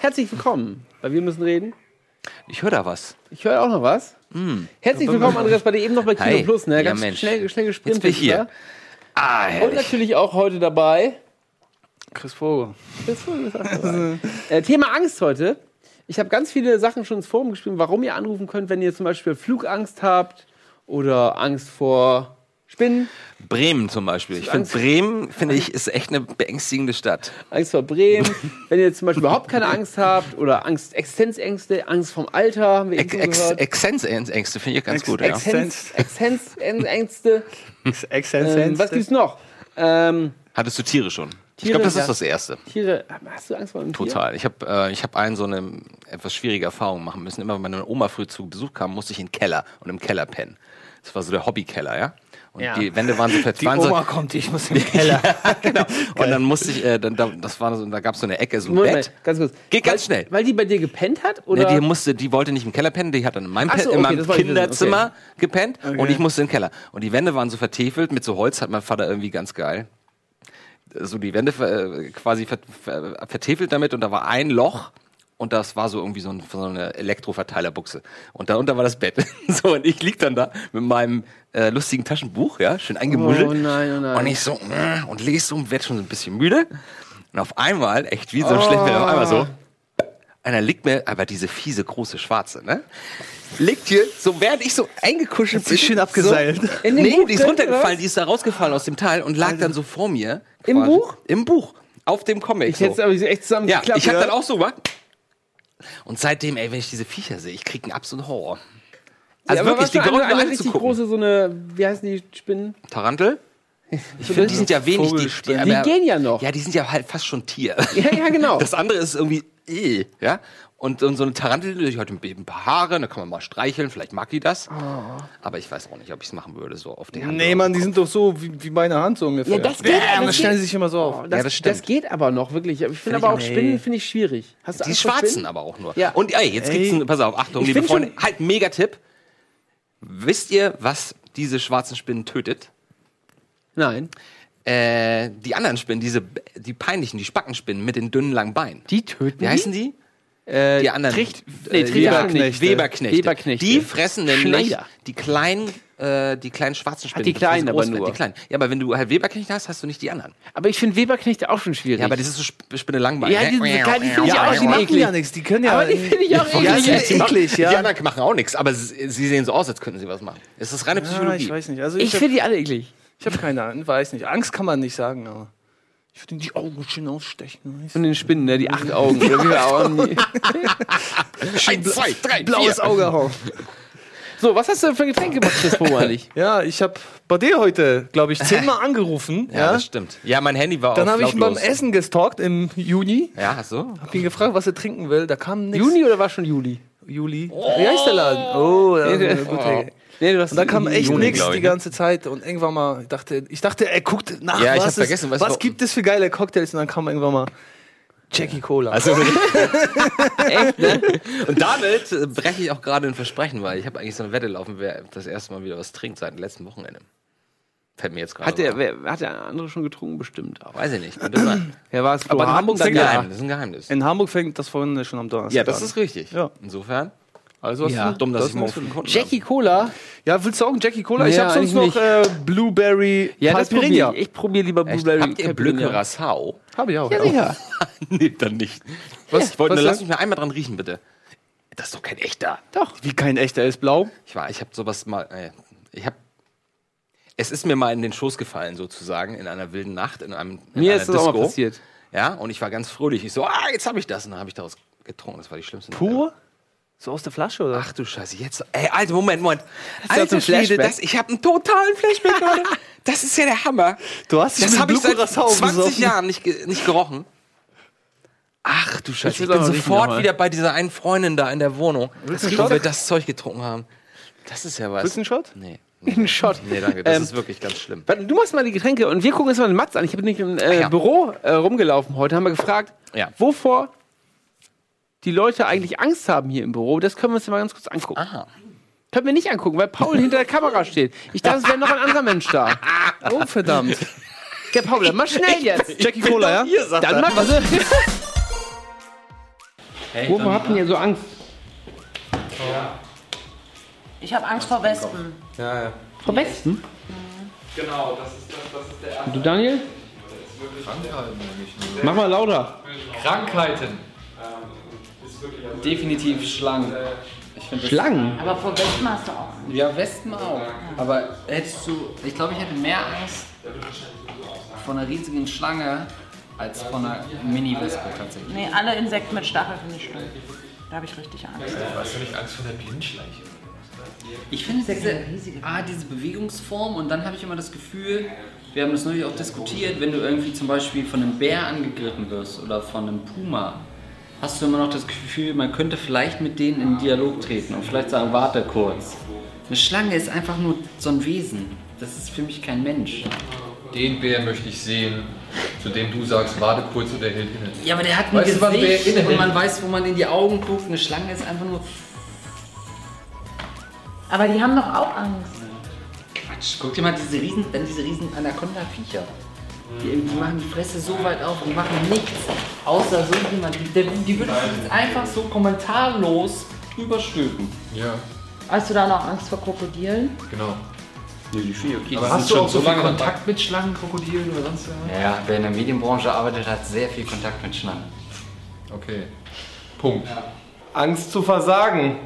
Herzlich willkommen bei Wir müssen reden. Ich höre da was. Ich höre auch noch was. Herzlich willkommen, Andreas, bei dir eben noch bei Kino Hi. Plus, ne? Ja, Ganz Mensch. schnell, schnell gesprintet. Jetzt bin ich hier. Ah, Und natürlich auch heute dabei. Chris Vogel. Das ist wohl gesagt dabei. äh, Thema Angst heute. Ich habe ganz viele Sachen schon ins Forum geschrieben, warum ihr anrufen könnt, wenn ihr zum Beispiel Flugangst habt oder Angst vor Spinnen, Bremen zum Beispiel. Ich finde Bremen, finde ich, ist echt eine beängstigende Stadt. Angst vor Bremen, wenn ihr zum Beispiel überhaupt keine Angst habt oder Angst, Existenzängste, Angst vom Alter, haben wir Ex Ex. Existenzängste finde ich ganz gut, ja. Existenz, Existenzängste. Ähm, was gibt's noch? Ähm, Hattest du Tiere schon? ich Tiere, glaube, das ja. ist das Erste. Tiere. Hast du Angst vor einem Tier? Total. Ich habe äh, ich hab einen so eine etwas schwierige Erfahrung machen müssen. Immer wenn meine Oma früh zu Besuch kam, musste ich in den Keller und im Keller pennen. Das war so der Hobbykeller, ja. Und Ja. die Wände waren so Die verzweigt. Oma kommt, ich muss im Keller. genau. Und dann musste ich, äh, dann, da, das war so, da gab es so eine Ecke, so ein Moment, Bett. ganz kurz. Geht ganz weil, schnell. Weil die bei dir gepennt hat? Oder? Ne, die musste, die wollte nicht im Keller pennen, die hat dann in meinem, so, Pe- in okay, meinem Kinderzimmer gepennt Okay. und ich musste in den Keller. Und die Wände waren so vertefelt mit so Holz, hat mein Vater irgendwie ganz geil. So die Wände äh, quasi ver, ver, vertefelt damit und da war ein Loch und das war so irgendwie so, ein, so eine Elektroverteilerbuchse. Und darunter war das Bett. so, und ich lieg dann da mit meinem äh, lustigen Taschenbuch, ja, schön eingemuschelt. Oh nein, oh nein. Und ich so, äh, und lese so und werd schon so ein bisschen müde. Und auf einmal, echt wie so ein Oh. schlecht, auf einmal so, einer liegt mir, aber diese fiese große Schwarze, ne? Liegt hier, so während ich so eingekuschelt sich schön abgeseilt. So, In nee, Buch die ist runtergefallen, die ist da rausgefallen aus dem Teil und lag dann so vor mir. Im quasi. Buch? Im Buch. Auf dem Comic. Ich hätte es so. aber echt zusammen Ja, ich hab dann auch so gemacht. Und seitdem, ey, wenn ich diese Viecher sehe, ich krieg einen absoluten Horror. Also aber wirklich, die eine, eine richtig anzugucken. große, so eine, wie heißen die Spinnen? Tarantel? Ich finde, die sind ja wenig. Die, die. Die gehen ja noch. Ja, die sind ja halt fast schon Tier. Ja, ja, genau. Das andere ist irgendwie eh, ja. Und, und so eine Tarantel, die hat ein paar Haare, da kann man mal streicheln, vielleicht mag die das. Oh. Aber ich weiß auch nicht, ob ich es machen würde, so auf die Hand. Nee, Mann, die sind doch so wie, wie meine Hand so ungefähr. Ja, das geht, Bäm, das stellen geht. sie sich immer so auf. Oh, das, Ja, das das, geht aber noch, wirklich. Ich finde Find aber ich auch auch- Spinnen Nee. finde ich schwierig. Hast du Die schwarzen Spinnen? aber auch nur. Ja. Und ey, jetzt Ey. gibt's ein, pass auf, Achtung, Ich liebe Freunde, schon- halt Megatipp. Wisst ihr, was diese schwarzen Spinnen tötet? Nein. Äh, die anderen Spinnen, diese, die peinlichen, die Spackenspinnen mit den dünnen langen Beinen. Die töten Wie heißen die? Äh, Die anderen. Tricht, äh, nee, Trichter- Weberknechte. Weberknechte. Weberknechte. Die fressen nämlich Schneider. die kleinen, äh, die kleinen schwarzen Spinnen. die bevor sie kleinen aber nur. Die kleinen. Ja, aber wenn du halt Weberknechte hast, hast du nicht die anderen. Aber ich finde Weberknechte auch schon schwierig. Ja, aber das ist so Sp- Spinne Langbein. Ja, die- die- die finde ich Ja, auch aber die schon machen eklig. ja nichts. Die können ja. Aber die finde ich auch Ja, eklig. die Ja, sind eklig, Die ja. anderen machen auch nichts, aber sie, sie sehen so aus, als könnten sie was machen. Es ist reine Ja, Psychologie. ich weiß nicht. Also Ich ich, ich finde die alle eklig. habe hab keine Ahnung, weiß nicht. Angst kann man nicht sagen, aber ich würde die Augen schön ausstechen. weißt Von den Spinnen, ne? Die acht Augen. Eins, zwei, drei? Blaues vier. Auge hauen. So, was hast du für Getränke gemacht, Chris eigentlich? Ja, ich habe bei dir heute, glaube ich, zehnmal angerufen. Ja, Ja, das stimmt. Ja, mein Handy war Dann auf habe ich ihn beim. Essen gestalkt im Juni. Ja, hast du? Hab ihn gefragt, was er trinken will. Da kam nichts. Juni oder war schon Juli? Juli. Wie heißt der Laden? Oh, da, Nee, gut, oh. Nee, du hast Und da kam echt nichts die ne? ganze Zeit. Und irgendwann mal, ich dachte, ich dachte, er guckt nach, Ja, ich was, hab ist- vergessen, was- was gibt es für geile Cocktails. Und dann kam irgendwann mal Jackie Cola. Also, echt, ne? und damit äh, breche ich auch gerade ein Versprechen, weil ich habe eigentlich so eine Wette laufen, wer das erste Mal wieder was trinkt seit dem letzten Wochenende. Fällt mir jetzt gerade Hat der, wer, hat der andere schon getrunken? Bestimmt auch. Weiß ich nicht. Wer war es? Aber in? Hamburg fängt Ja, Ja. Das ist ein Geheimnis. In Hamburg fängt das vorhin schon am Donnerstag Ja, das an. ist richtig. Ja. Insofern, Also hast Ja. du, dumm, dass das ich morgen Kunden Jackie Cola? Ja, willst du auch einen Jackie Cola? ich Ja, habe sonst noch äh, Blueberry Ja, das Caipirinha. ich. Ich probiere lieber habe. Echt? Blueberry. Habt ihr. Blöcke Rassau? Habe ich auch. Ja, sicher. nee, dann nicht. Was, Ich wollte was nur, lass mich mal einmal dran riechen, bitte. Das ist doch kein echter. Doch. Wie kein echter ist blau. Ich war, ich habe sowas mal, äh, ich habe, es ist mir mal in den Schoß gefallen sozusagen in einer wilden Nacht in einem in Mir einer ist das auch mal Disco. passiert. Ja, und ich war ganz fröhlich. Ich so, ah, jetzt habe ich das und dann habe ich daraus getrunken. Das war die schlimmste. Nacht Pur? So aus der Flasche, oder? Ach du Scheiße, jetzt. Ey, Alter, Moment, Moment. jetzt Alter ein Schwede, das, ich habe einen totalen Flashback gerade. Das ist ja der Hammer. Du hast dich Das habe ich seit Curacao 20 besoffen. Jahren nicht, nicht gerochen. Ach du Scheiße, ich, bin sofort wieder bei dieser einen Freundin da in der Wohnung, Willst du einen wo wir das Zeug getrunken haben. Das ist ja was. Willst du einen Shot? Nee. Ein Shot. Nee, danke. Das Ähm, ist wirklich ganz schlimm. Du machst mal die Getränke und wir gucken uns mal den Mats an. Ich bin nicht im äh, ja. Büro äh, rumgelaufen heute, haben wir gefragt, Ja. wovor die Leute eigentlich Angst haben hier im Büro. Das können wir uns mal ganz kurz angucken. Aha. Können wir nicht angucken, weil Paul hinter der Kamera steht. Ich dachte, es wäre noch ein anderer Mensch da. Oh, verdammt. Der Paul, dann mach schnell jetzt. Jackie Cola, ja? Dann mach was. Wovor habt ihr so Angst? Ich habe Angst vor Wespen. Vor Westen? Genau, das ist, das, das ist der erste. Und du, Daniel? Mach mal lauter. Krankheiten. Definitiv Schlangen. Schlangen? Aber vor Wespen hast du auch. Ja, Wespen auch. Aber hättest du. Ich glaube, ich hätte mehr Angst vor einer riesigen Schlange als vor einer Mini-Wespe tatsächlich. Nee, alle Insekten mit Stacheln finde ich schlimm. Da habe ich richtig Angst. Hast du nicht Angst vor der Blindschleiche? Ich finde diese, ah, diese Bewegungsform und dann habe ich immer das Gefühl, wir haben das neulich auch diskutiert, wenn du irgendwie zum Beispiel von einem Bär angegriffen wirst oder von einem Puma, hast du immer noch das Gefühl, man könnte vielleicht mit denen in Dialog treten und vielleicht sagen, warte kurz. Eine Schlange ist einfach nur so ein Wesen. Das ist für mich kein Mensch. Den Bär möchte ich sehen, zu dem du sagst, warte kurz und der hält inne. Ja, aber der hat ein Weißt Gesicht und man weiß, wo man in die Augen guckt. Eine Schlange ist einfach nur Aber die haben doch auch Angst. Quatsch. Guck dir mal diese riesen, dann diese riesen Anaconda-Viecher. Die, die machen die Fresse so weit auf und machen nichts. Außer so jemand. Die, die, die würde ich jetzt einfach so kommentarlos überstülpen. Ja, Hast du da noch Angst vor Krokodilen? genau. Okay, Aber hast du auch so viel Kontakt mit Schlangen, Krokodilen oder sonst was? Ja, wer in der Medienbranche arbeitet, hat sehr viel Kontakt mit Schlangen. Okay. Punkt. Angst zu versagen.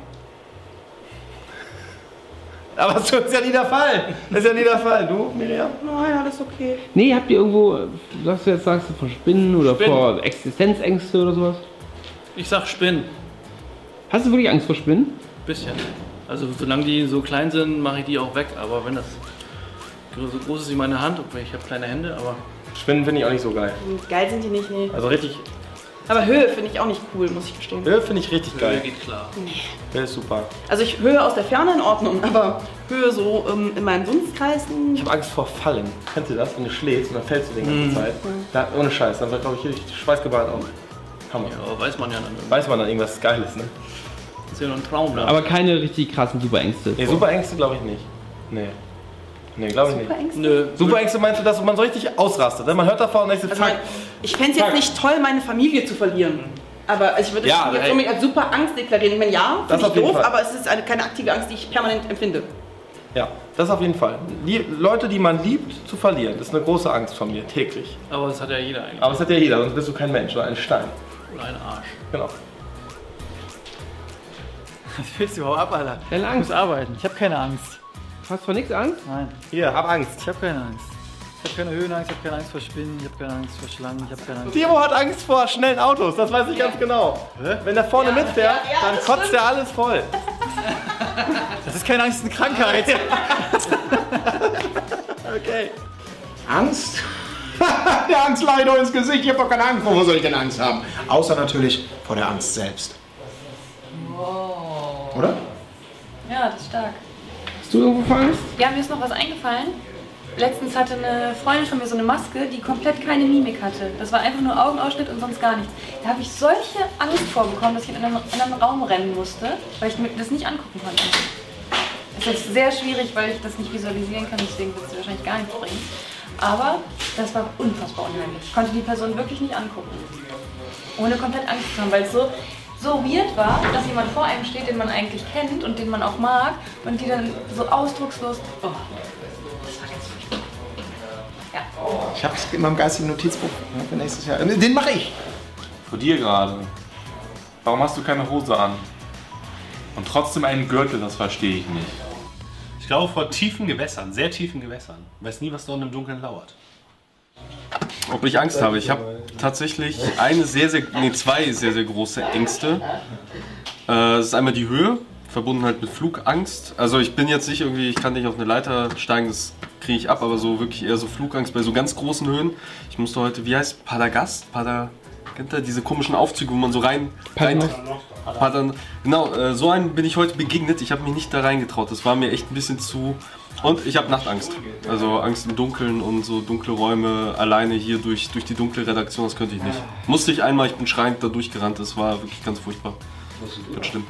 Aber es ist ja nie der Fall. Das ist ja nie der Fall. Du, Miriam? Nein, alles okay. Nee, habt ihr irgendwo, sagst du jetzt, sagst du vor Spinnen oder Spinnen. vor Existenzängste oder sowas? Ich sag Spinnen. Hast du wirklich Angst vor Spinnen? Bisschen. Also solange die so klein sind, mache ich die auch weg. Aber wenn das so groß ist wie meine Hand, okay, ich habe kleine Hände, aber Spinnen finde ich auch nicht so geil. Geil sind die nicht, nee. Also richtig, Aber Höhe finde ich auch nicht cool, muss ich gestehen. Höhe finde ich richtig Höhe geil. geht klar. Höhe ist super. Also ich Höhe aus der Ferne in Ordnung, aber Höhe so ähm, in meinem Dunstkreis. Ich habe Angst vor Fallen. Kennt ihr das? Wenn du schläfst und dann fällst du die ganze Zeit. Da, ohne Scheiß, dann wird, glaube ich, richtig schweißgebadet auch. Hammer. Ja, aber weiß man ja dann. irgendwie. Weiß man dann irgendwas Geiles, ne? Das ist ja nur ein Traum da. Aber keine richtig krassen Superängste. Nee, Superängste glaube ich nicht. Nee. Nee, glaube ich nicht. Superängste. Nö. Superängste meinst du, dass man so richtig ausrastet? Ne? Man hört davon und denkt, Also mein, ich fände es jetzt nicht toll, meine Familie zu verlieren. Aber ich würde Ja, es jetzt unbedingt als super Angst deklarieren. Ich meine, ja, Das finde ich doof, Fall. aber es ist eine, keine aktive Angst, die ich permanent empfinde. Ja, das auf jeden Fall. Die Leute, die man liebt, zu verlieren, das ist eine große Angst von mir, täglich. Aber das hat ja jeder eigentlich. Aber das hat ja jeder, sonst bist du kein Mensch, sondern ein Stein. Oder ein Arsch. Genau. Was willst du überhaupt ab, Alter? Keine Ich Angst. muss arbeiten. Ich habe keine Angst. Hast vor nichts Angst? Nein, Hier, hab Angst. ich habe keine Angst. Ich habe keine Höhenangst, ich habe keine Angst vor Spinnen, ich habe keine Angst vor Schlangen, ich habe keine Angst. Timo hat Angst vor schnellen Autos, das weiß ich ganz genau. Wenn der vorne mitfährt, dann kotzt er alles voll. Das ist keine Angst, das ist eine Krankheit. Okay. Angst? der Angst doch ins Gesicht. Ich habe doch keine Angst. Wovor soll ich denn Angst haben? Außer natürlich vor der Angst selbst. Oder? Ja, das ist stark. Du vor Angst? Ja, mir ist noch was eingefallen. Letztens hatte eine Freundin von mir so eine Maske, die komplett keine Mimik hatte. Das war einfach nur Augenausschnitt und sonst gar nichts. Da habe ich solche Angst vorbekommen, dass ich in einen anderen Raum rennen musste, weil ich mir das nicht angucken konnte. Das ist jetzt sehr schwierig, weil ich das nicht visualisieren kann, deswegen wird es wahrscheinlich gar nichts bringen. Aber das war unfassbar unheimlich. Ich konnte die Person wirklich nicht angucken. Ohne komplett Angst zu haben, weil es so, so weird war, dass jemand vor einem steht, den man eigentlich kennt und den man auch mag und die dann so ausdruckslos. Oh, das war ganz furchtbar. Ja. Ich habe es in meinem geistigen Notizbuch ne, für nächstes Jahr. Den mache ich. Vor dir gerade. Warum hast du keine Hose an? Und trotzdem einen Gürtel, das verstehe ich nicht. Ich glaube vor tiefen Gewässern, sehr tiefen Gewässern. Weiß nie, was dort im Dunkeln lauert. Ob ich Angst habe? Ich habe tatsächlich eine sehr, sehr, nee, zwei sehr, sehr große Ängste. Äh, Das ist einmal die Höhe, verbunden halt mit Flugangst. Also ich bin jetzt nicht irgendwie, ich kann nicht auf eine Leiter steigen, das kriege ich ab, aber so wirklich eher so Flugangst bei so ganz großen Höhen. Ich musste heute, wie heißt Padagast? Pada, kennt ihr diese komischen Aufzüge, wo man so rein, rein Padan, genau, äh, so einen bin ich heute begegnet. Ich habe mich nicht da reingetraut. Das war mir echt ein bisschen zu. Und ich habe Nachtangst. Also Angst im Dunkeln und so dunkle Räume alleine hier durch, durch die dunkle Redaktion, das könnte ich nicht. Musste ich einmal, ich bin schreiend da durchgerannt. Das war wirklich ganz furchtbar. Ganz schlimm.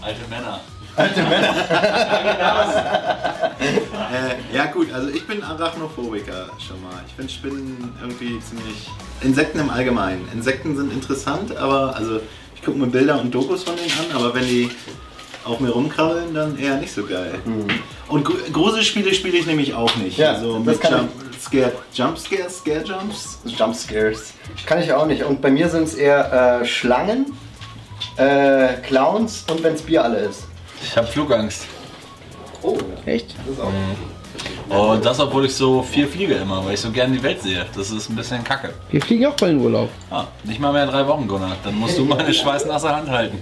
Alte Männer. Alte Männer. äh, ja gut, also ich bin Arachnophobiker schon mal. Ich finde Spinnen irgendwie ziemlich... Insekten im Allgemeinen. Insekten sind interessant, aber also ich gucke mir Bilder und Dokus von denen an, aber wenn die auf mir rumkrabbeln, dann eher nicht so geil. Und Gru- Gruselspiele spiele ich nämlich auch nicht. Ja, also das mit kann Jump, Scare, Jump Scares, Scare Jumps. Jump Scares. Kann ich auch nicht. Und bei mir sind es eher äh, Schlangen, äh, Clowns und wenn es Bier alle ist. Ich habe Flugangst. Oh, echt? Das ist auch. Und das, obwohl ich so viel fliege immer, weil ich so gerne die Welt sehe. Das ist ein bisschen kacke. Wir fliegen auch bald in Urlaub. Ah, nicht mal mehr drei Wochen, Gunnar. Dann musst du meine schweißnasse Hand halten.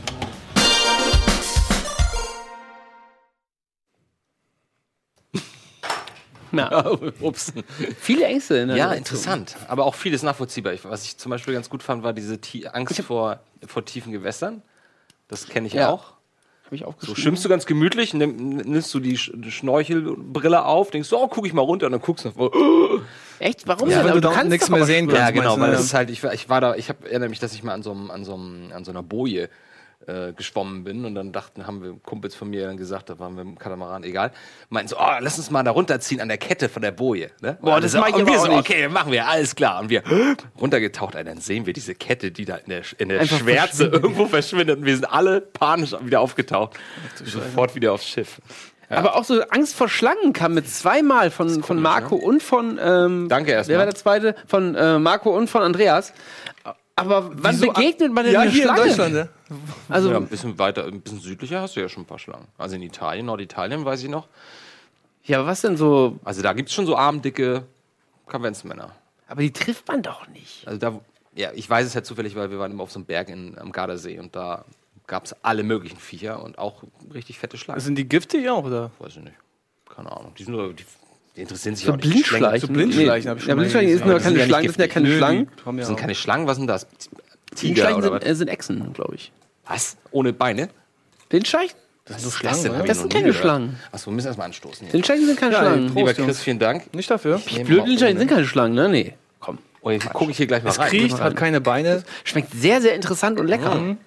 Ja. Ups. Viele Ängste in der Ja, interessant. Aber auch vieles nachvollziehbar. Ich, was ich zum Beispiel ganz gut fand, war diese Ti Angst vor, vor tiefen Gewässern. Das kenne ich Ja. auch. Hab ich auch So schwimmst du ganz gemütlich, nimm, nimmst du die Sch- die Schnorchelbrille auf, denkst so, oh, guck ich mal runter und dann guckst du oh. Echt? Warum Ja, denn? weil du kannst nichts mehr sehen schwimmen. Ja, genau, du, weil ne? das ist halt, ich, war- ich war da, ich erinnere mich, dass ich mal an so, einem, an, so einem, an so einer Boje äh, geschwommen bin und dann dachten, haben wir Kumpels von mir dann gesagt, da waren wir im Katamaran, egal, meinten so, oh, lass uns mal da runterziehen an der Kette von der Boje. Ne? Boah, Und das so, mach ich und aber wir so, nicht. okay, machen wir, alles klar. Und wir runtergetaucht, und dann sehen wir diese Kette, die da in der, in der Einfach Schwärze irgendwo verschwindet und wir sind alle panisch wieder aufgetaucht. Sofort wieder aufs Schiff. Aber auch so Angst vor Schlangen kam mit zweimal von, von Marco und von. Ähm, Danke erstmal. Wer war der zweite? Von äh, Marco und von Andreas. Aber wann Wieso? begegnet man denn Ja, hier in Schlange? Deutschland, ja. Also, ja, ein bisschen weiter, ein bisschen südlicher hast du ja schon ein paar Schlangen. Also in Italien, Norditalien, weiß ich noch. Ja, aber was denn so? Also da gibt es schon so armdicke Konventsmänner. Aber die trifft man doch nicht. Also da, ja, ich weiß es ja zufällig, weil wir waren immer auf so einem Berg in, am Gardasee und da gab es alle möglichen Viecher und auch richtig fette Schlangen. Sind die giftig auch, oder? Weiß ich nicht. Keine Ahnung. Die, sind nur, die, die interessieren sich So auch nicht. Blindschleichen. So Blindschleichen hab ich schon Ja, Blindschleichen ist nur keine Schlangen, das sind ja keine Schlangen. Das sind keine Schlangen, was sind das? Tiger oder sind, was? äh, sind Echsen, glaube ich. Was? Ohne Beine? Blindschleichen? Das sind Schlangen, das denn? Hab ich Das noch sind nie keine gehört. Schlangen. Achso, wir müssen erstmal anstoßen. hier. Blindschleichen sind keine Ja, Schlangen. Lieber Chris, vielen Dank. Nicht dafür. Blöd, Blindschleichen sind keine Schlangen, ne? Nee. Komm. Oh, jetzt gucke ich hier gleich mal Es rein. kriecht, hat keine Beine. Schmeckt sehr, sehr interessant und lecker. Mhm.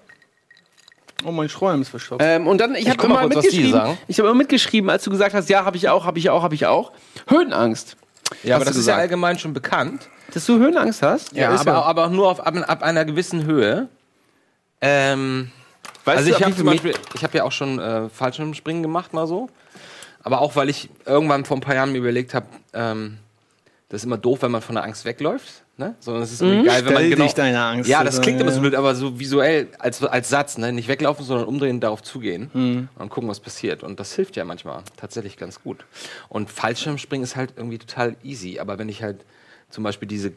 Oh, mein Sträumen ist verstopft. Ähm, und dann, ich, Ich habe guck mal immer kurz, was die mitgeschrieben, sagen. ich habe immer mitgeschrieben, als du gesagt hast, ja, habe ich auch, habe ich auch, habe ich auch. Höhenangst. Ja, aber Hast das du ist ja gesagt. allgemein schon bekannt. Dass du Höhenangst hast? Ja, ist aber, aber auch nur auf, ab, ab einer gewissen Höhe. Ähm, Weißt also du, ich ab habe zum Beispiel, ich habe ja auch schon äh, Fallschirmspringen gemacht mal so. Aber auch weil ich irgendwann vor ein paar Jahren mir überlegt habe, ähm, das ist immer doof, wenn man von der Angst wegläuft. Ne? Sondern es ist irgendwie Mhm. geil, wenn man Stell genau. dich deiner Angst, ja, das klingt immer so Ja. blöd, aber so visuell als, als Satz, ne? Nicht weglaufen, sondern umdrehen, darauf zugehen Mhm. und gucken, was passiert. Und das hilft ja manchmal tatsächlich ganz gut. Und Fallschirmspringen ist halt irgendwie total easy. Aber wenn ich halt zum Beispiel diese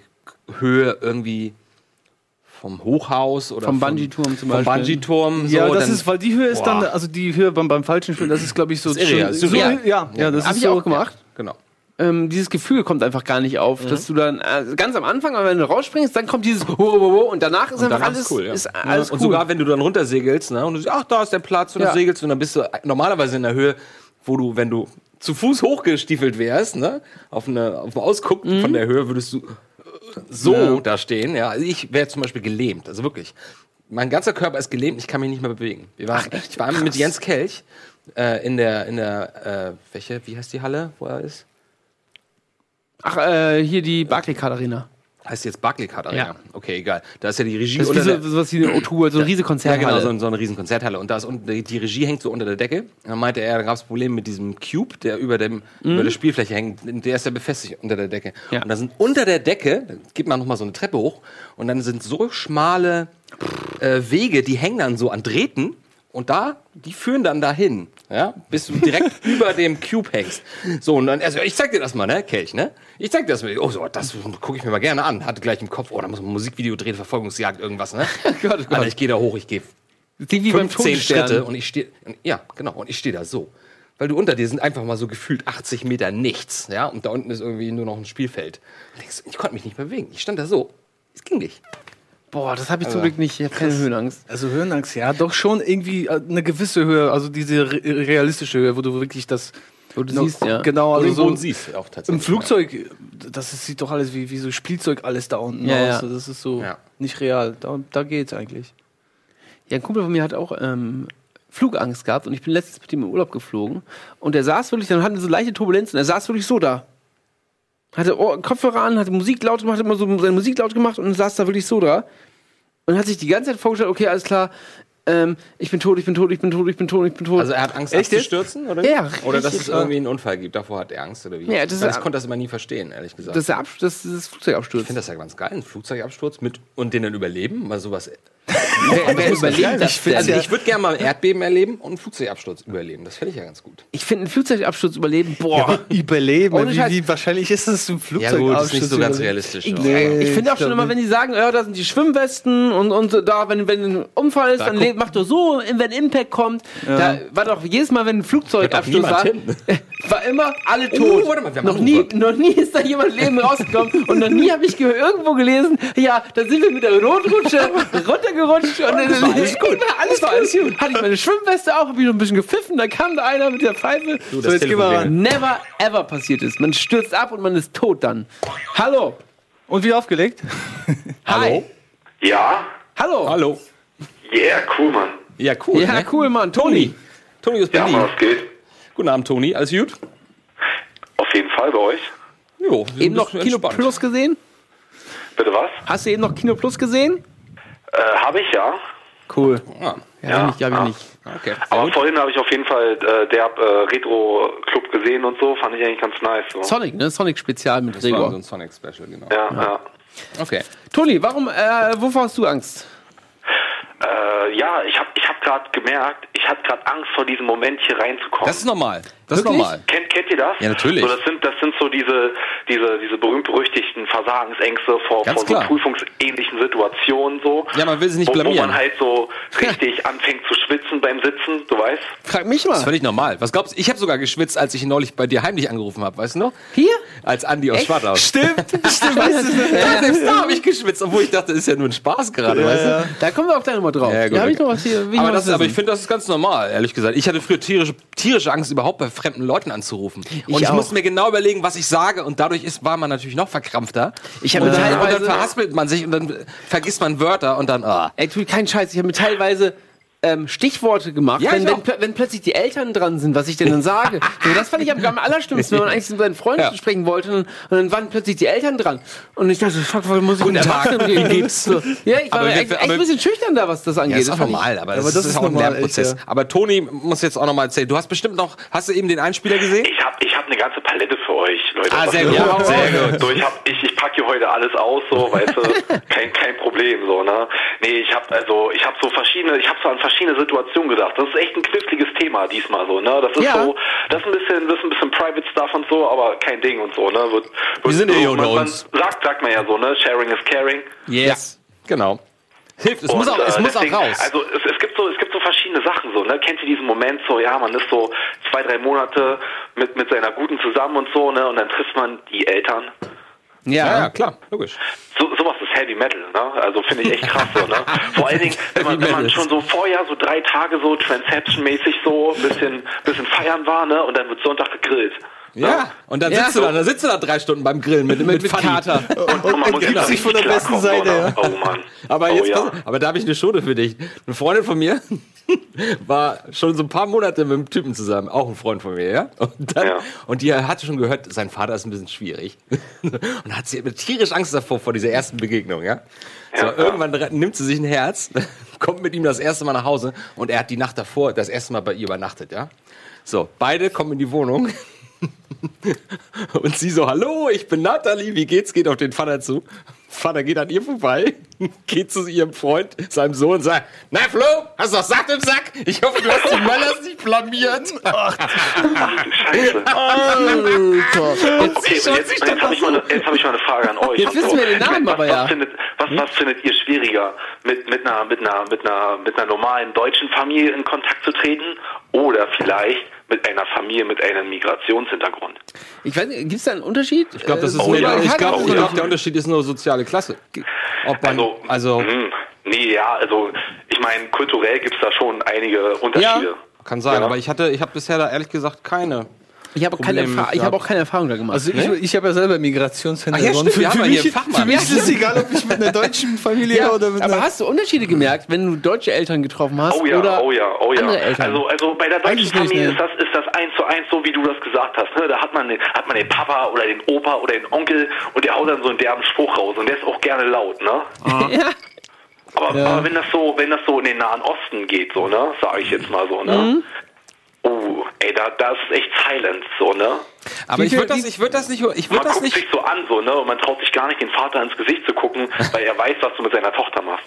Höhe irgendwie vom Hochhaus oder Vom Bungee-Turm zum vom Beispiel. Bungee-Turm. ja, so, das dann- ist, weil die Höhe ist Boah. dann, also die Höhe beim, beim falschen Spiel, das ist, glaube ich, so. Das ist irreal, so, surreal. ja, ja, das Hab ist ich so. auch gemacht. Genau. Ähm, dieses Gefühl kommt einfach gar nicht auf, dass du dann äh, ganz am Anfang, wenn du rausspringst, dann kommt dieses und danach ist Und einfach alles, ist cool, ja. ist Ja. alles Und cool. sogar wenn du dann runtersegelst, ne, und du siehst, ach, da ist der Platz und Ja. dann segelst du und dann bist du normalerweise in der Höhe, wo du, wenn du zu Fuß hochgestiefelt wärst, ne, auf, eine, auf dem Ausguck Mhm. von der Höhe, würdest du so Ja. da stehen. Ja, also ich wäre zum Beispiel gelähmt, also wirklich. Mein ganzer Körper ist gelähmt, ich kann mich nicht mehr bewegen. Wir waren, ich war einmal mit Jens Kelch äh, in der, in der, äh, welche, wie heißt die Halle, wo er ist? Ach, äh, hier die Barclaycard Arena. Heißt jetzt Barclaycard Arena? Ja. Okay, egal. Da ist ja die Regie Das ist wie unter so, sowas wie eine O2, so eine riesige Ja, genau, so, so eine riesen Konzerthalle. Und da ist unten, die, Regie hängt so unter der Decke. Und dann meinte er, da gab es Probleme mit diesem Cube, der über, dem, Mhm. über der Spielfläche hängt. Der ist ja befestigt unter der Decke. Ja. Und da sind unter der Decke, da geht man nochmal so eine Treppe hoch, und dann sind so schmale äh, Wege, die hängen dann so an Drähten. Und da, die führen dann dahin, ja, bis du direkt über dem Cube hängst. So, und dann, also ich zeig dir das mal, ne, Kelch, ne? Ich zeig dir das mal. Oh, so, das gucke ich mir mal gerne an. Hatte gleich im Kopf, oh, da muss man ein Musikvideo drehen, Verfolgungsjagd, irgendwas, ne? Gott, oh Gott. Alter, ich gehe da hoch, ich gehe Klingt wie beim 15 Todesstern. Schritte und ich stehe, ja, genau, und ich stehe da so. Weil du unter dir sind einfach mal so gefühlt 80 Meter nichts, ja, und da unten ist irgendwie nur noch ein Spielfeld. Ich konnte mich nicht bewegen. Ich stand da so. Es ging nicht. Boah, das habe ich zum Also, Glück nicht. Ich habe keine Höhenangst. Also Höhenangst, ja, doch schon irgendwie äh, eine gewisse Höhe, also diese re realistische Höhe, wo du wirklich das. Wo du siehst, ja. Genau, also so siehst, auch tatsächlich, Im Flugzeug, das ist, sieht doch alles wie, wie so Spielzeug alles da unten Ja, aus. ja. Also Das ist so Ja. nicht real. Da, da geht's eigentlich. Ja, ein Kumpel von mir hat auch ähm, Flugangst gehabt und ich bin letztens mit ihm in Urlaub geflogen und er saß wirklich, dann hatten wir so leichte Turbulenzen, er saß wirklich so da. Hatte Ohr, Kopfhörer an, hatte Musik laut gemacht, hat immer so seine Musik laut gemacht und saß da wirklich so da und hat sich die ganze Zeit vorgestellt, okay, alles klar, ähm, ich bin tot, ich bin tot, ich bin tot, ich bin tot, ich bin tot. Also er hat Angst, Echt abzustürzen, oder? Ja, Oder dass richtig, es irgendwie einen Unfall gibt. Davor hat er Angst, oder wie? Ja, das Weil ich konnte das immer nie verstehen, ehrlich gesagt. Das ist der das ist das Flugzeugabsturz. Ich finde das ja ganz geil, ein Flugzeugabsturz mit und den dann überleben, mal sowas. Wer- wer überlebt das denn? also ich würde gerne mal ein Erdbeben erleben und einen Flugzeugabsturz überleben. Das fände ich ja ganz gut. Ich finde einen Flugzeugabsturz überleben, boah. Überleben. Ohne Wie, wie wahrscheinlich ist es ein Flugzeug? Ja, gut, ist nicht so ganz realistisch. Ich, aber- ich finde auch schon immer, wenn die sagen, ja, da sind die Schwimmwesten und, und da, wenn, wenn ein Unfall ist, Da dann guck- macht doch so, wenn Impact kommt, Ja. da war doch jedes Mal, wenn ein Flugzeugabsturz war, hin. war immer alle Oh, tot. warte mal, noch, nie, noch nie ist da jemand lebend rausgekommen und noch nie habe ich ge- irgendwo gelesen, ja, da sind wir mit der Rotrutsche runtergerutscht und dann Das war alles gut. alles war alles gut. Hatte ich meine Schwimmweste auch, habe ich noch ein bisschen gepfiffen, da kam da einer mit der Pfeife. Du, das jetzt gehen wir ran. Never ever passiert ist. Man stürzt ab und man ist tot dann. Hallo. Und wie aufgelegt? Hallo. Ja? Hallo. Hallo. Yeah, cool, Mann. Ja, cool. Ja, ne? cool, Mann. Toni. Toni aus Ja, Berlin. was geht? Guten Abend, Toni. Alles gut? Auf jeden Fall bei euch. Jo, Eben noch Kino entspannt. Plus gesehen? Bitte was? Hast du eben noch Kino Plus gesehen? Äh, habe ich ja. Cool. Ah, Ja, Ja, hab ich, ich ja. nicht. okay. Aber vorhin habe ich auf jeden Fall äh, der äh, Retro-Club gesehen und so. Fand ich eigentlich ganz nice. So. Sonic, ne? Sonic Spezial mit Das war Gregor. so ein Sonic-Special, genau. Ja, ja. Okay. Toni, warum, äh, wovor hast du Angst? Äh, ja, ich habe ich hab gerade gemerkt, ich hatte gerade Angst vor diesem Moment hier reinzukommen. Das ist normal. Das ist Wirklich? normal. Kennt, kennt ihr das? Ja, natürlich. So, das sind, das sind so diese, diese, diese berühmt-berüchtigten Versagensängste vor, Ganz vor so klar. prüfungsähnlichen Situationen so. Ja, man will sie nicht wo, wo blamieren. man halt so richtig anfängt zu schwitzen beim Sitzen, du weißt? Frag mich Das ist mal. völlig normal. Was glaubst du? Ich habe sogar geschwitzt, als ich neulich bei dir heimlich angerufen habe, weißt du noch? Hier? Als Andi aus Schwartau. Stimmt, stimmt. Weißt du, da, selbst da habe ich geschwitzt, obwohl ich dachte, das ist ja nur ein Spaß gerade, weißt du? Da kommen wir auch gleich nochmal drauf. Ja, gut, hab ich okay. noch was hier. ich Aber, das, aber ich finde, das ist ganz normal, ehrlich gesagt. Ich hatte früher tierische, tierische Angst, überhaupt bei fremden Leuten anzurufen. Und Ich ich, musste mir genau überlegen, was ich sage. Und dadurch ist, war man natürlich noch verkrampfter. Ich habe und, dann, und dann verhaspelt man sich und dann vergisst man Wörter und dann, ah. Ey, tu keinen Scheiß. Ich habe mir teilweise ähm, Stichworte gemacht, Ja, wenn, wenn, wenn plötzlich die Eltern dran sind, was ich denn dann sage. so, das fand ich am, am allerschlimmsten, wenn man eigentlich mit seinen Freunden Ja. sprechen wollte und, und dann waren plötzlich die Eltern dran. Und ich dachte, fuck, warum muss ich mit Tag. Erwachsenen reden? Wie geht's? So. Ja, ich war Aber wir- echt, echt aber- ein bisschen schüchtern da, was das angeht. Ja, ist Das auch normal, aber, aber das, das ist ist auch ein Lernprozess. echt, ja. Aber Toni muss jetzt auch noch mal erzählen. Du hast bestimmt noch, hast du eben den Einspieler gesehen? Ich habe ich hab eine ganze Palette euch, Leute. Ah, sehr gut. Ja, sehr gut. So, ich, hab, ich, ich packe hier heute alles aus, so, weißt du, kein, kein Problem, so, ne? Nee, ich habe also, ich habe so verschiedene, ich habe so an verschiedene Situationen gedacht. Das ist echt ein kniffliges Thema diesmal, so, ne? Das ist Ja. so, das ist ein bisschen, das ist ein bisschen Private Stuff und so, aber kein Ding und so, ne? Wird, wird Wir sind so, eh unter uns. sagt, sagt man ja so, ne? Sharing is caring. Yes. Genau. Hilft, es muss Und, auch, es äh, muss deswegen, auch raus. Also es, es gibt so, es gibt so verschiedene Sachen so, ne? Kennt ihr diesen Moment so, ja, man ist so zwei, drei Monate mit, mit seiner Guten zusammen und so, ne? Und dann trifft man die Eltern. ja, ja, klar, logisch. So, sowas ist Heavy Metal, ne? Also finde ich echt krass so, ne? Vor allen Dingen, wenn man, wenn man schon so vorher so drei Tage so Transception-mäßig so ein bisschen, bisschen feiern war, ne? Und dann wird Sonntag gegrillt. Ja, und dann Ja. sitzt du da, dann sitzt du da drei Stunden beim Grillen mit, mit, mit. Kater. Und, und man muss gibt sich von der besten Seite, oder? Oh Mann. Aber oh, jetzt, ja. aber da habe ich eine Schode für dich. Eine Freundin von mir war schon so ein paar Monate mit einem Typen zusammen, auch ein Freund von mir, ja. Und, dann, Ja. und die hatte schon gehört, sein Vater ist ein bisschen schwierig. Und hat sie mit tierisch Angst davor vor dieser ersten Begegnung, ja. So, Ja, ja. irgendwann nimmt sie sich ein Herz, kommt mit ihm das erste Mal nach Hause und er hat die Nacht davor das erste Mal bei ihr übernachtet, ja. So, beide kommen in die Wohnung. Und sie so, hallo, ich bin Nathalie, wie geht's? Geht auf den Vater zu. Vater geht an ihr vorbei, geht zu ihrem Freund, seinem Sohn und sagt, na Flo, hast du noch Saft im Sack? Ich hoffe, du hast die Möllers nicht blamiert. Ach du Scheiße. Alter. Okay, und jetzt, jetzt habe ich, mal eine- jetzt hab ich mal eine Frage an euch. Jetzt wissen wir den Namen was, aber was ja. Findet, was, was findet ihr schwieriger, mit, mit, einer, mit, einer, mit, einer, mit einer normalen deutschen Familie in Kontakt zu treten oder vielleicht mit einer Familie mit einem Migrationshintergrund? Ich weiß nicht, gibt es da einen Unterschied? Ich glaube, das ist Oh nur, ja, ich ich glaub, ja. der Unterschied ist nur soziale Klasse. Ob man, Also, also, hm, nee, ja, also ich meine, kulturell gibt es da schon einige Unterschiede. ja, kann sein, Ja. aber ich hatte, ich habe bisher da ehrlich gesagt keine. Ich habe keine, ich habe auch keine Erfahrung da gemacht. Also ich, Ne? ich habe ja selber Migrationshintergrund. ja einen Fachmann. für mich ist es egal, ob ich mit einer deutschen Familie Ja, oder mit aber einer... hast du Unterschiede gemerkt, wenn du deutsche Eltern getroffen hast Oh ja, oder oh ja, oh ja. andere Eltern? Also, also bei der deutschen Eigentlich nicht, Familie ne? ist das ist das eins zu eins so, wie du das gesagt hast. Ne? Da hat man den, hat man den Papa oder den Opa oder den Onkel und der haut dann so einen derben Spruch raus und der ist auch gerne laut, ne? ja. Aber, Ja. aber wenn das so, wenn das so in den Nahen Osten geht, so, ne, sage ich jetzt mal so, ne? Mhm. Oh, ey, da, da ist es echt silent, so, ne? Aber ich würde das, ich würde das nicht, ich würde Man das guckt nicht. sich so an, so, ne? Und man traut sich gar nicht, den Vater ins Gesicht zu gucken, weil er weiß, was du mit seiner Tochter machst.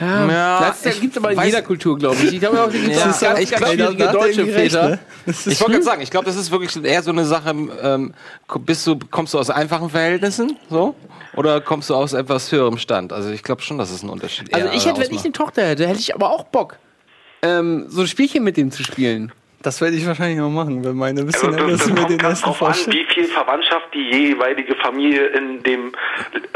Ja, Ja, das gibt es aber in jeder Kultur, glaube ich. Ich glaube auch, gibt Ja, ganz, ganz ich glaub, schwierige er deutsche Väter. ne? Das ist Ich wollte gerade sagen, ich glaube, das ist wirklich eher so eine Sache, ähm, bist du, kommst du aus einfachen Verhältnissen, so? Oder kommst du aus etwas höherem Stand? Also ich glaube schon, dass es einen Unterschied Also eher ich hätte, wenn ich eine Tochter hätte, hätte ich aber auch Bock, ähm, so ein Spielchen mit dem zu spielen. Das werde ich wahrscheinlich auch machen, wenn meine ein Also bisschen das, das sind mit kommt den ganz ersten drauf an, wie viel Verwandtschaft die jeweilige Familie in dem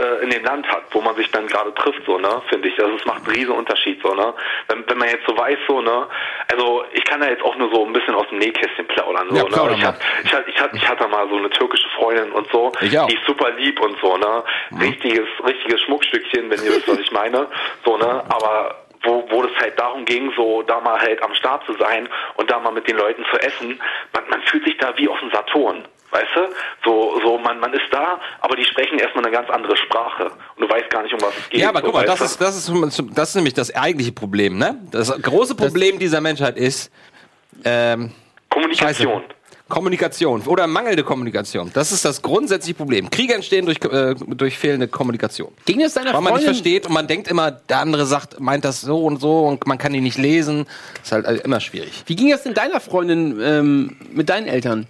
äh, in dem Land hat, wo man sich dann gerade trifft, so ne, finde ich. Also es macht einen riesen Unterschied, so ne. Wenn, wenn man jetzt so weiß, so ne, also ich kann da jetzt auch nur so ein bisschen aus dem Nähkästchen plaudern, so Ja, ne. Ich, hab, ich, hab, ich, hab, ich hatte mal so eine türkische Freundin und so, Ich auch. die ist super lieb und so ne, richtiges richtiges Schmuckstückchen, wenn ihr wisst, was ich meine, so ne, aber wo, wo es halt darum ging, so da mal halt am Start zu sein und da mal mit den Leuten zu essen, man, man fühlt sich da wie auf dem Saturn. Weißt du? So, so man, man ist da, aber die sprechen erstmal eine ganz andere Sprache. Und du weißt gar nicht, um was es geht. Ja, aber so, guck mal, das du? ist, das, ist, das ist nämlich das eigentliche Problem, ne? Das große Problem dieser Menschheit ist ähm, Kommunikation. Scheiße. Kommunikation oder mangelnde Kommunikation. Das ist das grundsätzliche Problem. Kriege entstehen durch, äh, durch fehlende Kommunikation. Ging es deiner Weil man nicht Freundin- versteht und man denkt immer, der andere sagt, meint das so und so und man kann ihn nicht lesen. ist halt äh, immer schwierig. Wie ging das denn deiner Freundin ähm, mit deinen Eltern?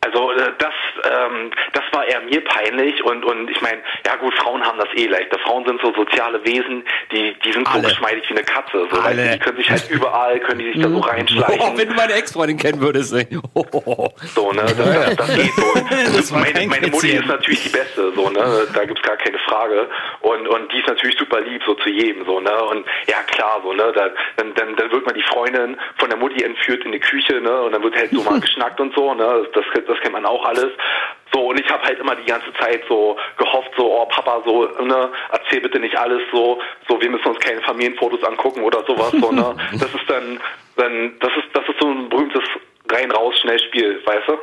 Also äh, das, ähm, das war eher mir peinlich und und ich meine, ja gut, Frauen haben das eh leichter. Frauen sind so soziale Wesen, die die sind so Alle. geschmeidig wie eine Katze. So, weißt Alle. du, die können sich halt überall, können die sich da so reinschleichen. Oh, wenn du meine Ex-Freundin kennen würdest. ey. Oh. So, ne, das, das, das geht so. Das meine, meine Mutti ist natürlich die Beste, so, ne, da gibt's gar keine Frage. Und, und die ist natürlich super lieb, so zu jedem, so, ne, und ja, klar, so, ne, da, dann, dann, dann wird mal die Freundin von der Mutti entführt in die Küche, ne, und dann wird halt so mal geschnackt und so, ne, das, das kennt man auch alles. So, und ich habe halt immer die ganze Zeit so gehofft, so, oh Papa, so, ne, erzähl bitte nicht alles so, so, wir müssen uns keine Familienfotos angucken oder sowas, so, ne. Das ist dann, dann, das ist, das ist so ein berühmtes Rein-Raus-Schnellspiel, weißt du?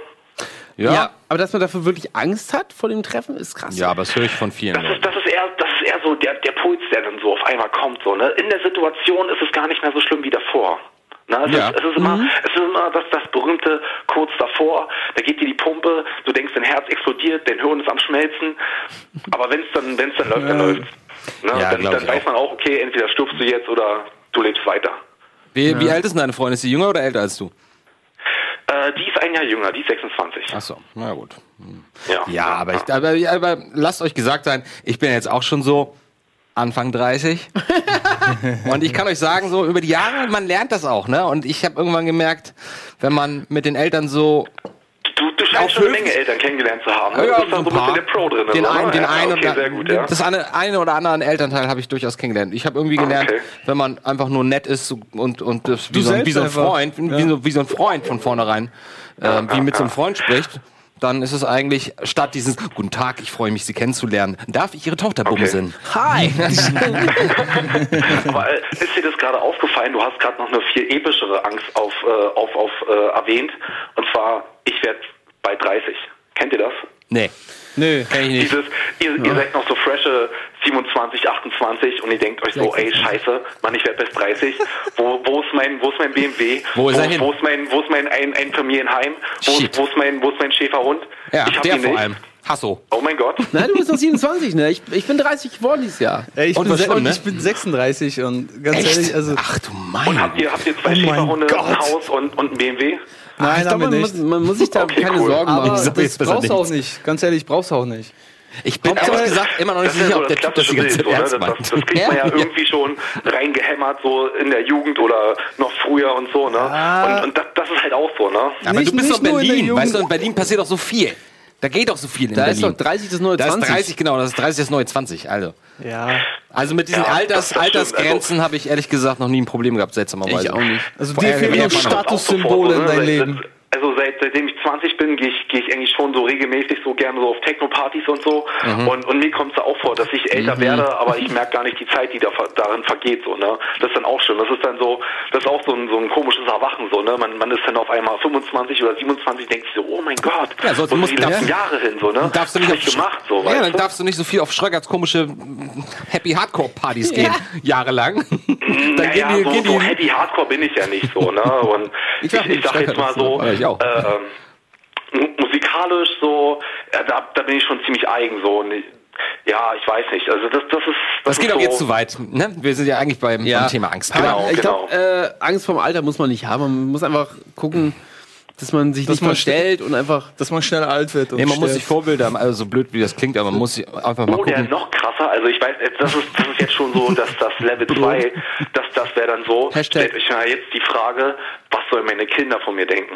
Ja. aber dass man dafür wirklich Angst hat vor dem Treffen, ist krass. Ja, aber das höre ich von vielen. Das ist, das ist eher, das ist eher so der, der Puls, der dann so auf einmal kommt, so, ne. In der Situation ist es gar nicht mehr so schlimm wie davor. Na, es, Ja. ist, es, ist immer, es ist immer das, das berühmte kurz davor, da geht dir die Pumpe, du denkst, dein Herz explodiert, dein Hirn ist am Schmelzen, aber wenn es dann, wenn's dann läuft, dann Ja. läuft's. Ne? Ja, dann dann weiß man auch, okay, entweder stirbst du jetzt oder du lebst weiter. Wie, wie alt ist denn deine Freundin? Ist sie jünger oder älter als du? Äh, die ist ein Jahr jünger, die ist 26. Ach so, na gut. Ja, Ja, aber, ich, aber, ja, aber lasst euch gesagt sein, ich bin jetzt auch schon so Anfang 30. und ich kann euch sagen, so über die Jahre, man lernt das auch, ne? Und ich habe irgendwann gemerkt, wenn man mit den Eltern so Du, du scheinst schon eine Menge Eltern kennengelernt zu haben. Ne? Ja, du bist da so ein bisschen der Pro drin. den einen, ne? den ja, einen okay, oder sehr gut, ja. das eine, eine oder anderen Elternteil habe ich durchaus kennengelernt. Ich habe irgendwie gelernt, Okay. wenn man einfach nur nett ist und und das, wie, so, wie so ein. Freund, wie, Ja. so, wie so ein Freund von vornherein, äh, wie mit so einem Freund spricht. Dann ist es eigentlich statt dieses Guten Tag, ich freue mich, Sie kennenzulernen. Darf ich Ihre Tochter bumsen? Hi. Aber äh, ist dir das gerade aufgefallen? Du hast gerade noch eine viel epischere Angst auf, äh, auf, auf äh, erwähnt. Und zwar, ich werde bei 30. Kennt ihr das? Nee. Nö. Kenn ich nicht. Dieses, ihr, ihr seid noch so frische 27, 28 und ihr denkt euch so, ey, scheiße, Mann, ich werde bis 30. Wo, wo ist mein, wo ist mein BMW? Wo ist er hin? Wo ist mein, wo ist mein ein, ein Familienheim? Wo Shit. wo ist mein, wo ist mein Schäferhund? Ja, ich hab der ihn vor nicht. allem. Hasso. Oh mein Gott. Nein, du bist noch 27, ne? Ich, ich bin 30 geworden dieses Jahr. Ey, ich, Und bin schlimm, und ne? ich bin 36 und ganz Echt? ehrlich, also. Ach du Und mein habt ihr, habt ihr zwei Oh Schäferhunde, ein Gott. Haus und, und ein BMW? Nein, ich glaube, man, man muss sich da Okay, keine cool. Sorgen Aber machen. sag das brauchst du auch nicht. Ganz ehrlich, brauchst du auch nicht. Ich bin Aber ehrlich gesagt immer noch nicht sicher, ja ob so der das Typ das die ganze Zeit Bild, so, ne? ernst das, das, kriegt man ja irgendwie schon reingehämmert, so in der Jugend oder noch früher und so, ne? Und, und das, das ist halt auch so, ne? Aber Nicht- du bist doch Berlin, weißt du, in Berlin passiert doch so viel. Da geht doch so viel in Da ist Berlin. doch 30 das neue da 20. ist 30, genau, das ist 30 das neue 20, also. Ja. Also mit diesen Ja, Alters, stimmt. Altersgrenzen habe ich ehrlich gesagt noch nie ein Problem gehabt, seltsamerweise. Ich auch nicht. Also dir fehlen nur Statussymbole in deinem Seit- Leben. Also seit, seitdem ich 20 bin, gehe ich, gehe ich eigentlich schon so regelmäßig so gerne so auf Techno-Partys und so. Mhm. Und, und mir kommt es auch vor, dass ich älter Mhm. werde, aber ich merke gar nicht die Zeit, die da darin vergeht. So, ne? Das ist dann auch schön. Das ist dann so, das ist auch so ein, so ein komisches Erwachen. So, ne? man, man ist dann auf einmal 25 oder 27, denkt sich so, oh mein Gott, Ja, sonst wo musst die ganzen ja. Jahre hin? So, ne? Dann darfst du nicht ich auf gemacht, so, ja, dann du? darfst du nicht so viel auf Schröckerts komische mm, Happy Hardcore Partys gehen, jahrelang. dann naja, gehen die, so, gehen so die Happy Hardcore bin ich ja nicht so, ne? Und Ich ich, sag ich, nicht, sag jetzt mal so, so, ich äh, ähm, musikalisch so, ja, da, da bin ich schon ziemlich eigen so. Und ich, ja, ich weiß nicht. Also das, das ist. Das geht ist auch so, jetzt zu weit. Ne? Wir sind ja eigentlich beim, beim Thema Angst. Aber ich glaube, äh, Angst vorm Alter muss man nicht haben. Man muss einfach gucken, dass man sich Dass nicht man verstellt und einfach. Dass man schnell alt wird. Und Nee, man muss stirbt. sich Vorbilder, haben, also so blöd wie das klingt, aber man muss sich einfach mal Oh, der gucken. noch krasser. Also ich weiß, das ist, das ist jetzt schon so, dass das Level 2, das, das wäre dann so. Stellt euch mal jetzt die Frage, was sollen meine Kinder von mir denken?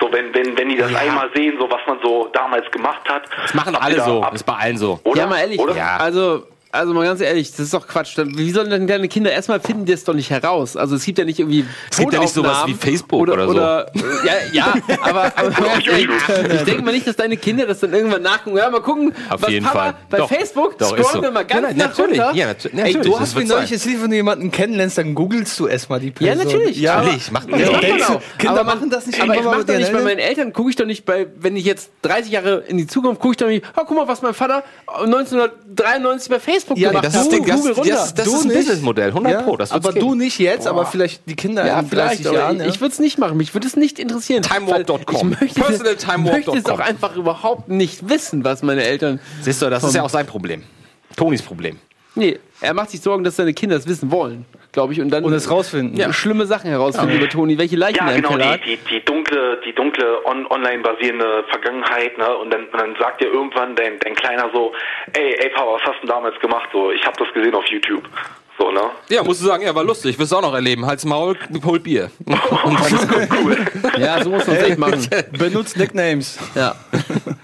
So, wenn, wenn, wenn die das einmal sehen, so was man so damals gemacht hat. Das machen alle da so. ab- ist bei allen so. Oder? Ja, mal ehrlich. Oder? Also, also mal ganz ehrlich, das ist doch Quatsch. Wie sollen denn deine Kinder erstmal finden die das doch nicht heraus? Also es gibt ja nicht irgendwie. Es gibt ja nicht sowas wie Facebook oder so. Oder, äh, ja, ja, aber, aber ehrlich, ich denke mal nicht, dass deine Kinder das dann irgendwann nachgucken. Ja, mal gucken, Auf was jeden Papa Fall. bei Doch. Facebook Doch, scrollen so. wir mal ganz Ja, nach natürlich. runter. Ja, natu- Ey, natürlich, du das hast mir neulich jetzt, wenn du jemanden kennenlernst, dann googelst du erstmal die Ja, Person. natürlich. Ja, Natürlich, macht man ja, du, Genau. Kinder aber machen das nicht Aber ich mache doch nicht bei ihren meinen Eltern, gucke ich doch nicht bei, wenn ich jetzt 30 Jahre in die Zukunft gucke ich doch nicht, oh, guck mal, was mein Vater 1993 bei Facebook Ja, gemacht das ist die- das- Google runter. das- das Du ist ein. Businessmodell, 100 Pro, das aber geben. du nicht jetzt, aber Boah. vielleicht die Kinder Ja, in 30 vielleicht, aber Jahren. ich, ich würde es nicht machen. Mich würde es nicht interessieren. Timewarp.com. Ich möchte, es auch einfach überhaupt nicht wissen, was meine Eltern. Siehst du, das ist ja auch sein Problem. Tonis Problem. Nee, er macht sich Sorgen, dass seine Kinder es wissen wollen, glaube ich. Und dann Und es rausfinden. ja, schlimme Sachen herausfinden über Toni, welche Leichen Ja, er im genau, Keller hat. die, die, die dunkle, die dunkle on, online basierende Vergangenheit, ne? Und dann, und dann sagt dir irgendwann dein, dein Kleiner so, ey, ey Papa, was hast du denn damals gemacht? So, ich habe das gesehen auf YouTube. So, ne? Ja, musst du sagen, ja, war lustig. Wirst du auch noch erleben. Halt's Maul, hol Bier. Gut. Ja, so muss man es echt machen. Benutzt Nicknames. Ja.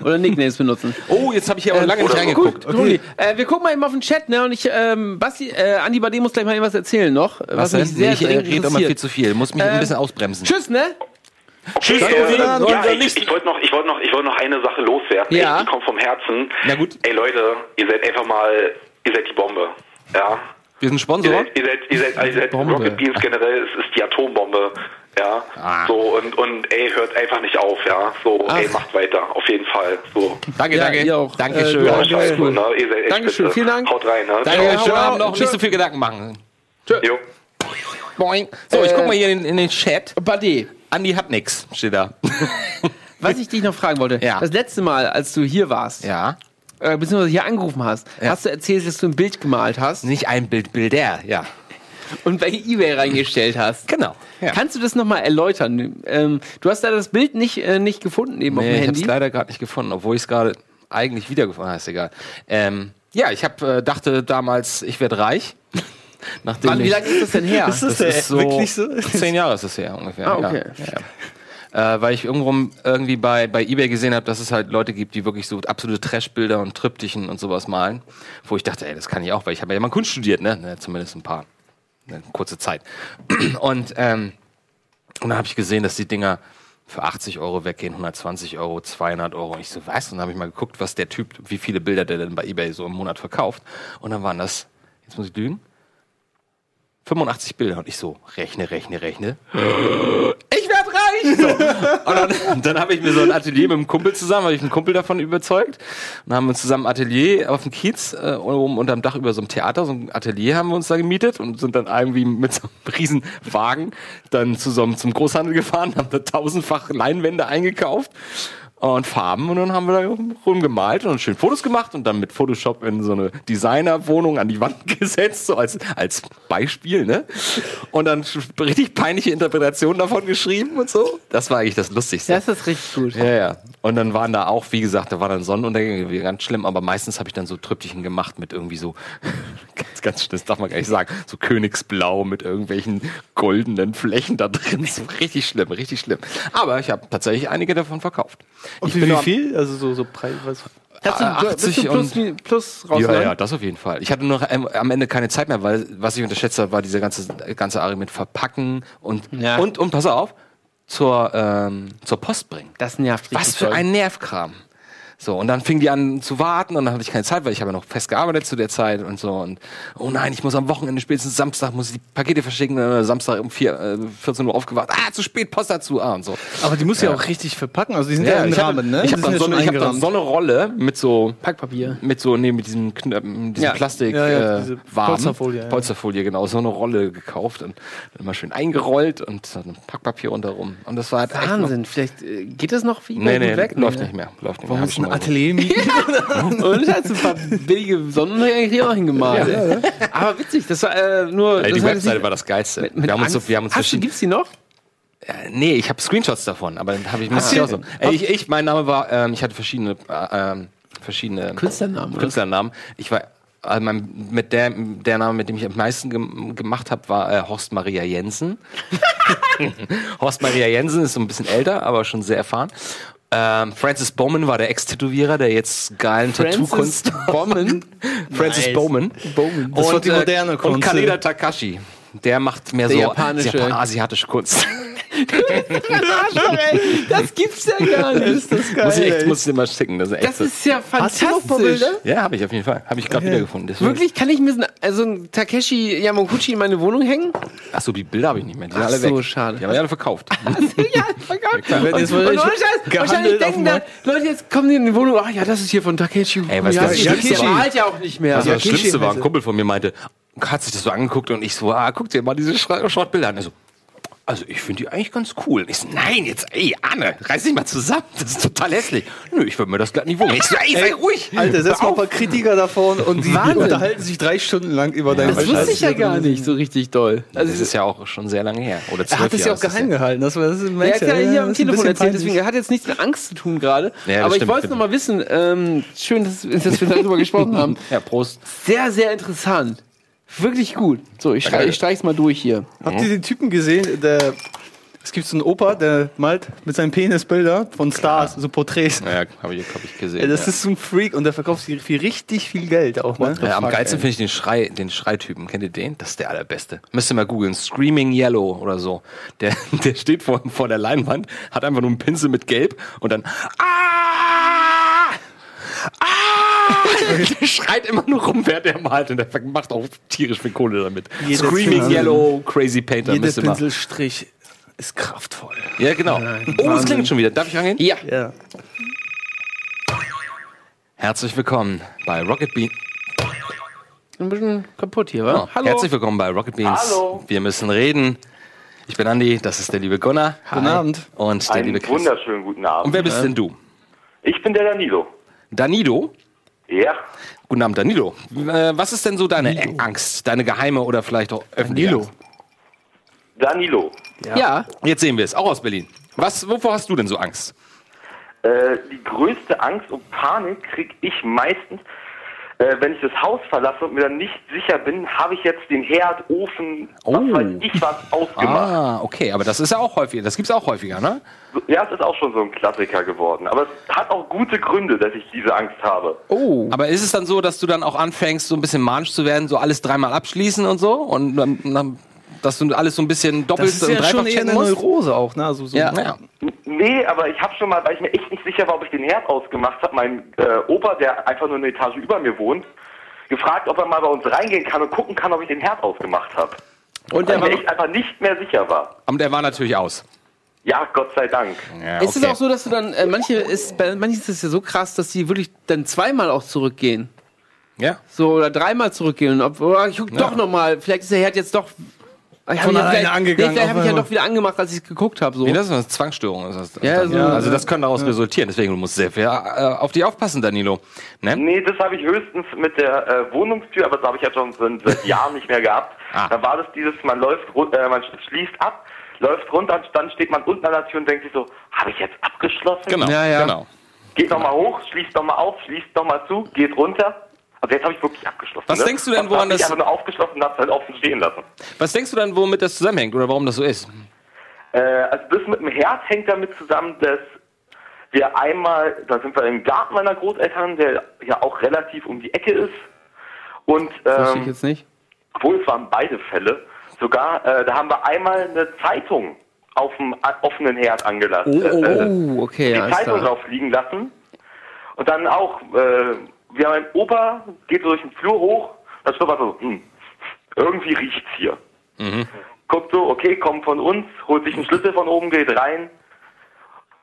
Oder Nicknames benutzen. Oh, jetzt habe ich hier aber lange nicht Gut, reingeguckt. Toni, äh, wir gucken mal eben auf den Chat, ne? Und ich, ähm, Basti, äh, Andi Bade muss gleich mal irgendwas erzählen noch. Was mich denn? sehr, ich sehr rede immer viel zu viel. Muss mich ein Ähm, bisschen ausbremsen. Tschüss, ne? Tschüss, äh, ja, ich, ich wollte noch, ich wollte noch, ich wollte noch eine Sache loswerden. Ja. Ey, die kommt vom Herzen. Na gut. Ey Leute, ihr seid einfach mal, ihr seid die Bombe. Ja. Wir sind Ihr Sponsor. seid, ihr seid, ihr seid, ihr seid Bombe. Rocket Beans generell, es ist die Atombombe. Ja. Ah. So und, und ey, hört einfach nicht auf, ja. So, Ach. ey, macht weiter, auf jeden Fall. So. Danke, Ja, danke. ihr auch. Dankeschön. Äh, Ja, scheiße, cool. ne? Ihr seid echt Dankeschön, spitze. vielen Dank. Haut rein, ne? Danke, Ja, schönen Abend noch. Nicht so viel Gedanken machen. Jo. Boing. So, ich Äh, guck mal hier in, in den Chat. Bade, Andi hat nix, steht da. was ich dich noch fragen wollte. Ja. Das letzte Mal, als du hier warst, Ja. Äh, beziehungsweise hier angerufen hast, Ja. hast du erzählt, dass du ein Bild gemalt hast Nicht ein Bild, Bilder, ja. und bei Ebay reingestellt hast. Genau. Ja. Kannst du das nochmal erläutern? Ähm, du hast da das Bild nicht, äh, nicht gefunden eben auf Nee, dem ich habe Handy. es leider gerade nicht gefunden, obwohl ich es gerade eigentlich wiedergefunden habe. Ist egal. Ähm, ja, ich hab, äh, dachte damals, ich werde reich. Nachdem Wann, wie ich- lange ist das denn her? Ist das Das ist so, wirklich so? Zehn Jahre ist es her ungefähr. Ah, okay. Ja, ja. Äh, weil ich irgendwo irgendwie bei, bei Ebay gesehen habe, dass es halt Leute gibt, die wirklich so absolute Trashbilder und Triptychen und sowas malen. Wo ich dachte, ey, das kann ich auch, weil ich habe ja mal Kunst studiert, ne? ne? Zumindest ein paar. Eine kurze Zeit. Und, ähm, und dann habe ich gesehen, dass die Dinger für 80 Euro weggehen, 120 Euro, 200 Euro. Und ich so, was? Und dann habe ich mal geguckt, was der Typ, wie viele Bilder der denn bei Ebay so im Monat verkauft. Und dann waren das, jetzt muss ich lügen, 85 Bilder. Und ich so, rechne, rechne, rechne. Ich werde reich! So. Und dann, dann habe ich mir so ein Atelier mit einem Kumpel zusammen, habe ich einen Kumpel davon überzeugt. Und haben uns zusammen ein Atelier auf dem Kiez, äh, oben unterm Dach über so einem Theater, so ein Atelier haben wir uns da gemietet und sind dann irgendwie mit so einem riesen Wagen dann zu so einem, zum Großhandel gefahren, haben da tausendfach Leinwände eingekauft und Farben und dann haben wir da rumgemalt und schön Fotos gemacht und dann mit Photoshop in so eine Designerwohnung an die Wand gesetzt, so als, als Beispiel, ne? Und dann richtig peinliche Interpretationen davon geschrieben und so. Das war eigentlich das Lustigste. Das ist richtig gut. Ja, ja. Und dann waren da auch, wie gesagt, da war dann Sonnenuntergänge, ganz schlimm, aber meistens habe ich dann so Trüppchen gemacht mit irgendwie so, ganz, ganz schlimm, das darf man gar nicht sagen, so Königsblau mit irgendwelchen goldenen Flächen da drin. So richtig schlimm, richtig schlimm. Aber ich habe tatsächlich einige davon verkauft. Und Ich wie, bin wie viel? Also so, so Preis, was? Hast du, Ah, du, bist du 80 plus, und- plus Ja, rausgegangen? ja, das auf jeden Fall. Ich hatte nur am am Ende keine Zeit mehr, weil was ich unterschätzt habe, war diese ganze, ganze Ari mit Verpacken und, Ja. und, und pass auf, zur, ähm, zur Post bringen. Das nervt richtig Was für ein Nervkram. So, und dann fing die an zu warten und dann hatte ich keine Zeit, weil ich habe ja noch fest gearbeitet zu der Zeit und so. Und oh nein, ich muss am Wochenende, spätestens Samstag, muss ich die Pakete verschicken. Äh, Samstag um vier, äh, 14 Uhr aufgewacht. Ah, zu spät, Post dazu. Ah, und so. Aber die muss ja, auch richtig verpacken. Also die sind ja, im ich hab- Rahmen, ne? Ich habe dann, ja so, eine- ich hab dann so eine Rolle mit so Packpapier. mit so nee, mit diesem Knö diesem Ja. Plastik Ja, ja, äh. Polsterfolie, ja. Polsterfolie, genau, so eine Rolle gekauft und dann immer schön eingerollt und dann Packpapier rundherum. Und das war halt Wahnsinn, vielleicht äh, geht das noch wie Nee, nee, weg? läuft ne? nicht mehr. Läuft nicht mehr. Ein Atelier mieten? Und es hat so ein paar billige Sonnenuntergänge hier auch hingemalt. Ja, ja. Aber witzig, das war äh, nur. Ey, das die Webseite sich- war das Geilste. Mit, mit wir haben uns, so, Angst- wir haben uns Hast du, gibt's die noch? Äh, nee, ich habe Screenshots davon, aber dann habe ich ich du- auch so. Ey, ich, ich, mein Name war, ähm, ich hatte verschiedene, äh, ähm, verschiedene Künstlernamen, oder? Künstlernamen. Ich war also mein, mit der, der Name, mit dem ich am meisten gem gemacht habe, war äh, Horst Maria Jensen. Horst Maria Jensen ist so ein bisschen älter, aber schon sehr erfahren. Ähm, Francis Bowman war der Ex-Tätowierer, der jetzt geilen Tattoo-Kunst. Bowman. Francis Nice. Bowman. Bowman. Das war die moderne äh, Kunst. Und Kaneda Takashi. Der macht mehr Der so japanische. Japan asiatische Kunst. Das gibt's ja gar nicht. Ist das muss ich echt, muss ich dir mal schicken. Das ist, echt Das ist ja Hast du noch ein paar fantastisch. Bilder? Ja, habe ich auf jeden Fall. Habe ich gerade wiedergefunden. Deswegen- Wirklich? Kann ich mir so ein, also ein Takeshi Yamaguchi in meine Wohnung hängen? Achso, die Bilder habe ich nicht mehr. Die sind Ach alle so, weg. schade. Die haben wir alle verkauft. ja, verkauft. klar. Und, und, gehandelt wahrscheinlich denken dem da, Markt. Leute, jetzt kommen die in die Wohnung, ach ja, das ist hier von Takeshi. Ey, was ja, das ja, war? malt ja auch nicht mehr. Also das Takeshi Schlimmste war, ein Kumpel von mir meinte, hat sich das so angeguckt und ich so, ah, guck dir mal diese Schrottbilder an. Er so, also ich finde die eigentlich ganz cool. Ich so, nein, jetzt, ey, Anne, reiß dich mal zusammen. Das ist total hässlich. Nö, ich würde mir das glatt nicht wohnen. Ich so, ey, sei ruhig. Alter, setz mal ein paar Kritiker davon und die Wahnsinn. unterhalten sich drei Stunden lang über deinen Das wusste ich ja gar nicht so richtig doll. Also das ist ja auch schon sehr lange her. Oder Er zwölf hat es ja auch geheim gehalten. Das, das ist, Er hat ja hier am Telefon erzählt, deswegen er hat jetzt nichts mit Angst zu tun gerade. Ja, Aber ich stimmt, wollte stimmt. noch mal wissen, ähm, schön, dass, dass wir darüber gesprochen haben. Ja, Prost. Sehr, sehr interessant. Wirklich gut. So, ich, streich, ich streich's mal durch hier. Habt ihr den Typen gesehen, der. Es gibt so einen Opa, der malt mit seinem Penis Bilder von Stars, so Porträts. Ja, habe ich, hab ich gesehen. Ja, das ja. ist so ein Freak und der verkauft sich für richtig viel Geld auch. Ne? Ja, am geilsten finde ich den Schrei, den Schreitypen. Kennt ihr den? Das ist der allerbeste. Müsst ihr mal googeln. Screaming Yellow oder so. Der, der steht vor, vor der Leinwand, hat einfach nur einen Pinsel mit Gelb und dann Ah! Ah! der schreit immer nur rum, während er malt und der macht auch tierisch viel Kohle damit. Jeder Screaming Pinsel- Yellow Crazy Painter. Jeder Pinselstrich ist kraftvoll. Ja, genau. Oh, es klingt schon wieder. Darf ich angehen? Ja. Ja. Herzlich willkommen bei Rocket Bean. Ein bisschen kaputt hier, wa? Oh, Herzlich willkommen bei Rocket Beans. Hallo. Wir müssen reden. Ich bin Andi, das ist der liebe Gunnar. Guten Abend. Und der Einen liebe Chris. wunderschönen guten Abend. Und wer bist denn du? Ich bin der Danilo. Danilo? Ja. Guten Abend, Danilo. Äh, was ist denn so deine Angst? Deine geheime oder vielleicht auch öffentliche Angst? Danilo. Ja. Jetzt sehen wir es, auch aus Berlin. Was, wovor hast du denn so Angst? Äh, die größte Angst und Panik kriege ich meistens, äh, wenn ich das Haus verlasse und mir dann nicht sicher bin, habe ich jetzt den Herd, Ofen, was weiß ich was ausgemacht. Ah, okay, aber das ist ja auch häufiger. Das gibt's auch häufiger, ne? Ja, es ist auch schon so ein Klassiker geworden. Aber es hat auch gute Gründe, dass ich diese Angst habe. Oh. Aber ist es dann so, dass du dann auch anfängst, so ein bisschen manisch zu werden, so alles dreimal abschließen und so? Und dann, dann, dass du alles so ein bisschen doppelt Das ist und ja dreifach schon eher eine musst? Neurose auch. Ne? Also so Ja, ja. Nee, aber ich habe schon mal, weil ich mir echt nicht sicher war, ob ich den Herd ausgemacht habe, mein äh, Opa, der einfach nur eine Etage über mir wohnt, gefragt, ob er mal bei uns reingehen kann und gucken kann, ob ich den Herd ausgemacht habe. Und weil der ich mir war- echt einfach nicht mehr sicher war. Und der war natürlich aus. Ja, Gott sei Dank. Ja, Ist es auch so, dass du dann, äh, manche ist, bei manchen ist es ja so krass, dass die wirklich dann zweimal auch zurückgehen. Ja. So, oder dreimal zurückgehen. Und ob, oder ich guck Ja. doch nochmal, vielleicht ist der Herd jetzt doch. Ich hab Von ihn ja alleine vielleicht- angegangen, Nee, vielleicht habe ich ja doch wieder angemacht, als ich geguckt habe. So. Nee, das ist eine Zwangsstörung. Ist das, Ja, so- also das kann daraus Ja. resultieren. Deswegen du musst sehr viel äh, auf dich aufpassen, Danilo. Ne? Nee, das habe ich höchstens mit der äh, Wohnungstür, aber das habe ich ja schon seit seit Jahren nicht mehr gehabt. Ah. Da war das dieses, man läuft, äh, man schließt ab, läuft runter, dann steht man unten an der Tür und denkt sich so, habe ich jetzt abgeschlossen? Genau, Ja, ja. genau. Geht nochmal hoch, schließt nochmal auf, schließt nochmal zu, geht runter. Also jetzt habe ich wirklich abgeschlossen. Was ne? denkst du denn, woran hab ich das- einfach nur aufgeschlossen und hab's halt offen stehen lassen. Was denkst du dann, womit das zusammenhängt oder warum das so ist? Äh, also das mit dem Herd hängt damit zusammen, dass wir einmal, da sind wir im Garten meiner Großeltern, der ja auch relativ um die Ecke ist. Und Wusste ich ähm, jetzt nicht. obwohl es waren beide Fälle, sogar, äh, da haben wir einmal eine Zeitung auf dem offenen Herd angelassen. Oh, oh, äh, oh, okay, die Zeitung drauf liegen lassen. Und dann auch, äh, wir haben ein Opa, geht so durch den Flur hoch, dann schnuppert so, hm, irgendwie riecht's hier. Guckt so, okay, kommt von uns, holt sich einen Schlüssel von oben, geht rein.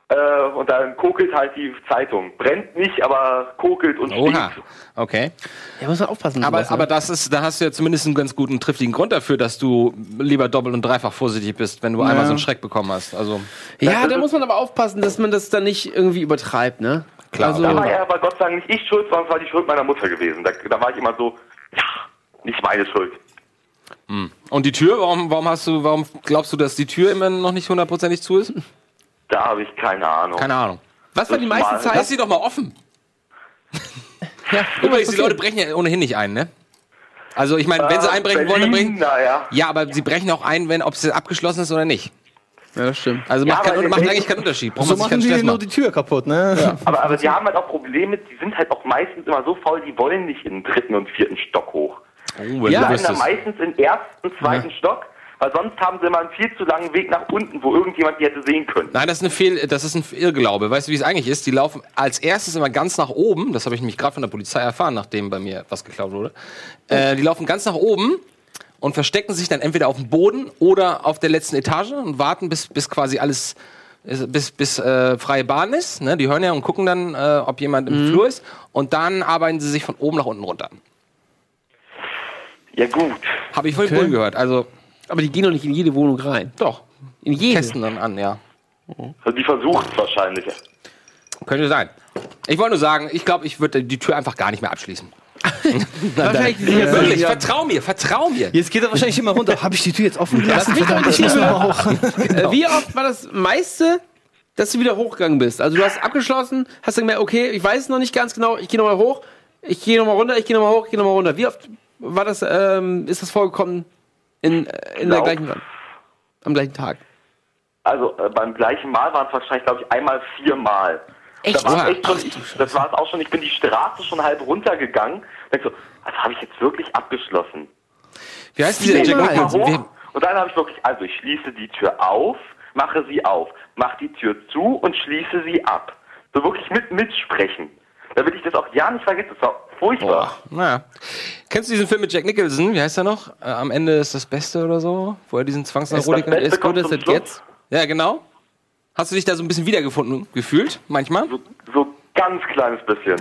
Äh, und dann kokelt halt die Zeitung. Brennt nicht, aber kokelt und Oha, stinkt. okay. Ja, muss man aufpassen. Aber, sowas, ne? aber das ist, da hast du ja zumindest einen ganz guten, triftigen Grund dafür, dass du lieber doppelt und dreifach vorsichtig bist, wenn du Ja. einmal so einen Schreck bekommen hast. Also, Ja, da muss man aber aufpassen, dass man das dann nicht irgendwie übertreibt, ne? Klar. Also, da war er aber Gott sei Dank nicht ich schuld, sondern es war die Schuld meiner Mutter gewesen. Da, da war ich immer so, ja, nicht meine Schuld. hm. Und die Tür, warum, warum hast du, warum glaubst du, dass die Tür immer noch nicht hundertprozentig zu ist? Da habe ich keine Ahnung. Keine Ahnung. Was war die meiste Zeit? Lass sie doch mal offen. Ja, Übrigens, die Leute brechen ja ohnehin nicht ein, ne? Also ich meine, wenn sie Äh, einbrechen wollen, dann brechen. naja. Ja, aber sie brechen auch ein, wenn ob es abgeschlossen ist oder nicht. Ja, das stimmt. Also Ja, macht, kein, in macht eigentlich keinen Unterschied. Braucht So machen die Stress nur machen. die Tür kaputt, ne? Aber, aber die haben halt auch Probleme, die sind halt auch meistens immer so faul, die wollen nicht in den dritten und vierten Stock hoch. Oh, Die wenn bleiben wüsstest. meistens im ersten, zweiten Stock, weil sonst haben sie immer einen viel zu langen Weg nach unten, wo irgendjemand die hätte sehen können. Nein, das ist, eine Fehl, das ist ein Irrglaube. Weißt du, wie es eigentlich ist? Die laufen als erstes immer ganz nach oben. Das habe ich nämlich gerade von der Polizei erfahren, nachdem bei mir was geklaut wurde. Äh, die laufen ganz nach oben und verstecken sich dann entweder auf dem Boden oder auf der letzten Etage und warten, bis, bis quasi alles, bis, bis äh, freie Bahn ist. Ne? Die hören ja und gucken dann, äh, ob jemand im Flur ist. Und dann arbeiten sie sich von oben nach unten runter. Ja gut. Habe ich voll wohl gehört. Also, aber die gehen doch nicht in jede Wohnung rein. Doch. In jede. Testen dann an, ja. Also die versucht es wahrscheinlich. Könnte sein. Ich wollte nur sagen, ich glaube, ich würde die Tür einfach gar nicht mehr abschließen. Wahrscheinlich ja, wirklich, ja. vertrau mir, vertrau mir. Jetzt geht er wahrscheinlich immer runter. Habe ich die Tür jetzt offen gelassen? mich Verdammt, doch mal hoch. Äh, Wie oft war das meiste, dass du wieder hochgegangen bist? Also du hast abgeschlossen, hast dann gemerkt, okay, ich weiß es noch nicht ganz genau, ich gehe nochmal hoch, ich gehe nochmal runter, ich gehe nochmal hoch, ich gehe nochmal runter. Wie oft war das, ähm, ist das vorgekommen in, äh, in der Glaub- gleichen, am gleichen Tag? Also äh, beim gleichen Mal waren es wahrscheinlich, glaube ich, einmal viermal. Echt? Da Oha. echt schon, das war es auch schon, ich bin die Straße schon halb runtergegangen. Denk so, also habe ich jetzt wirklich abgeschlossen. Wie heißt dieser Ich Jack mal Und dann habe ich wirklich, also ich schließe die Tür auf, mache sie auf, mache die Tür zu und schließe sie ab. So wirklich mit mitsprechen. Damit ich das auch ja nicht vergesse. Das war furchtbar. Naja. Kennst du diesen Film mit Jack Nicholson? Wie heißt er noch? Äh, am Ende ist das Beste oder so? Wo er diesen Zwangsneurotiker Ist das Beste kommt zum Schluss? Ja, genau. Hast du dich da so ein bisschen wiedergefunden gefühlt? Manchmal? So ganz kleines bisschen.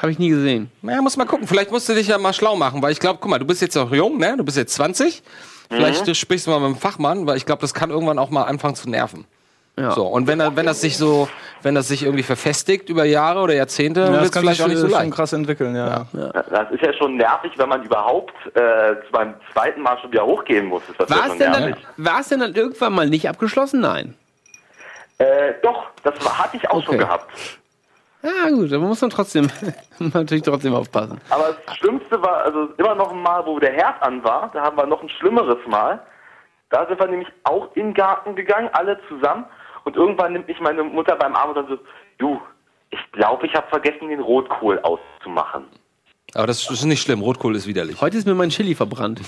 Habe ich nie gesehen. Naja, muss mal gucken. Vielleicht musst du dich ja mal schlau machen, weil ich glaube, guck mal, du bist jetzt auch jung, ne? Du bist jetzt 20. Vielleicht Mhm. sprichst du mal mit einem Fachmann, weil ich glaube, das kann irgendwann auch mal anfangen zu nerven. Ja. So, und wenn, wenn das sich so, wenn das sich irgendwie verfestigt über Jahre oder Jahrzehnte, Ja, wird es vielleicht sich auch nicht so schon leicht. krass entwickeln, ja. Das ist ja schon nervig, wenn man überhaupt äh, beim zweiten Mal schon wieder hochgehen muss. Ja War es denn, dann, denn dann irgendwann mal nicht abgeschlossen? Nein. Äh, doch, das hatte ich auch schon Okay. gehabt. Ja, gut, aber muss man trotzdem, natürlich trotzdem aufpassen. Aber das Schlimmste war, also immer noch ein Mal, wo der Herd an war, da haben wir noch ein schlimmeres Mal. Da sind wir nämlich auch in den Garten gegangen, alle zusammen. Und irgendwann nimmt mich meine Mutter beim Arm und dann so, du, ich glaube, ich habe vergessen, den Rotkohl auszumachen. Aber das ist nicht schlimm. Rotkohl ist widerlich. Heute ist mir mein Chili verbrannt.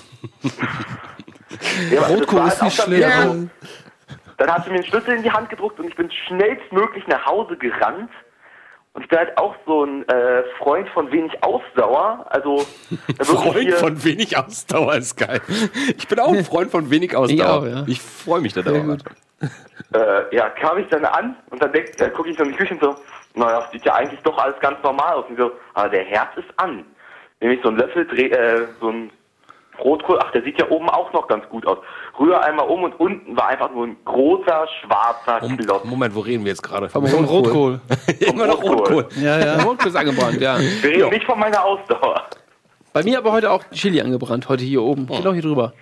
Ja, Rotkohl ist halt nicht dann schlimm. so, Dann hat sie mir den Schlüssel in die Hand gedruckt und ich bin schnellstmöglich nach Hause gerannt. Und ich bin halt auch so ein äh, Freund von wenig Ausdauer. Also Freund von wenig Ausdauer ist geil. Ich bin auch ein Freund von wenig Ausdauer. Ich ja. Ich freue mich da drauf. äh, ja, kam ich dann an und dann denk, dann gucke ich so in die Küche und so, naja, sieht ja eigentlich doch alles ganz normal aus. Und so, aber der Herd ist an. Nämlich so ein Löffel, dreh, äh, so ein Rotkohl, ach, der sieht ja oben auch noch ganz gut aus. Rühr einmal um und unten war einfach nur ein großer, schwarzer Klotz. Moment, wo reden wir jetzt gerade? Vom Rotkohl. Immer noch Rotkohl. Ja, ja. Rotkohl ist angebrannt, ja. Wir reden nicht von meiner Ausdauer. Bei mir aber heute auch Chili angebrannt, heute hier oben. Genau hier drüber.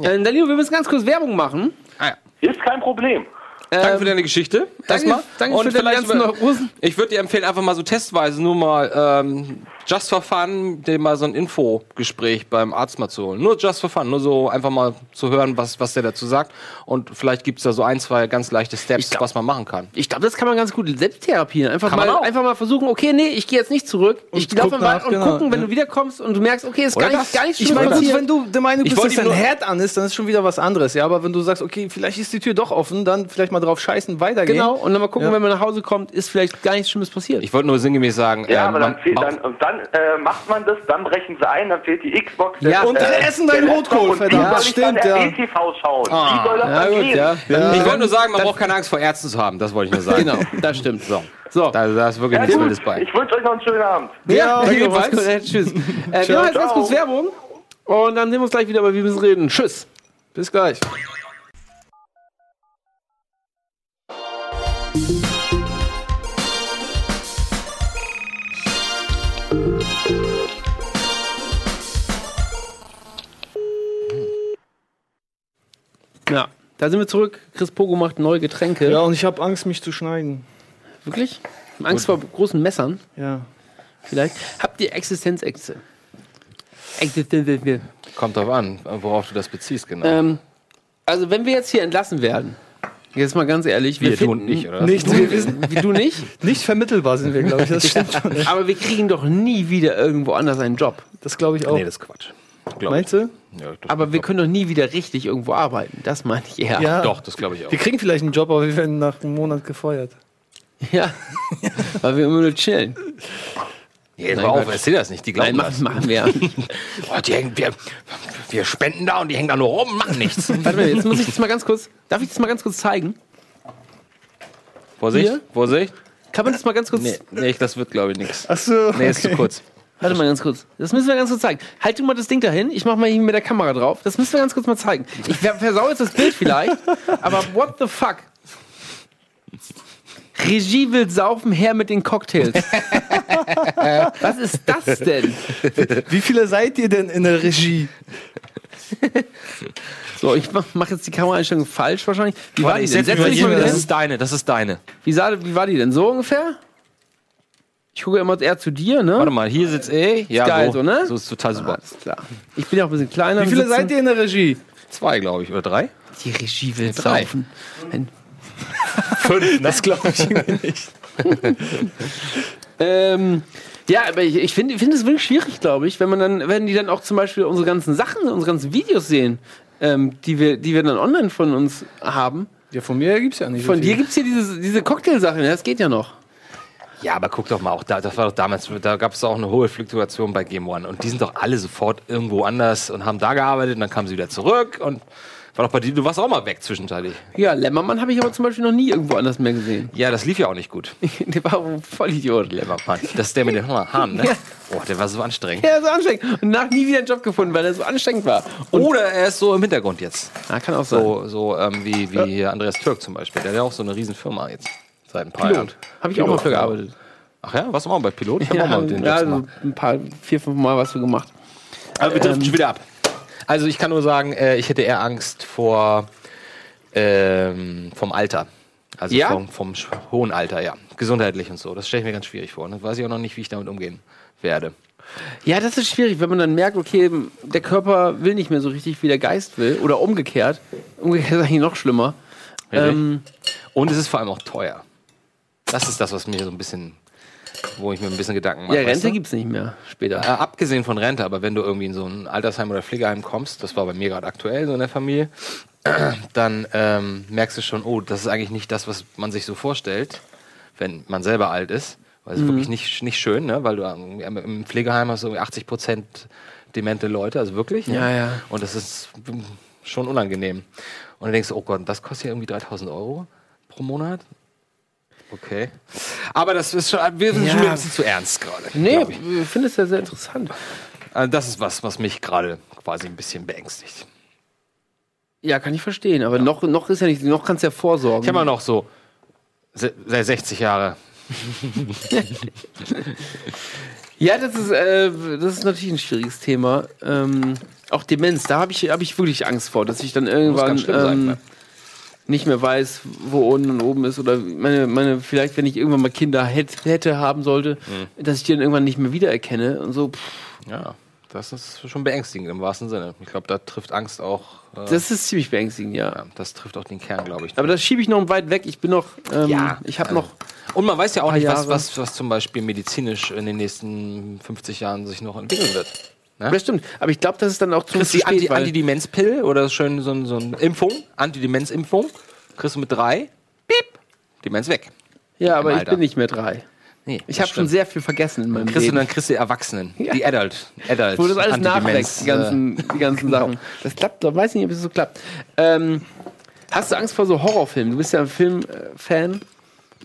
Äh, Danilo, wir müssen ganz kurz Werbung machen. Ah, ja. Ist kein Problem. Danke für deine Geschichte. danke- Erstmal. danke für deine ganzen über- Neurosen. Ich würde dir empfehlen, einfach mal so testweise nur mal ähm, just for fun, dir mal so ein Infogespräch beim Arzt mal zu holen. Nur just for fun, nur so einfach mal zu hören, was, was der dazu sagt. Und vielleicht gibt's da so ein, zwei ganz leichte Steps, was man machen kann. Ich glaube, das kann man ganz gut selbst therapieren. Einfach Kann man mal, auch. einfach mal versuchen, okay, nee, ich gehe jetzt nicht zurück. ich laufe mal und genau, gucken, wenn ja. du wiederkommst und du merkst, okay, ist gar nicht, gar nicht Ich schlimm meine, gut, passiert. wenn du der Meinung Ich bist, dass dein Herd an ist, dann ist schon wieder was anderes. Ja, aber wenn du sagst, okay, vielleicht ist die Tür doch offen, dann vielleicht mal drauf scheißen, weitergehen. Genau, und dann mal gucken, Ja. wenn man nach Hause kommt, ist vielleicht gar nichts Schlimmes passiert. Ich wollte nur sinngemäß sagen, Ja, ähm, aber dann, man- dann, und dann äh, macht man das, dann brechen sie ein, dann fehlt die Xbox. Ja, und äh, essen deinen Rotkohl, und verdammt. Dann Stimmt, der ja. ETV schauen? Ah, wie soll das ja, dann gut, gehen? ja. ich wollte nur sagen, man braucht keine Angst vor Ärzten zu haben. Das wollte ich nur sagen. Genau, das stimmt. So. So. Da, da ist wirklich Ja, nichts. Wildes bei. Ich wünsche euch noch einen schönen Abend. Ja, was? Äh, Tschüss. Äh, wir machen jetzt ganz kurz Werbung und dann sehen wir uns gleich wieder, aber wir müssen reden. Tschüss. Bis gleich. Ja, da sind wir zurück. Chris Pogo macht neue Getränke. Ja, und ich habe Angst, mich zu schneiden. Wirklich? Angst vor großen Messern? Ja. Vielleicht. Habt ihr Existenzängste? Existenzängste. Kommt drauf an, worauf du das beziehst, genau. Ähm, also, wenn wir jetzt hier entlassen werden, jetzt mal ganz ehrlich, wir, Wir tun nicht, oder was? Nicht, wir wissen, wie du nicht? Nicht vermittelbar sind wir, glaube ich. Das stimmt schon. Aber wir kriegen doch nie wieder irgendwo anders einen Job. Das glaube ich auch. nee, das ist Quatsch. Glaub Meinst du? Ja, Aber wir können doch nie wieder richtig irgendwo arbeiten. Das meine ich eher. Ja. Doch, das glaube ich auch. Wir kriegen vielleicht einen Job, aber wir werden nach einem Monat gefeuert. Ja. Weil wir immer nur chillen. Ja, Nein, hör auf, erzähl das nicht, die glauben Nein, das. machen, wir. Oh, die hängen, wir, wir spenden da und die hängen da nur rum, machen nichts. Warte mal, jetzt muss ich das mal ganz kurz. Darf ich das mal ganz kurz zeigen? Vorsicht, Hier? Vorsicht. Kann man das mal ganz kurz. Nee, nee das wird, glaube ich, nichts. Ach so. Nee, ist zu kurz. Warte mal ganz kurz. Das müssen wir ganz kurz zeigen. Halt du mal das Ding dahin. Ich mach mal hier mit der Kamera drauf. Das müssen wir ganz kurz mal zeigen. Ich ver- versau jetzt das Bild vielleicht, aber what the fuck? Regie will saufen, her mit den Cocktails. Was ist das denn? Wie viele seid ihr denn in der Regie? So, ich mach, mach jetzt die Kameraeinstellung falsch wahrscheinlich. Wie war Warte, die ich denn? setz dich mal wieder das hin. ist deine, das ist deine. Wie, sah, wie war die denn? So ungefähr? Ich gucke immer eher zu dir, ne? Warte mal, hier sitzt eh. Ja, Geil, so, so, ne? So ist total super. Alles klar. Ich bin ja auch ein bisschen kleiner. Wie viele seid ihr in der Regie? Zwei, glaube ich, oder drei? Die Regie will Drei. saufen. Fünf, das glaube ich nicht. ähm, ja, aber ich, ich finde find es wirklich schwierig, glaube ich, wenn man dann, wenn die dann auch zum Beispiel unsere ganzen Sachen, unsere ganzen Videos sehen, ähm, die, wir, die wir dann online von uns haben. Ja, von mir gibt's ja nicht. so Von dir viel. gibt es hier diese, diese Cocktailsachen, ja, das geht ja noch. Ja, aber guck doch mal, auch da, das war doch damals, da gab es auch eine hohe Fluktuation bei Game One. Und die sind doch alle sofort irgendwo anders und haben da gearbeitet und dann kamen sie wieder zurück und war doch bei dir, du warst auch mal weg zwischenzeitlich. Ja, Lämmermann habe ich aber zum Beispiel noch nie irgendwo anders mehr gesehen. Ja, das lief ja auch nicht gut. der war ein Vollidiot. Lämmermann. Das ist der mit den Haaren, ne? Ja. Oh, der war so anstrengend. Ja, so anstrengend. Und nach nie wieder einen Job gefunden, weil er so anstrengend war. Oder er ist so im Hintergrund jetzt. Ja, kann auch sein. So, so ähm, wie, wie hier Andreas Türk zum Beispiel. Der hat ja auch so eine riesen Firma jetzt. Seit ein paar Jahren. Pilot. Habe ich auch mal für gearbeitet. Ach ja, warst du auch mal bei Pilot? Ich Ja, auch mal den ja, Jobs so gemacht. ein paar, vier, fünf Mal was du gemacht. Aber wir driften Ähm, schon wieder ab. Also ich kann nur sagen, äh, ich hätte eher Angst vor ähm, vom Alter. Also Ja? vom, vom hohen Alter, ja. Gesundheitlich und so. Das stelle ich mir ganz schwierig vor. Ne? Weiß ich auch noch nicht, wie ich damit umgehen werde. Ja, das ist schwierig, wenn man dann merkt, okay, der Körper will nicht mehr so richtig, wie der Geist will. Oder umgekehrt. Umgekehrt ist eigentlich noch schlimmer. Ähm, Und es ist vor allem auch teuer. Das ist das, was mir so ein bisschen, wo ich mir ein bisschen Gedanken mache. ja, weißt Rente du? gibt's nicht mehr später. Äh, abgesehen von Rente, aber wenn du irgendwie in so ein Altersheim oder Pflegeheim kommst, das war bei mir gerade aktuell so in der Familie, dann ähm, merkst du schon, oh, das ist eigentlich nicht das, was man sich so vorstellt, wenn man selber alt ist. Weil es ist Mhm. wirklich nicht, nicht schön, ne? weil du irgendwie im- im Pflegeheim hast irgendwie 80 Prozent demente Leute, also wirklich. Ne? Ja, ja. Und das ist mm, schon unangenehm. Und dann denkst du, oh Gott, das kostet ja irgendwie 3000 Euro pro Monat. Okay. Aber das ist schon, wir sind Ja. schon ein bisschen zu ernst gerade. nee, ich. ich finde es ja sehr interessant. Also das ist was, was mich gerade quasi ein bisschen beängstigt. Ja, kann ich verstehen. Aber noch, noch ist ja nicht, noch kannst du ja vorsorgen. Ich habe noch so se- seit 60 Jahre. Ja, das ist, äh, das ist natürlich ein schwieriges Thema. Ähm, auch Demenz, da habe ich, hab ich wirklich Angst vor, dass ich dann irgendwann ganz schlimm sein, ähm, ne? Nicht mehr weiß, wo unten und oben ist oder meine, meine vielleicht wenn ich irgendwann mal Kinder hätte, hätte haben sollte, dass ich die dann irgendwann nicht mehr wiedererkenne und so. Pff, Ja, das ist schon beängstigend im wahrsten Sinne. Ich glaube, da trifft Angst auch. äh, Das ist ziemlich beängstigend, ja. Das trifft auch den Kern, glaube ich. Aber das schiebe ich noch weit weg. Ich bin noch, ähm, Ja, ich habe also- noch. Und man weiß ja auch nicht, was, was, was zum Beispiel medizinisch in den nächsten 50 Jahren sich noch entwickeln wird. Ne? Das stimmt. Aber ich glaube, das ist dann auch zu Kriegst spät, die Anti Antidemenzpille oder schön so, ein- so eine Impfung, Antidemenzimpfung, kriegst du mit drei, piep, Demenz weg. Ja, aber ich bin nicht mehr drei. Nee, ich habe schon sehr viel vergessen in meinem du Leben. dann kriegst du die Erwachsenen, die Adult, Adult Wo das alles nachwächst, die ganzen, die ganzen genau. Sachen. Das klappt, da weiß ich nicht, ob es so klappt. Ähm, hast du Angst vor so Horrorfilmen? Du bist ja ein Filmfan.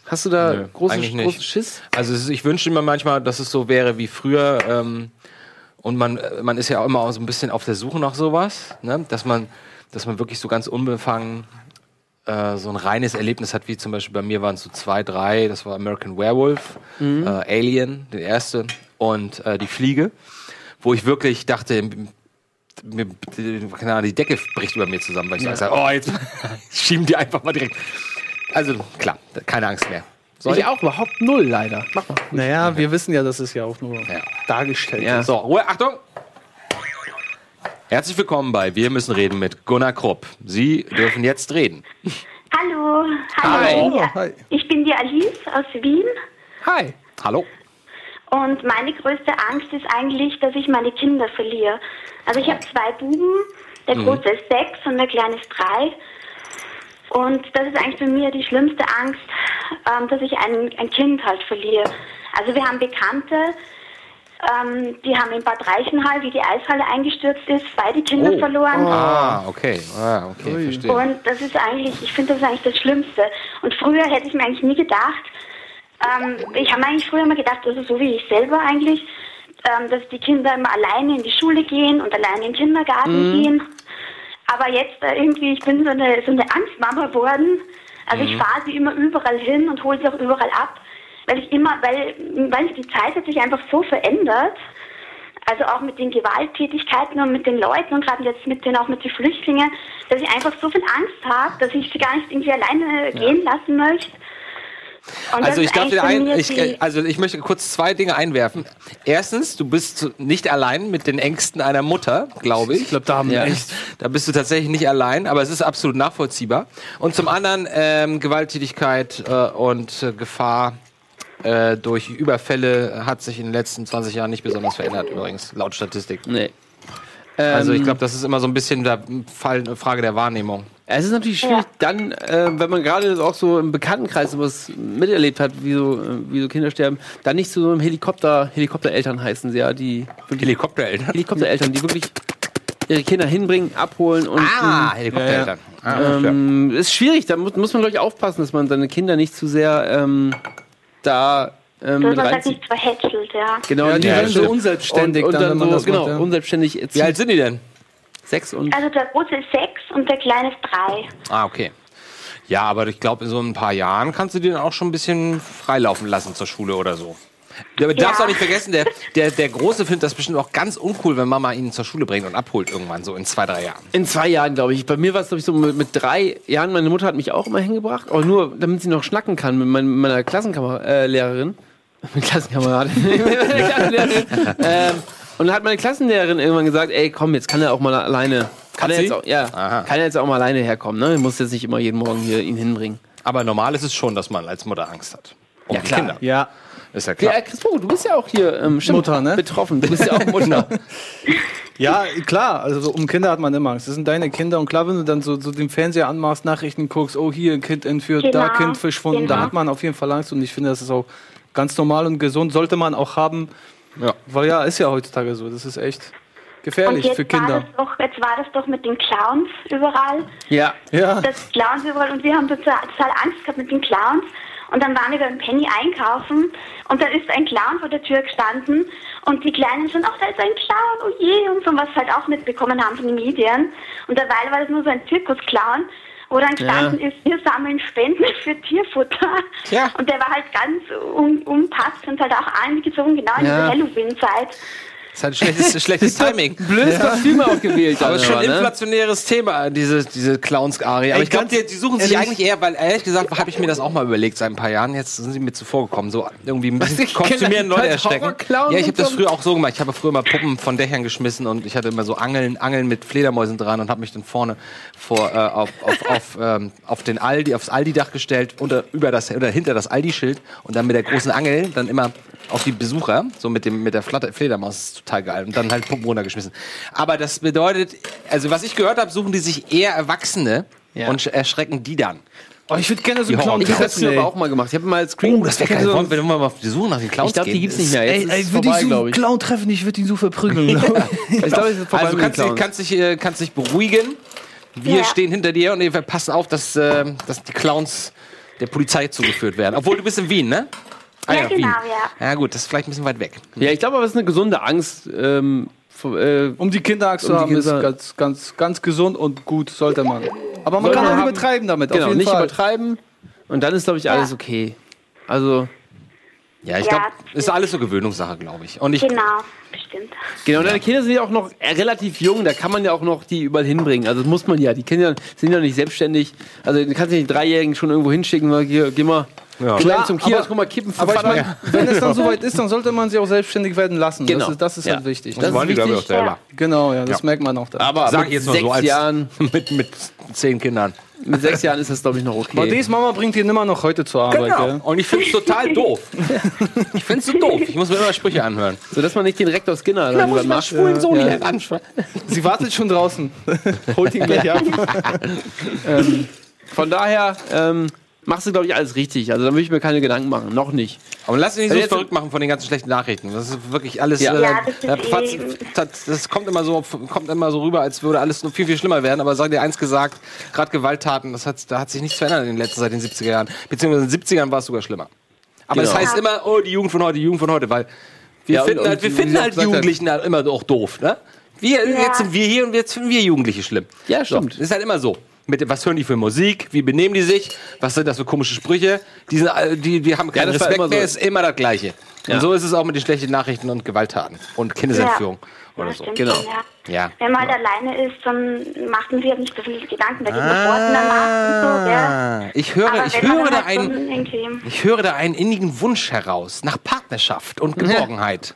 Hast du da Nö, große, großen nicht. Schiss? Also ist, ich wünsche mir manchmal, dass es so wäre wie früher. Ähm, und man, äh, man ist ja auch immer auch so ein bisschen auf der Suche nach sowas, ne? dass man, dass man wirklich so ganz unbefangen äh, so ein reines Erlebnis hat, wie zum Beispiel bei mir waren es so zwei, drei. Das war American Werewolf, Mhm. äh, Alien, der erste und äh, die Fliege, wo ich wirklich dachte, mir, die, keine Ahnung, die Decke bricht über mir zusammen, weil ich Ja. sage, oh, jetzt schieben die einfach mal direkt. Also klar, keine Angst mehr. Soll ich auch überhaupt null, leider. Mach mal. Naja, wir wissen ja, dass es ja auch nur dargestellt ist. So, Ruhe, Achtung! Herzlich willkommen bei Wir müssen reden mit Gunnar Krupp. Sie dürfen jetzt reden. Hallo, Hi. hallo. Oh, Ich, bin die, ich bin die Alice aus Wien Hi. Hallo. und meine größte Angst ist eigentlich, dass ich meine Kinder verliere. Also ich habe zwei Buben, der Mhm. große ist sechs und der kleine ist drei. Und das ist eigentlich für mich die schlimmste Angst, ähm, dass ich ein, ein Kind halt verliere. Also wir haben Bekannte, ähm, die haben in Bad Reichenhall, wie die Eishalle eingestürzt ist, beide Kinder Oh. verloren. Ah, okay. Ah, okay, verstehe. Und das ist eigentlich, ich finde das ist eigentlich das Schlimmste. Und früher hätte ich mir eigentlich nie gedacht, ähm, ich habe mir eigentlich früher immer gedacht, das ist so wie ich selber eigentlich, ähm, dass die Kinder immer alleine in die Schule gehen und alleine in den Kindergarten Mhm. gehen. Aber jetzt äh, irgendwie, ich bin so eine, so eine Angstmama geworden. Also ich Mhm. fahre sie immer überall hin und hole sie auch überall ab. Weil ich immer, weil, weil die Zeit hat sich einfach so verändert. Also auch mit den Gewalttätigkeiten und mit den Leuten und gerade jetzt mit den auch mit den Flüchtlingen, dass ich einfach so viel Angst habe, dass ich sie gar nicht irgendwie alleine gehen lassen möchte. Und Also ich darf dir ein, ich, also ich möchte kurz zwei Dinge einwerfen. Erstens, du bist nicht allein mit den Ängsten einer Mutter, glaube ich. Ich glaube, da haben wir echt- Da bist du tatsächlich nicht allein, aber es ist absolut nachvollziehbar. Und zum anderen ähm, Gewalttätigkeit äh, und äh, Gefahr äh, durch Überfälle hat sich in den letzten 20 Jahren nicht besonders verändert, übrigens, laut Statistik. Nee. Also ich Ähm, glaube, das ist immer so ein bisschen der Fall, eine Frage der Wahrnehmung. Es ist natürlich schwierig, dann, äh, wenn man gerade auch so im Bekanntenkreis sowas miterlebt hat, wie so, äh, wie so Kinder sterben, dann nicht so im Helikopter, Helikoptereltern heißen sie ja, die wirklich, Helikoptereltern? Helikoptereltern, die wirklich ihre Kinder hinbringen, abholen und Ah, ähm, Helikoptereltern. Ja, Ah, ja. ähm, ist schwierig, da muss, muss man glaube ich aufpassen, dass man seine Kinder nicht zu sehr ähm, da ähm, dass man halt nicht verhätschelt, ja. Genau, Ja, die werden so unselbstständig und, und dann, dann, wenn man so, das genau, macht, ja. unselbstständig. Wie alt sind die denn? Sechs und Also der große ist sechs und der kleine ist drei. Ah, okay. Ja, aber ich glaube, in so ein paar Jahren kannst du den auch schon ein bisschen freilaufen lassen zur Schule oder so. Du darfst Ja. auch nicht vergessen, der, der, der Große findet das bestimmt auch ganz uncool, wenn Mama ihn zur Schule bringt und abholt irgendwann, so in zwei, drei Jahren. In zwei Jahren, glaube ich. Bei mir war es, glaube ich, so mit, mit drei Jahren. Meine Mutter hat mich auch immer hingebracht, aber nur, damit sie noch schnacken kann mit mein, meiner Klassenkameradin. Äh. Mit Klassenkameradin. Mit meiner Klassenlehrerin. ähm, und dann hat meine Klassenlehrerin irgendwann gesagt, ey, komm, jetzt kann er auch mal alleine. Kann er jetzt auch, ja, kann er jetzt auch mal alleine herkommen, ne? Du musst jetzt nicht immer jeden Morgen hier ihn hinbringen. Aber normal ist es schon, dass man als Mutter Angst hat. Um Ja, die klar. Kinder. Ja. Ist ja klar. Ja, Christo, du bist ja auch hier ähm, stimmt, Mutter, ne? betroffen. Du bist ja auch Mutter. Ja, klar, also so um Kinder hat man immer Angst. Das sind deine Kinder und klar, wenn du dann so, so den Fernseher anmachst, Nachrichten guckst, oh hier ein Kind entführt, da Genau, Kind verschwunden, da genau. hat man auf jeden Fall Angst und ich finde, das ist auch ganz normal und gesund, sollte man auch haben. Ja. Weil ja, ist ja heutzutage so, das ist echt gefährlich und jetzt für Kinder. War das doch, jetzt war das doch mit den Clowns überall. Ja. Ja. Das Clowns überall und wir haben total, total Angst gehabt mit den Clowns. Und dann waren wir beim Penny einkaufen und da ist ein Clown vor der Tür gestanden und die Kleinen sind, ach, da ist ein Clown, oh je, und so, was halt auch mitbekommen haben von den Medien. Und dabei war das nur so ein Zirkusclown, wo dann gestanden Ja. ist, wir sammeln Spenden für Tierfutter. Ja. Und der war halt ganz un unpassend und halt auch angezogen, genau in Ja. dieser Halloween-Zeit. Das ist halt schlechtes, schlechtes Timing. Blödes Kostüm auch gewählt. Aber es ist schon ein ne? inflationäres Thema, diese, diese Clowns-Arie. Aber Ey, ich glaube, die, die suchen sich eigentlich eher, weil ehrlich gesagt habe ich mir das auch mal überlegt seit ein paar Jahren. Jetzt sind sie mir zuvor gekommen, so irgendwie ein bisschen ich kostümieren, Leute erschrecken. Ja, ich habe das früher auch so gemacht. Ich habe früher mal Puppen von Dächern geschmissen und ich hatte immer so Angeln, Angeln mit Fledermäusen dran und habe mich dann vorne vor, äh, auf, auf, auf, ähm, auf den Aldi, aufs Aldi-Dach gestellt, unter, über das, oder hinter das Aldi-Schild und dann mit der großen Angel dann immer auf die Besucher, so mit, dem, mit der Flatter Fledermaus, das ist total geil. Und dann halt Puppen runtergeschmissen. Aber das bedeutet, also was ich gehört habe, suchen die sich eher Erwachsene und sch- erschrecken die dann. Oh, ich würde gerne so einen Clown Ich habe das ey. aber auch mal gemacht. Ich habe mal Screen. Oh, das wäre geil. Wir wollen wir mal auf die Suche nach den Clowns Ich glaube, die gibt's nicht mehr. Jetzt Ey, ist ey, würde vorbei, ich so glaube einen ich. Clown treffen, ich würde ihn so verprügeln. glaub ich. Glaube, es ist vorbei Also kannst dich, Clowns. kannst, dich, äh, kannst dich beruhigen. Wir Ja. stehen hinter dir und wir passen auf, dass, äh, dass die Clowns der Polizei zugeführt werden. Obwohl du bist in Wien, ne? Ah, Ja, genau, Wien. ja. Ja gut, das ist vielleicht ein bisschen weit weg. Ja, ich glaube aber, es ist eine gesunde Angst. Ähm, vor- äh, Um die Kinderachse Um zu haben, ist Kinder- ganz, ganz, ganz gesund und gut, sollte man. Aber man Sollte kann man auch haben. übertreiben damit, genau, auf jeden nicht Fall. übertreiben. Und dann ist, glaube ich, alles okay. Also, Ja, ich Ja, glaube, ist alles so Gewöhnungssache, glaube ich. Und ich, Genau, bestimmt. genau, deine Kinder sind ja auch noch relativ jung, da kann man ja auch noch die überall hinbringen. Also das muss man ja. Die Kinder sind ja nicht selbstständig. Also du kannst ja nicht die Dreijährigen schon irgendwo hinschicken, weil hier, geh mal. Ja. Klar, zum Kiosk, aber- guck mal, kippen Aber ich meine, wenn es dann soweit ist, dann sollte man sie auch selbstständig werden lassen. Genau. Das ist, das ist Ja. halt wichtig. Das ist wichtig. selber. Genau, ja, das Ja. merkt man auch dann. Aber Sag mit jetzt mal sechs so als Jahren, mit, mit zehn Kindern. mit sechs Jahren ist das, glaube ich, noch okay. Madees Mama bringt ihn immer noch heute zur Arbeit. Genau. Gell? Und ich finde es total doof. Ich finde es so doof. Ich muss mir immer Sprüche anhören. So dass man nicht den Rektor Skinner dann muss macht. schwulen Sohn Ja. hier anschauen. Sie wartet schon draußen. Holt ihn gleich ab. ähm, von daher ähm, machst du, glaube ich, alles richtig. Also da will ich mir keine Gedanken machen. Noch nicht. Aber lass dich nicht so Also jetzt- verrückt machen von den ganzen schlechten Nachrichten. Das ist wirklich alles. Ja. Äh, Ja, das ist äh, das, das kommt immer so, kommt immer so rüber, als würde alles nur viel viel schlimmer werden. Aber sei dir eins gesagt: Gerade Gewalttaten, das hat, da hat sich nichts verändert in den letzten seit den 70er Jahren. Beziehungsweise in den 70ern war es sogar schlimmer. Aber Genau. das heißt immer, oh die Jugend von heute, die Jugend von heute, weil wir Ja, und- finden und halt, wir finden halt Jugendlichen halt immer auch doof, ne? Wir, Ja. Jetzt sind wir hier und jetzt finden wir Jugendliche schlimm. Ja, stimmt. So, das ist halt immer so. Mit, was hören die für Musik? Wie benehmen die sich? Was sind das für komische Sprüche? Die, sind, all- die, die haben keinen das war Respekt immer so. mehr, ist immer das Gleiche. Ja. Und so ist es auch mit den schlechten Nachrichten und Gewalttaten und Kindesentführung oder Ja, so. stimmt Genau. schon, ja. Ja. Wenn man halt alleine ist, dann macht man sich nicht so viele Gedanken. Nacht und so? Ah, ich höre, Aber ich höre da halt einen, ich höre da einen innigen Wunsch heraus nach Partnerschaft und Geborgenheit.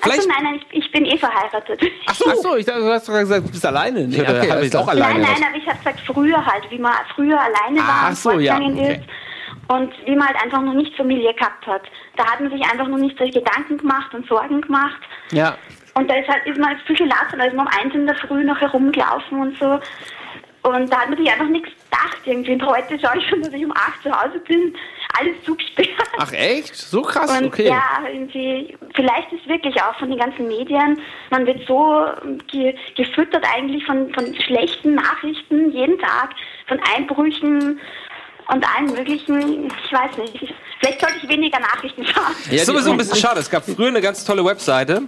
Also Vielleicht- nein, nein, ich, ich bin eh verheiratet. Ach so, Ach so ich dachte, du hast doch gesagt, du bist alleine. Nee, Ja, da hab alles ich auch alleine. Nein, nein, aber ich habe gesagt, früher halt, wie man früher alleine war Ach und so, ja, okay. ist. Und wie man halt einfach noch nicht Familie gehabt hat. Da hat man sich einfach noch nicht solche Gedanken gemacht und Sorgen gemacht. Ja. Und da ist halt ist man viel gelassen, da ist man um eins in der Früh noch herumgelaufen und so. Und da hat man sich einfach nichts gedacht irgendwie. Und heute schaue ich schon, dass ich um acht zu Hause bin, alles zugesperrt. Ach echt? So krass? Und Okay. ja, irgendwie, vielleicht ist wirklich auch von den ganzen Medien, man wird so ge gefüttert eigentlich von, von schlechten Nachrichten jeden Tag, von Einbrüchen und allen möglichen, ich weiß nicht. Vielleicht sollte ich weniger Nachrichten schauen. Ja, ist sowieso ein bisschen schade. Es gab früher eine ganz tolle Webseite.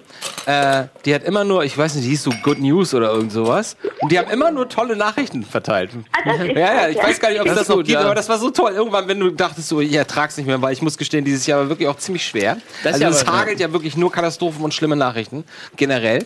Äh, die hat immer nur, ich weiß nicht, die hieß so Good News oder irgend sowas. Und die haben immer nur tolle Nachrichten verteilt. Ah, Ja, ja, ich weiß gar nicht, ob es Das das, noch gut, gibt, ja. aber das war so toll. Irgendwann, wenn du dachtest, so, ich ertrag's nicht mehr, weil ich muss gestehen, dieses Jahr war wirklich auch ziemlich schwer. Das also es hagelt ja wirklich nur Katastrophen und schlimme Nachrichten, generell.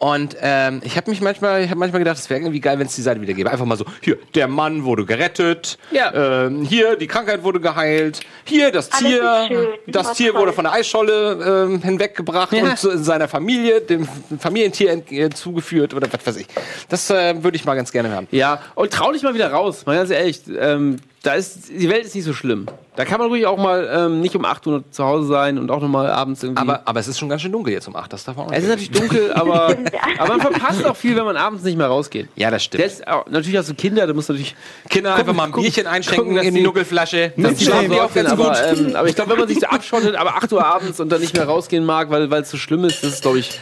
Und ähm, ich habe mich manchmal, ich habe manchmal gedacht, es wäre irgendwie geil, wenn es die Seite wieder gäbe. Einfach mal so, hier, der Mann wurde gerettet, Ja. ähm, hier, die Krankheit wurde geheilt, hier, das das Tier, das Tier toll. wurde von der Eisscholle ähm, hinweggebracht Ja. und zu seiner Familie, dem Familientier ent- äh, zugeführt oder was weiß ich. Das äh, würde ich mal ganz gerne hören. Ja, und trau dich mal wieder raus, mal ganz ehrlich. Ähm, da ist, die Welt ist nicht so schlimm. Da kann man ruhig auch mal ähm, nicht um 8 Uhr zu Hause sein und auch noch mal abends irgendwie. Aber, aber es ist schon ganz schön dunkel jetzt um 8, das darf man auch es ist nicht natürlich dunkel, aber, aber man verpasst auch viel, wenn man abends nicht mehr rausgeht. Ja, das stimmt. Das, auch, natürlich hast du Kinder, da musst du natürlich Kinder einfach mal ein Bierchen einschenken gucken, dass in die Nuckelflasche. Dann Dann schlafen die auch ganz aber, gut. ähm, aber ich glaube, wenn man sich so abschottet, aber 8 Uhr abends und dann nicht mehr rausgehen mag, weil weil es so schlimm ist, das ist, glaube ich,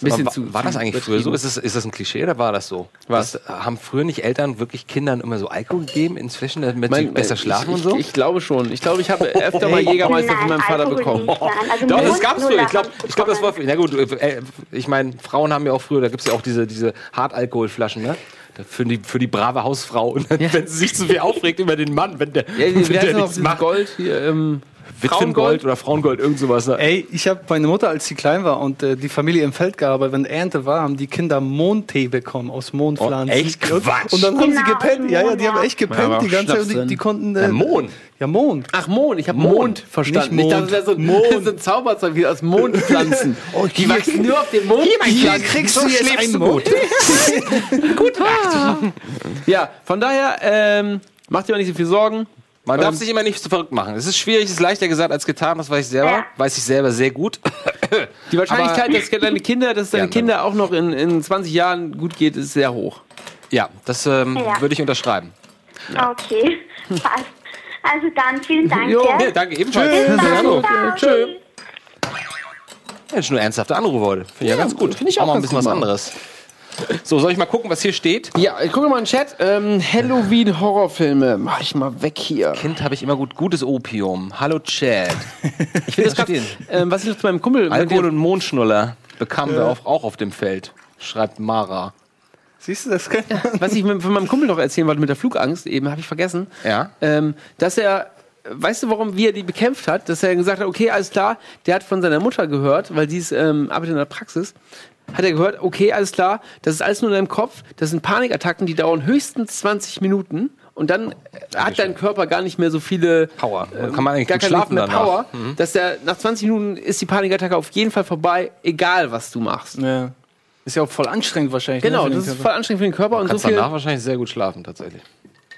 bisschen war, zu. war das eigentlich früher so? Ist das, ist das ein Klischee oder war das so? Was? Das, haben früher nicht Eltern wirklich Kindern immer so Alkohol gegeben inzwischen, damit sie Mein- besser schlafen ich, und so? Ich, ich glaube schon. Ich glaube, ich habe öfter mal Jägermeister von meinem Vater bekommen. Also Doch, das gab's nur früher. Ich glaube, ich glaub, das war. Na gut, äh, ich meine, Frauen haben ja auch früher, da gibt's ja auch diese, diese Hartalkoholflaschen, ne? Für die, für die brave Hausfrau. Und dann, wenn sie sich zu viel aufregt über den Mann, wenn der, Ja, wie wenn der noch nichts macht. Gold hier? Ähm, Witwengold oder Frauengold, irgend sowas. Ne? Ey, ich habe meine Mutter, als sie klein war und äh, die Familie im Feld gearbeitet, wenn Ernte war, haben die Kinder Mondtee bekommen aus Mondpflanzen. Oh, echt Quatsch. Und dann haben sie Genau, gepennt. Ja, ja, die Mond, haben echt gepennt aber die ganze Zeit. Die, die konnten. Äh, Ja, Mond. Ja, Mond. Ach, Mond. Ich habe Mond. Mond, verstanden. Nicht Ich dachte, das wäre so, ein- Mond. so ein Zauberzeug wie aus Mondpflanzen. Oh, die wachsen nur auf dem Mond. Hier, mein Hier kriegst du jetzt einen Mond. gut. ja, von daher ähm, macht ihr auch nicht so viel Sorgen. Man Ähm, darf sich immer nicht zu verrückt machen. Es ist schwierig, es ist leichter gesagt als getan, das weiß ich selber. Weiß ich selber sehr gut. Die Wahrscheinlichkeit, Aber- dass deine Kinder, dass deine Ja, Kinder auch noch in, in 20 Jahren gut geht, ist sehr hoch. Ja, das ähm, Ja. würde ich unterschreiben. Okay, passt. Also dann, vielen Dank. Jo, nee, danke ebenfalls. Ciao. Tschö. Mensch, nur ernsthafte Anrufe heute. Finde ich ja, Ja, ganz gut. finde ich auch mal ein bisschen was anderes. So, soll ich mal gucken, was hier steht? Ja, ich gucke mal in den Chat. Ähm, Halloween-Horrorfilme. Mach ich mal weg hier. Kind habe ich immer gut gutes Opium. Hallo Chat. Ich will das Was gerade, ähm, was ich noch zu meinem Kumpel... Alkohol und Mondschnuller bekamen wir auch, auch auf dem Feld, schreibt Mara. Siehst du, das kann Was ich mit- von meinem Kumpel noch erzählen wollte mit der Flugangst, eben habe ich vergessen. Ja. Ähm, dass er, weißt du, warum, wie er die bekämpft hat? Dass er gesagt hat, okay, alles klar, der hat von seiner Mutter gehört, weil die ist, ähm, arbeitet in der Praxis, hat er gehört, okay, alles klar, das ist alles nur in deinem Kopf, das sind Panikattacken, die dauern höchstens 20 Minuten und dann hat dein Körper gar nicht mehr so viele Power. Dann kann man eigentlich gar gut keine schlafen mehr danach. Power, Mhm. dass der nach 20 Minuten ist die Panikattacke auf jeden Fall vorbei, egal was du machst. Ja. Ist ja auch voll anstrengend wahrscheinlich. Genau, ne, das ist Körper. voll anstrengend für den Körper und so Kannst viel. danach wahrscheinlich sehr gut schlafen, tatsächlich.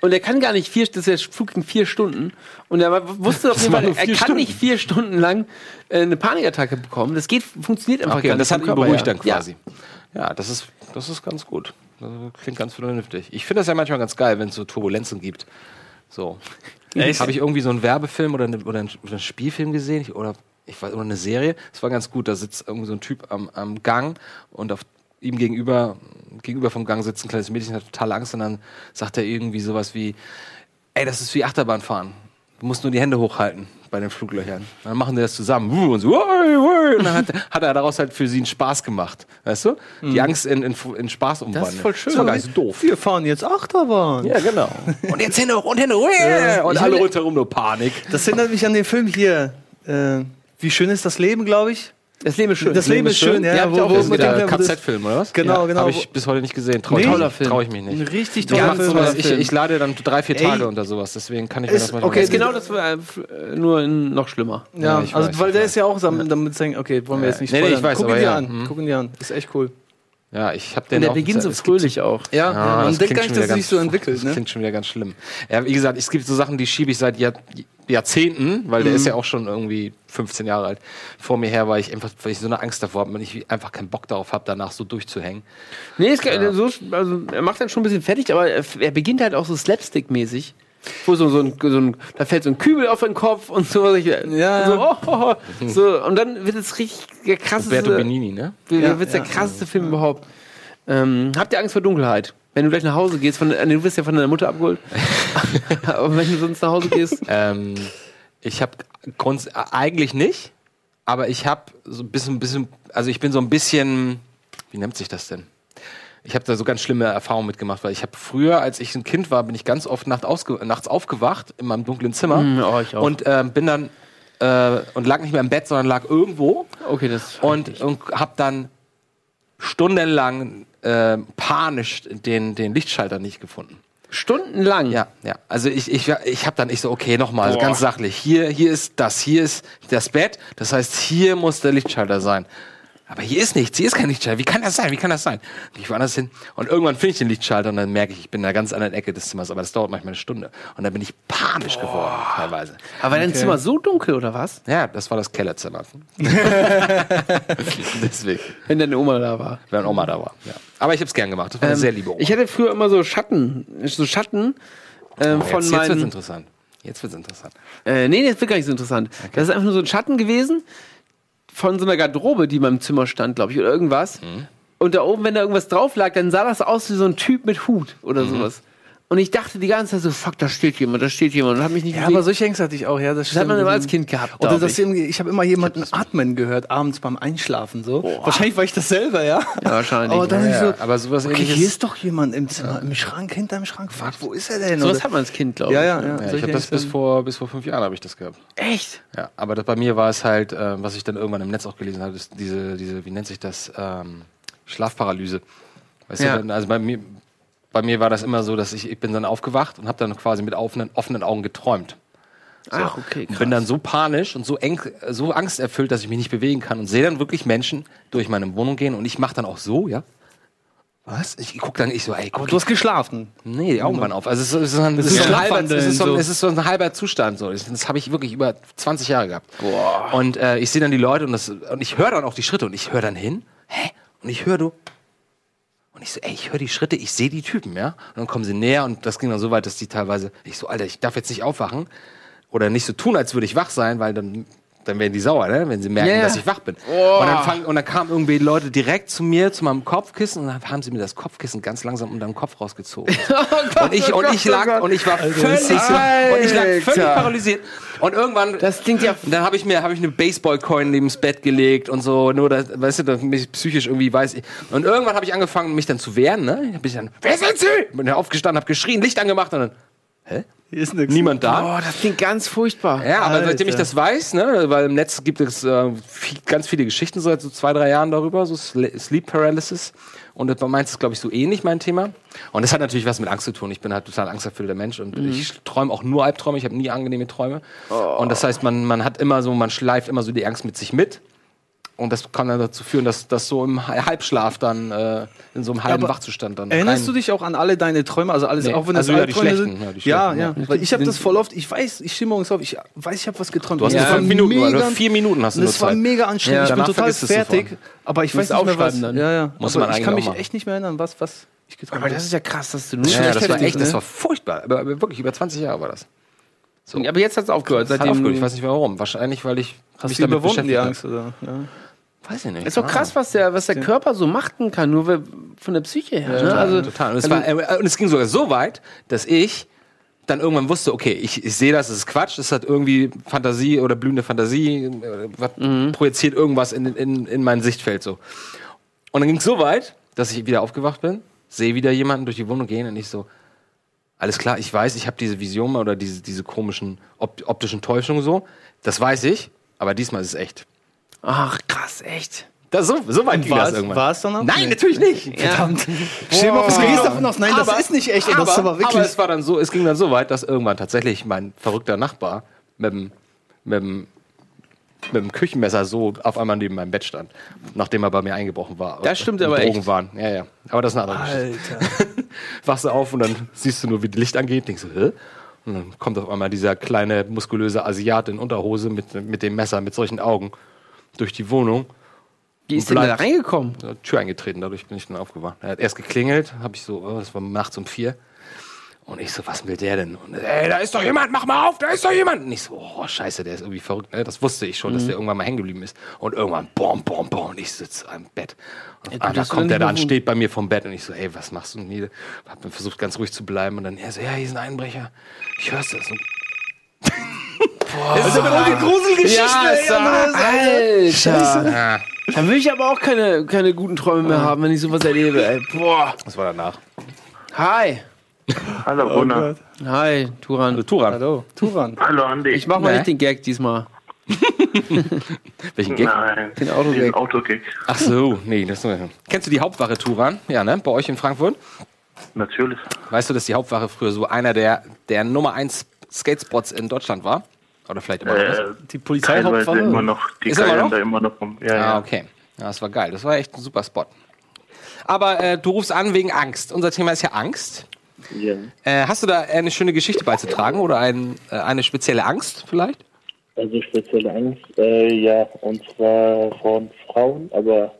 Und er kann gar nicht vier, das ist der Flug in vier Stunden. Und er wusste auf jeden Fall, er kann Stunden. nicht vier Stunden lang äh, eine Panikattacke bekommen. Das geht, funktioniert einfach Okay, gar und nicht. das hat ihn beruhigt dann quasi. Ja, das, ist, das ist ganz gut. Das klingt ganz vernünftig. Ich finde das ja manchmal ganz geil, wenn es so Turbulenzen gibt. So. Habe ich irgendwie so einen Werbefilm oder, eine, oder, einen, oder einen Spielfilm gesehen ich, oder, ich weiß, oder eine Serie. Das war ganz gut. Da sitzt irgendwie so ein Typ am, am Gang und auf ihm gegenüber, gegenüber vom Gang sitzt ein kleines Mädchen, hat total Angst und dann sagt er irgendwie sowas wie, ey, das ist wie Achterbahnfahren. Du musst nur die Hände hochhalten bei den Fluglöchern. Dann machen die das zusammen. Und so. Und dann hat, hat er daraus halt für sie einen Spaß gemacht. Weißt du? Die Mhm. Angst in, in, in Spaß umwandeln. Das ist voll schön. Das war gar nicht so doof. Wir fahren jetzt Achterbahn. Ja, genau. Und jetzt Hände hoch und Hände hoch. Ja. Und alle rundherum nur Panik. Das erinnert mich an den Film hier. Äh, wie schön ist das Leben, glaube ich? Das Leben ist schön. Das Leben ist schön, ja. Das- KZ-Film, oder was? Genau, ja, genau. Habe ich bis heute nicht gesehen. Trau, Nee. Toller Film. trau ich mich nicht. Ein richtig Ich, toller Film. ich, ich lade dann drei, vier Ey. Tage unter sowas. Deswegen kann ich mir das mal okay, ist genau das, äh, f- äh, nur noch schlimmer. Ja, ich also weiß, weil der ist ja auch damit, sagen, okay, wollen wir jetzt nicht Nee, nee, ich spoilern. weiß, Gucken aber die ja. an, Mhm. gucken die an. Ist echt cool. Ja, ich habe Und den der auch- beginnt so es gibt- fröhlich auch. Ja, man das denkt gar nicht, dass es sich so entwickelt, Das ne? klingt schon wieder ganz schlimm. Ja, wie gesagt, es gibt so Sachen, die schiebe ich seit Jahr, Jahrzehnten, weil der Mhm. ist ja auch schon irgendwie 15 Jahre alt, vor mir her, weil ich einfach, weil ich so eine Angst davor habe, weil ich einfach keinen Bock darauf habe, danach so durchzuhängen. Nee, es, so, also, er macht dann schon ein bisschen fertig, aber er, er beginnt halt auch so Slapstick-mäßig. Wo so, so, ein, so ein, da fällt so ein Kübel auf den Kopf und so. Ja. So, oh, oh, oh. so und dann wird es richtig der krasseste. Roberto Benini, ne? Wird Ja, wird's ja. der krasseste Film überhaupt. Ähm, habt ihr Angst vor Dunkelheit? Wenn du gleich nach Hause gehst, von, äh, du wirst ja von deiner Mutter abgeholt. aber wenn du sonst nach Hause gehst. Ähm, ich habe eigentlich nicht, aber ich habe so ein bisschen, bisschen, also ich bin so ein bisschen, wie nennt sich das denn? Ich habe da so ganz schlimme Erfahrungen mitgemacht, weil ich habe früher, als ich ein Kind war, bin ich ganz oft nacht nachts aufgewacht in meinem dunklen Zimmer Mm, oh, ich auch. und ähm, bin dann äh, und lag nicht mehr im Bett, sondern lag irgendwo Okay, das. und, und habe dann stundenlang äh, panisch den, den Lichtschalter nicht gefunden. Stundenlang? Ja, ja. Also ich, ich, ich habe dann ich so, okay, nochmal, Boah. ganz sachlich. Hier, hier ist das, hier ist das Bett. Das heißt, hier muss der Lichtschalter sein. Aber hier ist nichts, hier ist kein Lichtschalter. Wie kann das sein? Wie kann das sein? Und ich woanders hin. Und irgendwann finde ich den Lichtschalter und dann merke ich, ich bin in einer ganz anderen Ecke des Zimmers. Aber das dauert manchmal eine Stunde. Und dann bin ich panisch geworden, teilweise. Aber war dein Okay. Zimmer so dunkel oder was? Ja, das war das Kellerzimmer. Deswegen. Wenn deine Oma da war. Wenn Oma da war, ja. Aber ich habe es gern gemacht. Das war eine Ähm, sehr liebe Oma. Ich hatte früher immer so Schatten, so Schatten ähm, Oh, von jetzt, jetzt wird's meinen. interessant. Jetzt wird's interessant. Äh, nee, das wird gar nicht so interessant. Das ist einfach nur so ein Schatten gewesen von so einer Garderobe, die in meinem Zimmer stand, glaube ich, oder irgendwas. Mhm. Und da oben, wenn da irgendwas drauf lag, dann sah das aus wie so ein Typ mit Hut oder Mhm. sowas. Und ich dachte die ganze Zeit so, fuck, da steht jemand, da steht jemand. Und hab mich nicht Ja, aber solche Ängste hatte ich auch, ja. Das, Das hat man immer als Kind gehabt, Oder das ich. ich habe immer jemanden atmen gehört, abends beim Einschlafen so. Wahrscheinlich war ich das selber, ja. Ja, wahrscheinlich. Aber dann Ja, so, ja. Aber sowas okay, Ähnliches- hier ist doch jemand im Zimmer, im Schrank, hinterm Schrank. Fuck, wo ist er denn? Sowas Oder- hat man als Kind, glaube ich. Ja, ja, ja. Ich habe das bis vor, bis vor fünf Jahren habe ich das gehabt. Echt? Ja, aber das, bei mir war es halt, äh, was ich dann irgendwann im Netz auch gelesen habe, ist diese, diese, wie nennt sich das, ähm, Schlafparalyse. Weißt Ja. du, also bei mir, bei mir war das immer so, dass ich, ich bin dann aufgewacht und habe dann quasi mit offenen, offenen Augen geträumt. So. Ach, okay, Und bin dann so panisch und so eng, so angsterfüllt, dass ich mich nicht bewegen kann und sehe dann wirklich Menschen durch meine Wohnung gehen und ich mache dann auch so, ja. Was? Ich guck dann, ich so, ey, guck. Aber du hast geschlafen. Nee, die Augen waren auf. Also es ist, es ist, ein, es ist so ein halber, Schlafwandeln, es ist, so, es ist so ein halber Zustand. So. Das, habe ich wirklich über 20 Jahre gehabt. Und äh, ich sehe dann die Leute und, das, und ich höre dann auch die Schritte und ich höre dann hin. Hä? Und ich höre du. Ich so, ey, ich höre die Schritte, ich sehe die Typen, ja. Und dann kommen sie näher und das ging dann so weit, dass die teilweise, ich so, Alter, ich darf jetzt nicht aufwachen oder nicht so tun, als würde ich wach sein, weil dann, dann werden die sauer, ne? wenn sie merken, ja. dass ich wach bin. Oh. Und, dann fang, und dann kamen irgendwie Leute direkt zu mir, zu meinem Kopfkissen und dann haben sie mir das Kopfkissen ganz langsam unter den Kopf rausgezogen. und ich, oh und ich oh lag, und ich war völlig, das so- und ich lag völlig paralysiert. Und irgendwann, das klingt ja, dann habe ich mir, habe ich eine Baseballcoin neben das Bett gelegt und so, nur, dass, weißt du, dass mich psychisch irgendwie weiß ich. Und irgendwann habe ich angefangen, mich dann zu wehren, ne? Ich hab mich dann, wer sind Sie? Bin aufgestanden, habe geschrien, Licht angemacht und dann, hä? Hier ist nix. Niemand da? Oh, das klingt ganz furchtbar. Ja, aber Alter. seitdem ich das weiß, ne, weil im Netz gibt es äh, viel, ganz viele Geschichten so seit so zwei, drei Jahren darüber, so Sle- Sleep Paralysis. Und das war meins, glaube ich, so ähnlich mein Thema. Und das hat natürlich was mit Angst zu tun. Ich bin halt total angsterfüllter Mensch und Mhm. ich träume auch nur Albträume. Ich habe nie angenehme Träume. Und das heißt, man, man hat immer so, man schleift immer so die Angst mit sich mit. Und das kann dann dazu führen, dass das so im Halbschlaf dann, äh, in so einem halben aber Wachzustand dann Erinnerst rein- du dich auch an alle deine Träume? Also alles, Nee. auch wenn das Also ja, die Albträume sind? ja, Ja, ja. ja. Weil ich habe das voll oft, ich weiß, ich stehe morgens auf, ich weiß, ich habe was geträumt. Du hast war fünf Minuten, mega, oder vier Minuten hast du Es war mega anstrengend, Ja, ich bin total fertig, aber ich weiß nicht mehr was. dann. Ja, ja. Muss aber man ich kann mich echt nicht mehr erinnern, was, was ich geträumt Aber habe. das ist ja krass, dass du nur Ja, schlecht das war echt, das ne? war furchtbar. Aber, aber wirklich, über 20 Jahre war das. So. Aber jetzt hat es aufgehört. Das hat Seitdem aufgehört. Ich weiß nicht warum. Wahrscheinlich, weil ich Hast mich du damit überwunden, die Angst? Oder? Ja. Weiß ich nicht. ist doch krass, was der, was der Körper so machen kann, nur weil- von der Psyche her. ne? Also, total. Und es, also- war, äh, und es ging sogar so weit, dass ich dann irgendwann wusste, okay, ich, ich sehe das, das ist Quatsch, das hat irgendwie Fantasie oder blühende Fantasie, äh, was projiziert irgendwas in, in, in mein Sichtfeld so. Und dann ging es so weit, dass ich wieder aufgewacht bin, sehe wieder jemanden durch die Wohnung gehen und ich so, alles klar, ich weiß, ich habe diese Vision oder diese, diese komischen op optischen Täuschungen so, das weiß ich, aber diesmal ist es echt. Ach, krass, echt. Das, so, so weit ging war das es- irgendwann. war es dann auch? Nein, Nee. natürlich nicht. Verdammt. Stell mal du gehst davon aus, nein, das ist nicht echt, Aber, das aber wirklich- es war dann so, es ging dann so weit, dass irgendwann tatsächlich mein verrückter Nachbar mit dem, mit dem, mit dem Küchenmesser so auf einmal neben meinem Bett stand, nachdem er bei mir eingebrochen war. Das stimmt aber Drogen echt. waren. Ja, ja. Aber das ist eine andere Geschichte. Wachst du auf und dann siehst du nur, wie das Licht angeht, denkst du, hä? Und dann kommt auf einmal dieser kleine, muskulöse Asiat in Unterhose mit, mit dem Messer, mit solchen Augen durch die Wohnung. Wie ist Und denn da reingekommen? Tür eingetreten, dadurch bin ich dann aufgewacht. Er hat erst geklingelt, habe ich so, oh, das war nachts um vier. Und ich so, was will der denn? Und, ey, da ist doch jemand, mach mal auf, da ist doch jemand. Und ich so, oh, scheiße, der ist irgendwie verrückt. Ne? Das wusste ich schon, dass Mhm. der irgendwann mal hängen geblieben ist. Und irgendwann, bom, bom, bom, und ich sitze am Bett. Und Ja, dass du kommt dann der da an, mehr steht bei mir vom Bett. Und ich so, ey, was machst du denn hier? Hab dann versucht, ganz ruhig zu bleiben. Und dann er so, ja, hier ist ein Einbrecher. Ich hör's das. Und Das ist aber eine Gruselgeschichte. Ja, ey. Alter. Dann will ich aber auch keine, keine guten Träume mehr haben, wenn ich sowas erlebe. Ey. Boah. Das war danach. Hi. Hallo, Oh. Hi, Turan. Turan. Hallo, Turan. Hallo, Andi. Ich mach mal Nee. nicht den Gag diesmal. Welchen Gag? Nein, Den Autogag. diesen Autogag. Ach so, nee, das Kennst du die Hauptwache Turan? Ja, ne? Bei euch in Frankfurt? Natürlich. Weißt du, dass die Hauptwache früher so einer der, der Nummer 1 Skatespots in Deutschland war? Oder vielleicht immer? Äh, Die teilweise Polizeihauptwache? immer noch. Die Ist immer noch? da immer noch rum. Ja, Ah, ja. okay. Ja, das war geil. Das war echt ein super Spot. Aber äh, du rufst an wegen Angst. Unser Thema ist ja Angst. ja. Äh, hast du da eine schöne Geschichte beizutragen oder ein, äh, eine spezielle Angst vielleicht? Also spezielle Angst, äh, ja, und zwar von Frauen, aber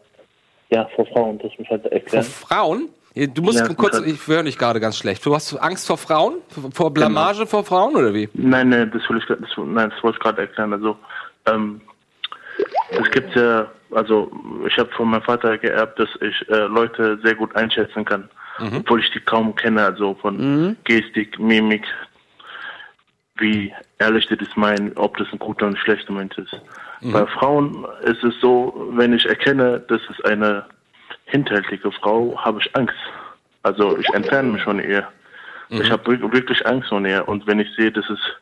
ja, vor Frauen, das muss halt Vor erklären. Frauen? Du musst Ja, kurz, ich höre dich gerade ganz schlecht. Du hast Angst vor Frauen? Vor Blamage vor Frauen oder wie? Nein, nein, das will ich, das, nein, das wollte ich gerade erklären. Also, ähm, es gibt ja, also ich habe von meinem Vater geerbt, dass ich äh, Leute sehr gut einschätzen kann. obwohl ich die kaum kenne, also von Gestik, Mimik, wie ehrlich die das meinen, ob das ein guter und ein schlechter Mensch ist. Mhm. Bei Frauen ist es so, wenn ich erkenne, das ist eine hinterhältige Frau, habe ich Angst. Also ich entferne mich von ihr. Ich habe wirk- wirklich Angst von ihr. Und wenn ich sehe, das ist,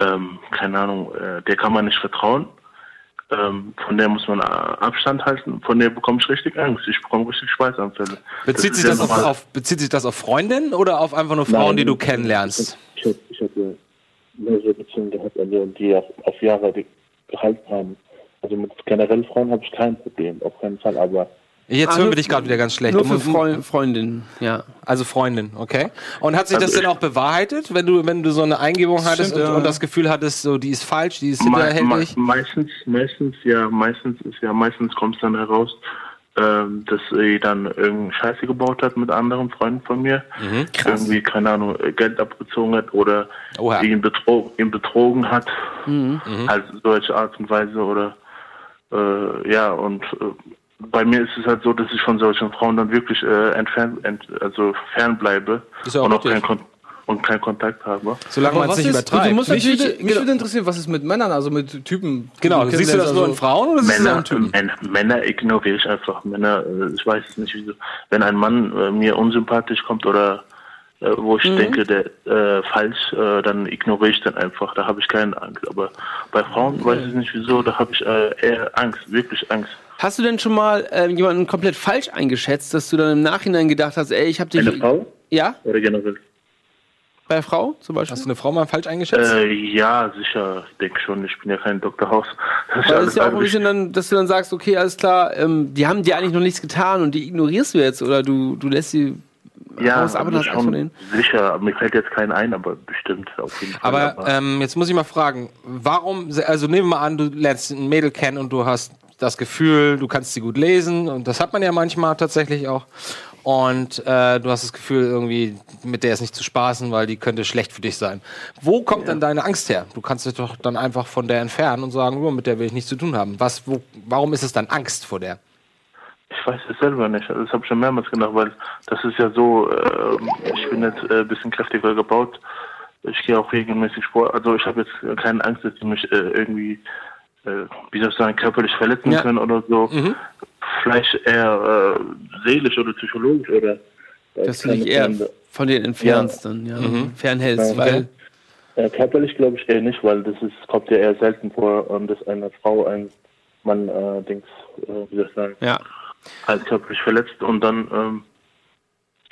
ähm, keine Ahnung, äh, der kann man nicht vertrauen, ähm, von der muss man äh, Abstand halten, von der bekomme ich richtig Angst. Ich bekomme richtig Schweißanfälle. Bezieht sich, ist das ja auf, auf, bezieht sich das auf Freundinnen oder auf einfach nur Frauen, Nein. die du kennenlernst? Ich habe ich hab ja mehrere Beziehungen gehabt, also die auf, auf Jahre gehalten haben. Also mit generell Frauen habe ich kein Problem, auf keinen Fall, aber Jetzt Ah, hören wir dich gerade wieder ganz schlecht. Nur für Freu Freundinnen, ja. Also Freundin, okay. Und hat sich das Also denn auch bewahrheitet, wenn du, wenn du so eine Eingebung hattest Stimmt, und, ja. und das Gefühl hattest, so die ist falsch, die ist Me me hinterhältig? meistens, meistens, ja, meistens ist ja, meistens kommt es dann heraus, ähm, dass sie dann irgendeine Scheiße gebaut hat mit anderen Freunden von mir. Mhm. Irgendwie, keine Ahnung, Geld abgezogen hat oder ihn, betro ihn betrogen hat. Mhm. Halt solche Art und Weise oder äh, ja, und äh, bei mir ist es halt so, dass ich von solchen Frauen dann wirklich äh, entfernt, ent, also fernbleibe Ist ja auch und auch keinen Kon und keinen Kontakt habe. Solange was ist- Du musst mich würde, mich würde interessieren, was ist mit Männern, also mit Typen? Genau, die siehst du das nur in Frauen oder siehst du das auch in Typen? Männer, Männer ignoriere ich einfach. Männer, äh, ich weiß nicht wieso. Wenn ein Mann äh, mir unsympathisch kommt oder äh, wo ich Mhm. denke, der äh, falsch, äh, dann ignoriere ich den einfach. Da habe ich keine Angst. Aber bei Frauen weiß ich nicht wieso, da habe ich äh, eher Angst, wirklich Angst. Hast du denn schon mal ähm, jemanden komplett falsch eingeschätzt, dass du dann im Nachhinein gedacht hast, ey, ich habe dich. Eine Frau? Ja? Oder generell? Bei der Frau zum Beispiel? Hast du eine Frau mal falsch eingeschätzt? Äh, ja, sicher. Ich denke schon. Ich bin ja kein Dr. Haus. Das das alles ist ja auch ein bisschen dann, dass du dann sagst, okay, alles klar, ähm, die haben dir eigentlich noch nichts getan und die ignorierst du jetzt oder du, du lässt sie ja, von denen. schon sicher. Mir fällt jetzt keinen ein, aber bestimmt auf jeden Fall. Aber ähm, jetzt muss ich mal fragen, warum, also nehmen wir mal an, du lernst ein Mädel kennen und du hast das Gefühl, du kannst sie gut lesen und das hat man ja manchmal tatsächlich auch. Und äh, du hast das Gefühl, irgendwie mit der ist nicht zu spaßen, weil die könnte schlecht für dich sein. Wo kommt dann deine Angst her? Du kannst dich doch dann einfach von der entfernen und sagen, oh, mit der will ich nichts zu tun haben. Was, wo, warum ist es dann Angst vor der? Ich weiß es selber nicht. Also Das habe ich schon mehrmals gedacht, weil das ist ja so, äh, ich bin jetzt äh, ein bisschen kräftiger gebaut. Ich gehe auch regelmäßig Sport. Also ich habe jetzt keine Angst, dass die mich äh, irgendwie, äh, wie soll ich sagen, körperlich verletzen Ja. können oder so. Vielleicht eher äh, seelisch oder psychologisch oder. äh, Dass du dich eher sein, von denen entfernst Ja. dann, ja. Mhm. Fernhältst, Ja, weil. Äh, körperlich glaube ich eher nicht, weil das ist, kommt ja eher selten vor, ähm, dass eine Frau ein Mann, äh, Dings, äh, wie soll ich sagen, Ja. halt körperlich verletzt und dann, ähm,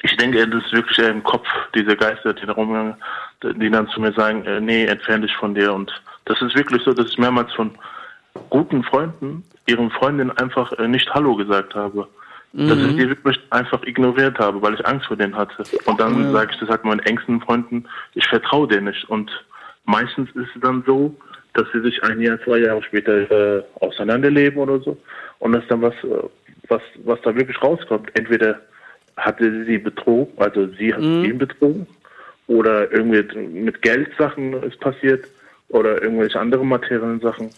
ich denke, das ist wirklich eher im Kopf, diese Geister, die da rumgegangen, die dann zu mir sagen, äh, nee, entferne dich von dir und das ist wirklich so, dass ich mehrmals von guten Freunden ihren Freundinnen einfach äh, nicht Hallo gesagt habe. Dass ich Mhm. die wirklich einfach ignoriert habe, weil ich Angst vor denen hatte. Und dann Ja. sage ich das halt meinen engsten Freunden, ich vertraue denen nicht. Und meistens ist es dann so, dass sie sich ein Jahr, zwei Jahre später äh, auseinanderleben oder so. Und dass dann was, äh, was, was da wirklich rauskommt. Entweder hatte sie sie betrogen, also sie hat Mhm. ihn betrogen, oder irgendwie mit Geldsachen ist passiert, oder irgendwelche anderen materiellen Sachen.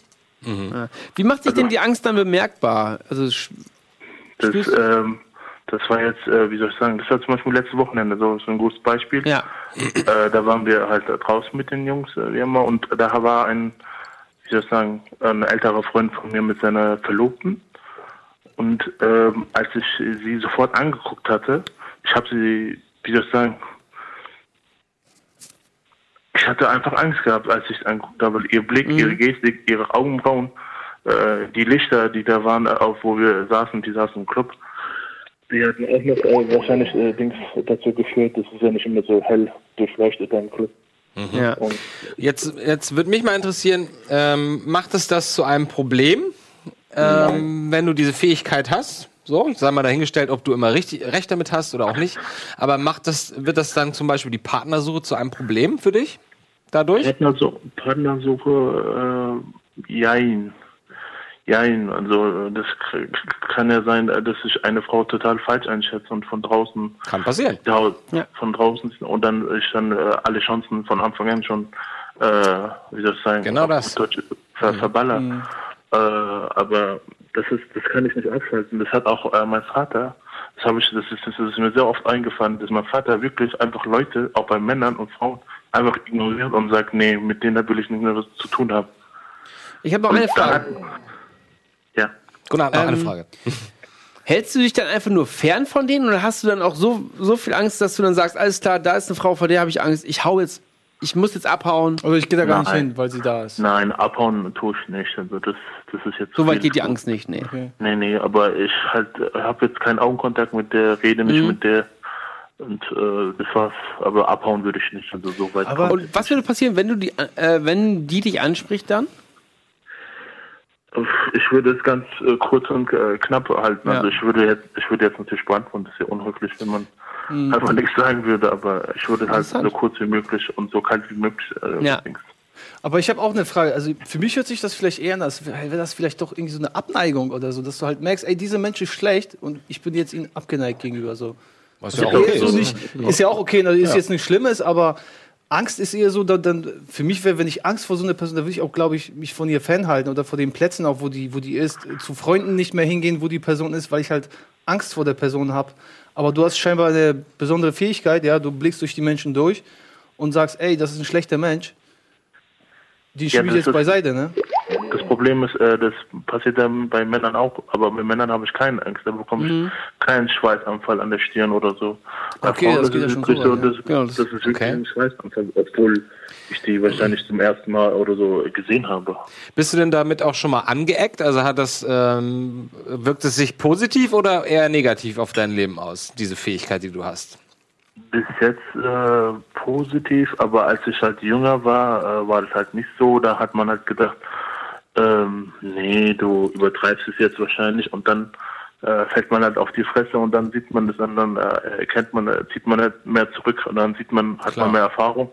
Ja. Wie macht sich denn die Angst dann bemerkbar? Also Das, ähm, das war jetzt, äh, wie soll ich sagen, das war zum Beispiel letztes Wochenende so, so ein gutes Beispiel. Ja. Äh, da waren wir halt draußen mit den Jungs, äh, wie immer, und da war ein, wie soll ich sagen, ein älterer Freund von mir mit seiner Verlobten. Und ähm, als ich sie sofort angeguckt hatte, ich habe sie, wie soll ich sagen, ich hatte einfach Angst gehabt, als ich sie angeguckt habe. Ihr Blick, ihre Gestik, ihre Augenbrauen, äh, die Lichter, die da waren, äh, auf wo wir saßen, die saßen im Club, die hatten auch noch äh, wahrscheinlich äh, Dings dazu geführt, dass es ja nicht immer so hell durchleuchtet im Club. Ja. Und Jetzt, jetzt würde mich mal interessieren, ähm, macht es das zu einem Problem, ähm, wenn du diese Fähigkeit hast? So, sei mal dahingestellt, ob du immer richtig, recht damit hast oder auch nicht. Aber macht das, wird das dann zum Beispiel die Partnersuche zu einem Problem für dich? Dadurch? Partnersuche, Partnersuche äh, jein. Jein, also äh, das kann ja sein, äh, dass ich eine Frau total falsch einschätze und von draußen kann passieren. Ja, von draußen und dann ich dann äh, alle Chancen von Anfang an schon äh, wie soll ich sagen, Genau das. Deutsch, ver verballer. Mhm. Äh, aber das ist das kann ich nicht abschalten. Das hat auch äh, mein Vater Das habe ich, das ist, das ist mir sehr oft eingefallen, dass mein Vater wirklich einfach Leute, auch bei Männern und Frauen, einfach ignoriert und sagt, nee, mit denen will ich nicht mehr was zu tun haben. Ich habe noch Und eine da Frage. hat- Ja. Gunnar, noch eine Ähm, Frage. Hältst du dich dann einfach nur fern von denen oder hast du dann auch so, so viel Angst, dass du dann sagst, alles klar, da ist eine Frau, vor der habe ich Angst, ich hau jetzt, ich muss jetzt abhauen. Oder ich gehe da gar nicht Nein. hin, weil sie da ist. Nein, abhauen tue ich nicht. Also das, das ist jetzt So weit geht die Angst nicht, nee. Nee, nee, aber ich halt habe jetzt keinen Augenkontakt mit der, rede nicht Mhm. mit der und äh, das war's. Aber abhauen würde ich nicht. Also so weit. Aber und was würde passieren, wenn du die, äh, wenn die dich anspricht dann? Ich würde es ganz äh, kurz und äh, knapp halten. Ja. Also ich würde jetzt, ich würde jetzt natürlich beantworten, das ist ja unhöflich, wenn man Mhm. einfach nichts sagen würde, aber ich würde halt so kurz wie möglich und so kalt wie möglich. Äh, Ja. Aber ich habe auch eine Frage. Also für mich hört sich das vielleicht eher an, als wäre das vielleicht doch irgendwie so eine Abneigung oder so, dass du halt merkst, ey, dieser Mensch ist schlecht und ich bin jetzt ihm abgeneigt gegenüber. So. Was Also ja auch okay so ist. nicht, Ja. ist ja auch okay, also ist Ja. jetzt nichts Schlimmes, aber Angst ist eher so, dann, dann für mich wäre, wenn ich Angst vor so einer Person, da würde ich auch, glaube ich, mich von ihr fernhalten oder vor den Plätzen auch, wo die, wo die ist, zu Freunden nicht mehr hingehen, wo die Person ist, weil ich halt Angst vor der Person habe. Aber du hast scheinbar eine besondere Fähigkeit, ja, du blickst durch die Menschen durch und sagst, ey, das ist ein schlechter Mensch. Die Ja, schiebe ich jetzt beiseite, ne? Das Problem ist, äh, das passiert dann bei Männern auch, aber bei Männern habe ich keine Angst. Da bekomme ich Mhm. keinen Schweißanfall an der Stirn oder so. Bei Okay, Frauen das ist geht ja wirklich so weit, ja. das, Genau, das, ist wirklich ein Schweißanfall, obwohl ich die wahrscheinlich zum ersten Mal oder so gesehen habe. Bist du denn damit auch schon mal angeeckt? Also hat das, ähm, wirkt es sich positiv oder eher negativ auf dein Leben aus, diese Fähigkeit, die du hast? Bis jetzt äh, positiv, aber als ich halt jünger war, äh, war das halt nicht so. Da hat man halt gedacht, ähm, nee, du übertreibst es jetzt wahrscheinlich und dann äh, fällt man halt auf die Fresse und dann sieht man das und dann äh, erkennt man, äh, zieht man halt mehr zurück und dann sieht man, hat Klar. man mehr Erfahrung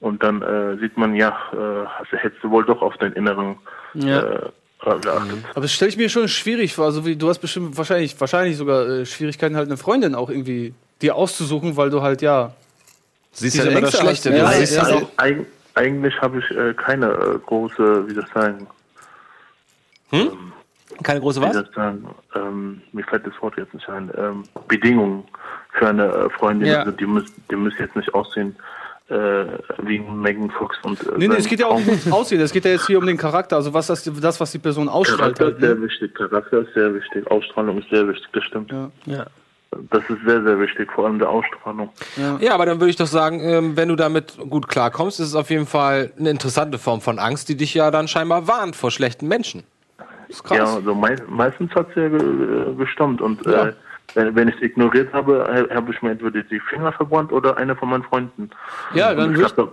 und dann äh, sieht man, ja, äh, also hättest du wohl doch auf deinen inneren Ja. äh, geachtet. Aber das stelle ich mir schon schwierig vor. Also wie, du hast bestimmt wahrscheinlich, wahrscheinlich sogar äh, Schwierigkeiten, halt eine Freundin auch irgendwie dir auszusuchen, weil du halt ja. Siehst halt immer das Schlechte, Ja, ja, ja. Eig eigentlich habe ich äh, keine äh, große, wie soll ich sagen, Hm? Keine große was? sagen, ähm, mir fällt das Wort jetzt nicht ein, ähm, Bedingungen für eine äh, Freundin. Ja. Also die muss, die muss jetzt nicht aussehen äh, wie Megan Fox und äh, Nee, nee, es geht ja auch ums Aussehen. Es geht ja jetzt hier um den Charakter. Also was das, das was die Person ausstrahlt. Charakter Halt, ist sehr ne? wichtig, Charakter ist sehr wichtig, Ausstrahlung ist sehr wichtig, das stimmt. Ja. Das ist sehr, sehr wichtig, vor allem der Ausstrahlung. Ja. aber dann würde ich doch sagen, ähm, wenn du damit gut klarkommst, ist es auf jeden Fall eine interessante Form von Angst, die dich ja dann scheinbar warnt vor schlechten Menschen. Ist krass. Ja, also mei meistens hat es ja ge äh, gestimmt und Ja. äh, wenn, wenn ich es ignoriert habe, äh, habe ich mir entweder die Finger verbrannt oder einer von meinen Freunden. Ja, dann es gab,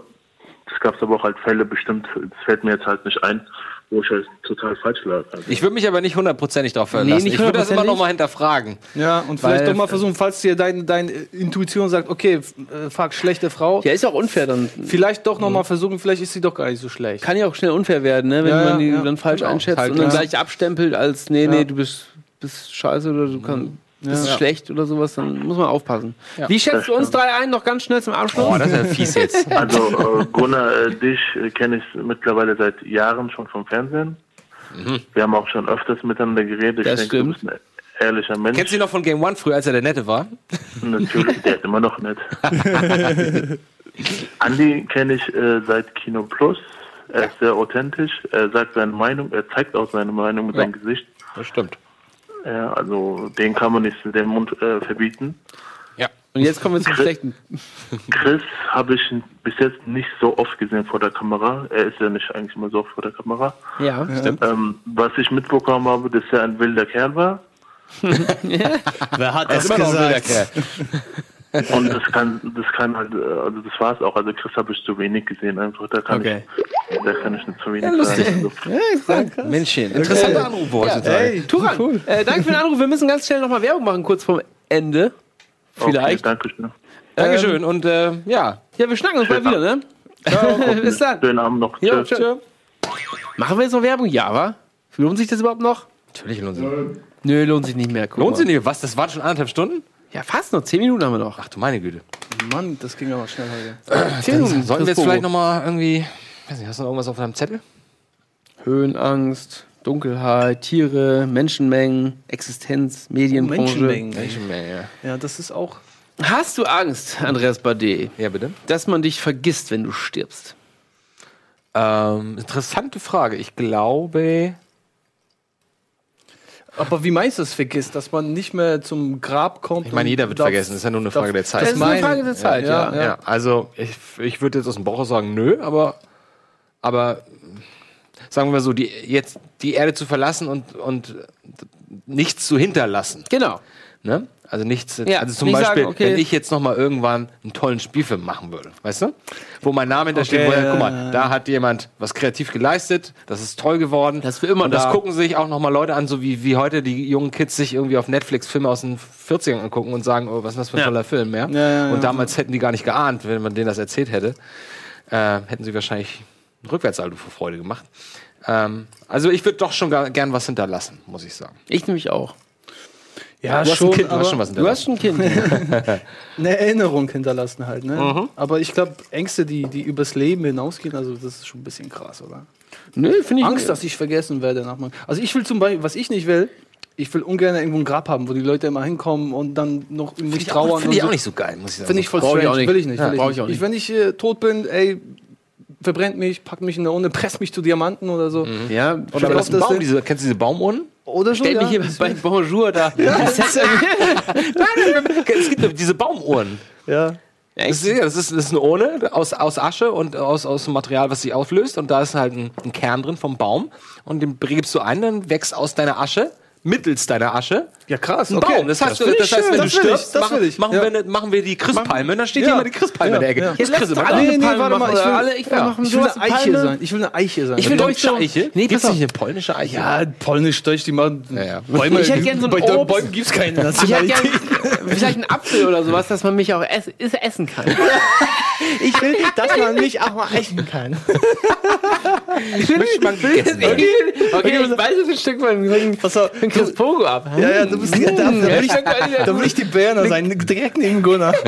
es gab aber auch halt Fälle bestimmt, das fällt mir jetzt halt nicht ein, wo ich halt total falsch lag. Also, Ich würde mich aber nicht hundertprozentig darauf verlassen. nicht ich würde das immer hundertprozentig. noch mal hinterfragen. Ja, und vielleicht doch mal versuchen, falls dir deine dein Intuition sagt, okay, f- äh, fuck, schlechte Frau. Ja, ist ja auch unfair dann. Vielleicht doch noch mal versuchen, vielleicht ist sie doch gar nicht so schlecht. Kann ja auch schnell unfair werden, ne? wenn Ja, man die ja. dann falsch Genau. einschätzt Halt, und dann ja. gleich abstempelt als, nee, Ja. nee, du bist, bist scheiße oder du kannst, Ja. bist Ja. schlecht oder sowas, dann muss man aufpassen. Ja. Wie schätzt Das du uns stimmt. drei ein, noch ganz schnell zum Abschluss? Oh, das ist ja fies jetzt. Also äh, Gunnar, äh, dich äh, kenne ich mittlerweile seit Jahren schon vom Fernsehen. Wir haben auch schon öfters miteinander geredet. Das ich denke, du bist ein ehrlicher Mensch. Kennst du ihn noch von Game One früher, als er der Nette war? Natürlich, der ist immer noch nett. Andi kenne ich äh, seit Kino Plus. Er ist sehr authentisch. Er sagt seine Meinung. Er zeigt auch seine Meinung mit Ja. seinem Gesicht. Das stimmt. Ja, also den kann man nicht den Mund äh, verbieten. Ja. Und jetzt kommen wir zum Chris- Schlechten. Chris habe ich bis jetzt nicht so oft gesehen vor der Kamera. Er ist ja nicht eigentlich immer so oft vor der Kamera. Ja, stimmt. Ähm, was ich mitbekommen habe, dass er ein wilder Kerl war. Wer hat Er das ist immer noch ein wilder gesagt? Und das kann, das kann halt, äh, also das war es auch. Also Chris habe ich zu wenig gesehen einfach. Da kann Okay. ich, da kann ich nicht zu wenig Ja, lustig. sagen. Also, Menschchen, interessanter Anruf ja, heutzutage. Hey, Turan, äh, danke für den Anruf. Wir müssen ganz schnell nochmal Werbung machen, kurz vorm Ende. Vielleicht. Okay, danke schön. Dankeschön und äh, ja. Ja, wir schnacken uns bald wieder, ne? Bis dann. Schönen Abend noch. Ja, Tschüss. tschö. Machen wir jetzt noch Werbung? Ja, wa? Lohnt sich das überhaupt noch? Natürlich lohnt sich. Nö, lohnt sich nicht mehr. Guck Lohnt mal. sich nicht. Was? Das waren schon anderthalb Stunden? Ja, fast noch. Zehn Minuten haben wir noch. Ach du meine Güte. Mann, das ging aber schnell heute. Zehn Minuten. Sollten wir jetzt vielleicht Bobo. noch mal irgendwie, weiß nicht, hast du noch irgendwas auf deinem Zettel? Höhenangst, Dunkelheit, Tiere, Menschenmengen, Existenz, Medienbranche. Menschenmengen. Menschenmengen, ja. Ja, das ist auch. Hast du Angst, Andreas Bade, Ja, bitte. dass man dich vergisst, wenn du stirbst? Ähm, interessante Frage. Ich glaube. Aber wie meinst du es vergisst, dass man nicht mehr zum Grab kommt? Ich meine, jeder wird vergessen. Das ist ja nur eine Frage der Zeit. Das ist eine Frage der Zeit, ja. ja. Also, ich, ich würde jetzt aus dem Bauch sagen, nö, aber, aber sagen wir so, die, jetzt die Erde zu verlassen und, und nichts zu hinterlassen. Genau. Ne? Also nichts, Ja, also zum Beispiel, sagen, okay. wenn ich jetzt noch mal irgendwann einen tollen Spielfilm machen würde, weißt du? Wo mein Name hintersteht, Okay, wo, ja, guck mal, da hat jemand was kreativ geleistet, das ist toll geworden. Das für immer Und das da. gucken sich auch noch mal Leute an, so wie, wie heute die jungen Kids sich irgendwie auf Netflix Filme aus den 40ern angucken und sagen, oh, was ist das für ein Ja. toller Film, ja? Ja. Und damals hätten die gar nicht geahnt, wenn man denen das erzählt hätte, äh, hätten sie wahrscheinlich ein Rückwärtsaldo vor Freude gemacht. Ähm, also ich würde doch schon gar, gern was hinterlassen, muss ich sagen. Ich nämlich auch. Ja, du hast schon, ein Kind, du aber hast schon was Du hast hinterlassen. schon ein Kind. eine Erinnerung hinterlassen halt, ne? Mhm. Aber ich glaube, Ängste, die, die übers Leben hinausgehen, also das ist schon ein bisschen krass, oder? Nö, finde ich Angst, nicht. dass ich vergessen werde nach meinem. Also ich will zum Beispiel, was ich nicht will, ich will ungern irgendwo ein Grab haben, wo die Leute immer hinkommen und dann noch nicht ich auch- trauern. finde ich und auch nicht so geil, muss ich sagen. Finde ich voll Brauch ich strange. auch nicht. Will ich nicht. Ja, will ich ich auch nicht. nicht. Wenn ich äh, tot bin, ey, verbrennt mich, packt mich in eine Urne, presst mich zu Diamanten oder so. Ja, Oder das Baum, diese, kennst du diese Baumuhren? Oder so, Stell ja. mich hier bei Bonjour da. es gibt diese Baumuhren. ja. Das ist, ja, das, ist, das ist eine Urne aus, aus Asche und aus, aus Material, was sich auflöst. Und da ist halt ein, ein Kern drin vom Baum. Und den gibst du ein, dann wächst aus deiner Asche, mittels deiner Asche, Ja, krass. ein okay. Baum. Das heißt, das ich heißt wenn du das ich, stirbst, das machen, ich. machen, Ja. wir machen wir die Christpalme. Dann steht Ja. hier immer die Christpalme in der Ecke. Ja. Jetzt Chris, alle Nee, nee, warte mal, ich will, alle. Ich will ja, machen ich will eine Eiche sein. Ich will eine Eiche sein. Ich will Eine deutsche Eiche? Nee, Gibt's nicht eine polnische Eiche? Ja, polnisch-deutsch, die machen Ja, ja. Bäume. Ich hätte gern so ein bei Obst. Bäumen gibt es keine Nationalität. vielleicht einen Apfel oder sowas, dass man mich auch essen kann. Ich will, dass man mich auch mal essen kann. Ich will, man will, okay, okay, ich weiß jetzt ein Stück von Chris Pogo ab. Ja, ja, du bist ja, da, da, will ich, da will ich die Berner sein, direkt neben Gunnar.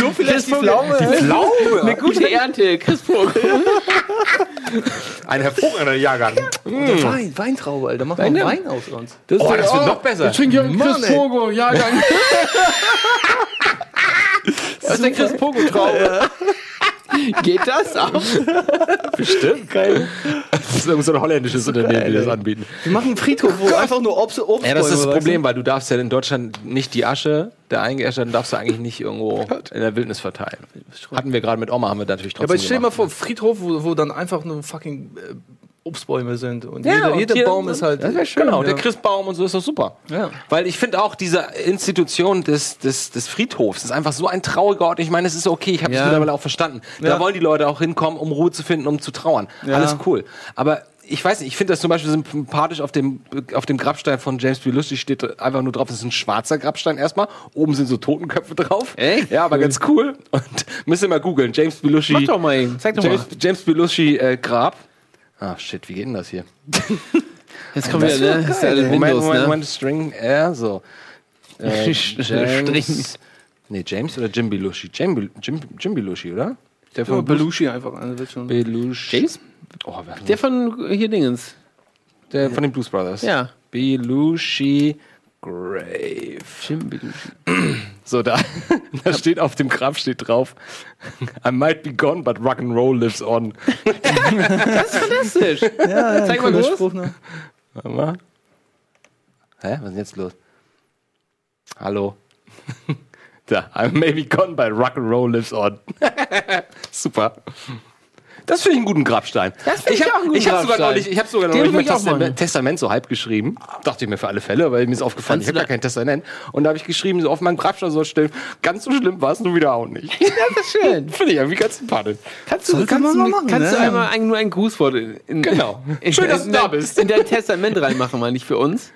Du vielleicht die Pflaume. Pflaume. Eine gute Ernte, Chris Pogo. Ein hervorragender Jahrgang. Oder Wein, Weintraube, Alter. Mach mal Wein- Wein aus uns. Das, Oh, das wird noch besser. Ich trinke ja einen Mann, Chris. Pogo, Jahrgang. Das ist der Chris Pogo Traube. Geht das auch? Bestimmt. Geil. Das ist irgend so ein holländisches Unternehmen, die das anbieten. Wir machen einen Friedhof, wo einfach nur Obst, Obst Ja, das ist das Problem, weil du darfst ja in Deutschland nicht die Asche der Eingeäscherten darfst du eigentlich nicht irgendwo in der Wildnis verteilen. Hatten wir gerade mit Oma, haben wir natürlich Ja, trotzdem aber jetzt stell dir mal vor, Friedhof, wo, wo dann einfach nur fucking äh, Obstbäume sind. Und Ja, jeder, und jeder hier- Baum ist halt. Das schön. Genau, ja. der Christbaum und so ist doch super. Ja. Weil ich finde auch, diese Institution des, des, des Friedhofs ist einfach so ein trauriger Ort. Ich meine, es ist okay, ich habe es Ja. mittlerweile auch verstanden. Da Ja. wollen die Leute auch hinkommen, um Ruhe zu finden, um zu trauern. Ja. Alles cool. Aber ich weiß nicht, ich finde das zum Beispiel sympathisch auf dem, auf dem Grabstein von James Belushi steht einfach nur drauf, das ist ein schwarzer Grabstein erstmal. Oben sind so Totenköpfe drauf. Echt? Ja, aber ganz cool. Und müsst ihr mal googeln. James Belushi. Mach doch mal eben. Zeig doch James, mal. James Belushi äh, Grab. Ah, shit, wie geht denn das hier? Jetzt kommt wieder, ne? Das ist ja alles Moment, Windows, Moment, ne? Moment, String, R, so. Äh, String. James, nee, James oder Jim Belushi? Jim, Jim, Jim Belushi, oder? Der Ja, Belushi einfach. Also wird schon. Belushi. James? Oh, wer, Der von hier Dingens. der von den Blues Brothers. Ja. Belushi Grave. Jim Belushi. So, da, da steht auf dem Grab steht drauf, I might be gone, but rock'n'roll lives on. Das ist fantastisch. Ja, ja, Zeig mal groß. Spruch, ne? Warte mal. Hä, was ist denn jetzt los? Hallo. Da, I may be gone, but rock'n'roll lives on. Super. Das finde ich einen guten Grabstein. Das finde ich hab- auch einen guten ich hab sogar Grabstein. neulich, ich habe sogar neulich mein ich Testament. Testament so halb geschrieben. Dachte ich mir für alle Fälle, weil mir ist aufgefallen, ich habe du gar kein Testament. Und da habe ich geschrieben, so auf meinem Grabstein soll stehen, ganz so schlimm war es nun wieder auch nicht. Das ist schön. Finde ich irgendwie ganz sympathisch. Kannst du, kannst du, machen, kannst du ne? einmal ein, nur ein Grußwort in, Genau. in, Schön, dass in, du da dein- bist. in dein Testament reinmachen, mal nicht für uns.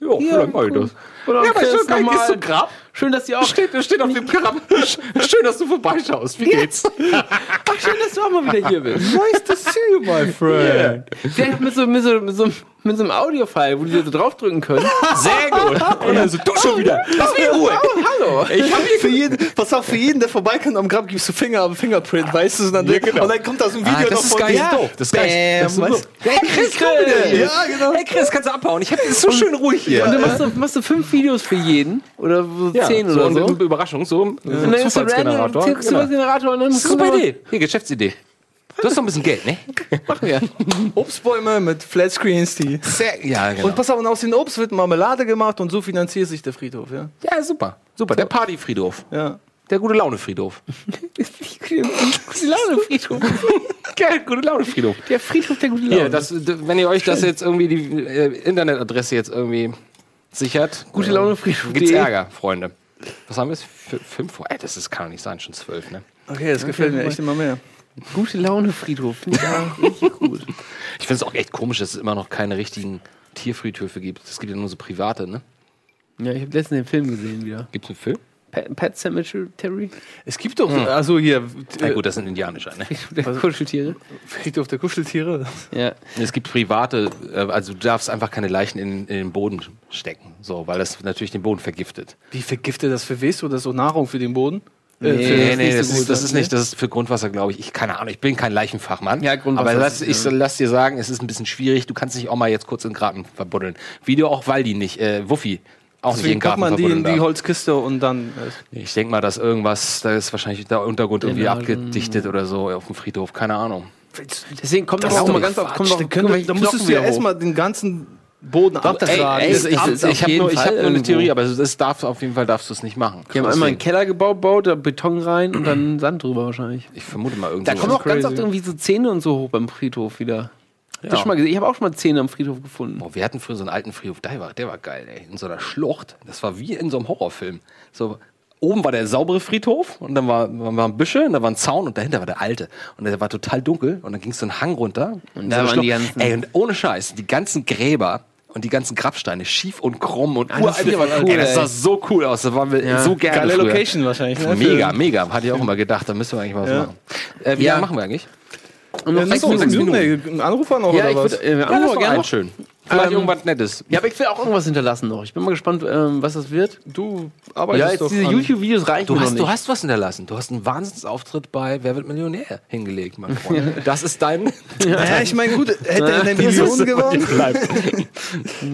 Jo, vielleicht mach ich das. Oder Ja, aber so geil, gehst du Grab? Schön, dass ihr auch. Steht, steht auf dem Programm. Schön, dass du vorbeischaust. Wie geht's? Ach, schön, dass du auch mal wieder hier bist. Nice to see you, my friend. Yeah. Mit so, mit so, mit so, mit so einem Audiofile, wo die so draufdrücken können. Sehr gut. Und dann so, du schon wieder. Lass mich Ruhe. Oh, oh, hallo. Ich hab hier für jeden, pass auf, für jeden, der vorbeikommt am Grab, gibst du Finger am Fingerprint, weißt du? Und dann, ja, genau. und dann kommt das im Video ah, das noch ist von geil. Ja. Das ist geil. Das ist geil. hey, Chris, komm wieder. Ja, genau. Hey, Chris, kannst du abhauen. Ich hab, ist so schön ruhig hier. Und du machst, du, machst du fünf Videos für jeden? Oder ja. 10 oder so. so. Eine Überraschung, so. so ein ja. Zufallsgenerator. Random, Zufallsgenerator genau. Ne? Super Idee. Hier, Geschäftsidee. Du hast noch ein bisschen Geld, ne? Machen wir. Obstbäume mit Flatscreens, die. Sehr, ja, genau. Und pass auf, und aus den Obst wird Marmelade gemacht und so finanziert sich der Friedhof, ja? Ja, super. Super, der Partyfriedhof. Ja. Der gute Laune Friedhof. gute Laune Friedhof. Geil, gute Laune Friedhof. Der Friedhof der gute Laune. Hier, das, wenn ihr euch das jetzt irgendwie die äh, Internetadresse jetzt irgendwie sichert, Gute Laune Friedhof. gibt's Ärger, Freunde. Was haben wir jetzt? F fünf? Ey, das ist, kann doch nicht sein, schon zwölf, ne? Okay, das gefällt mir echt immer mehr. Gute Laune Friedhof. Auch richtig gut. Ich finde es auch echt komisch, dass es immer noch keine richtigen Tierfriedhöfe gibt. Es gibt ja nur so private, ne? Ja, ich habe letztens den Film gesehen wieder. Gibt's einen Film? Pet, Cemetery? Es gibt doch, Hm. also hier, Na gut, das sind indianischer, ne? Der Kuscheltiere. Friedhof der Kuscheltiere. Ja. Es gibt private, äh, also du darfst einfach keine Leichen in, in den Boden stecken, so, weil das natürlich den Boden vergiftet. Wie vergiftet das? Verwehst du das so Nahrung für den Boden? Nee, Äh, für- nee, nee, nicht das, so ist, das ist ne? nicht, das ist für Grundwasser, glaube ich. Ich keine Ahnung, ich bin kein Leichenfachmann. Ja, Grundwasser Aber lass, ich ja. lass dir sagen, es ist ein bisschen schwierig. Du kannst nicht auch mal jetzt kurz in den Graben verbuddeln. Wie du auch Waldi nicht, äh, Wuffi auch nicht in Deswegen packt man die in die. Holzkiste und dann. äh, Ich denke mal, dass irgendwas, da ist wahrscheinlich der Untergrund irgendwie Genau, abgedichtet oder so auf dem Friedhof. Keine Ahnung. Deswegen kommt Das das auch mal ganz oft. Kommt doch, Da müsstest du ja erstmal den ganzen Boden abtragen. Ey, Das ich, ab- ich, auf ich habe nur, ich Fall hab nur eine. Theorie, aber das darf, auf jeden Fall darfst du es nicht machen. Die haben einmal einen Keller gebaut, baut, da Beton rein und dann Sand drüber wahrscheinlich. Ich vermute mal irgendwo. Da kommen auch ganz Crazy. oft irgendwie so Zähne und so hoch beim Friedhof wieder. Ja. schon mal gesehen? Ich habe auch schon mal Zähne am Friedhof gefunden. Boah, wir hatten früher so einen alten Friedhof, der war, der war geil, ey. In so einer Schlucht. Das war wie in so einem Horrorfilm. So, oben war der saubere Friedhof und dann war, waren Büsche und da war ein Zaun und dahinter war der alte. Und der war total dunkel und dann ging es so einen Hang runter. Und da so waren die ganzen- Ey, und ohne Scheiß, die ganzen Gräber und die ganzen Grabsteine schief und krumm und Ah, das cool, ey, das sah so cool aus. Da waren wir Ja. so gerne. Geile früher. Location wahrscheinlich, ne? Mega, mega. Hatte ich auch immer gedacht, da müssen wir eigentlich was Ja. machen. Äh, wie Ja. lange machen wir eigentlich? Und noch Ja, sechs so, Minuten. Minuten. Ein Anrufer noch Ja, oder ich was? würde äh, Ja, das Anrufer war gerne noch. schön. Vielleicht Ähm, irgendwas Nettes. Ja, aber ich will auch irgendwas hinterlassen noch. Ich bin mal gespannt, ähm, was das wird. Du Ja, arbeitest jetzt doch diese YouTube-Videos reichen Du hast, nicht. du hast was hinterlassen. Du hast einen Wahnsinnsauftritt bei Wer wird Millionär hingelegt, mein Freund. Das ist dein. Ja, ich meine, gut, hätte er eine Million gewonnen.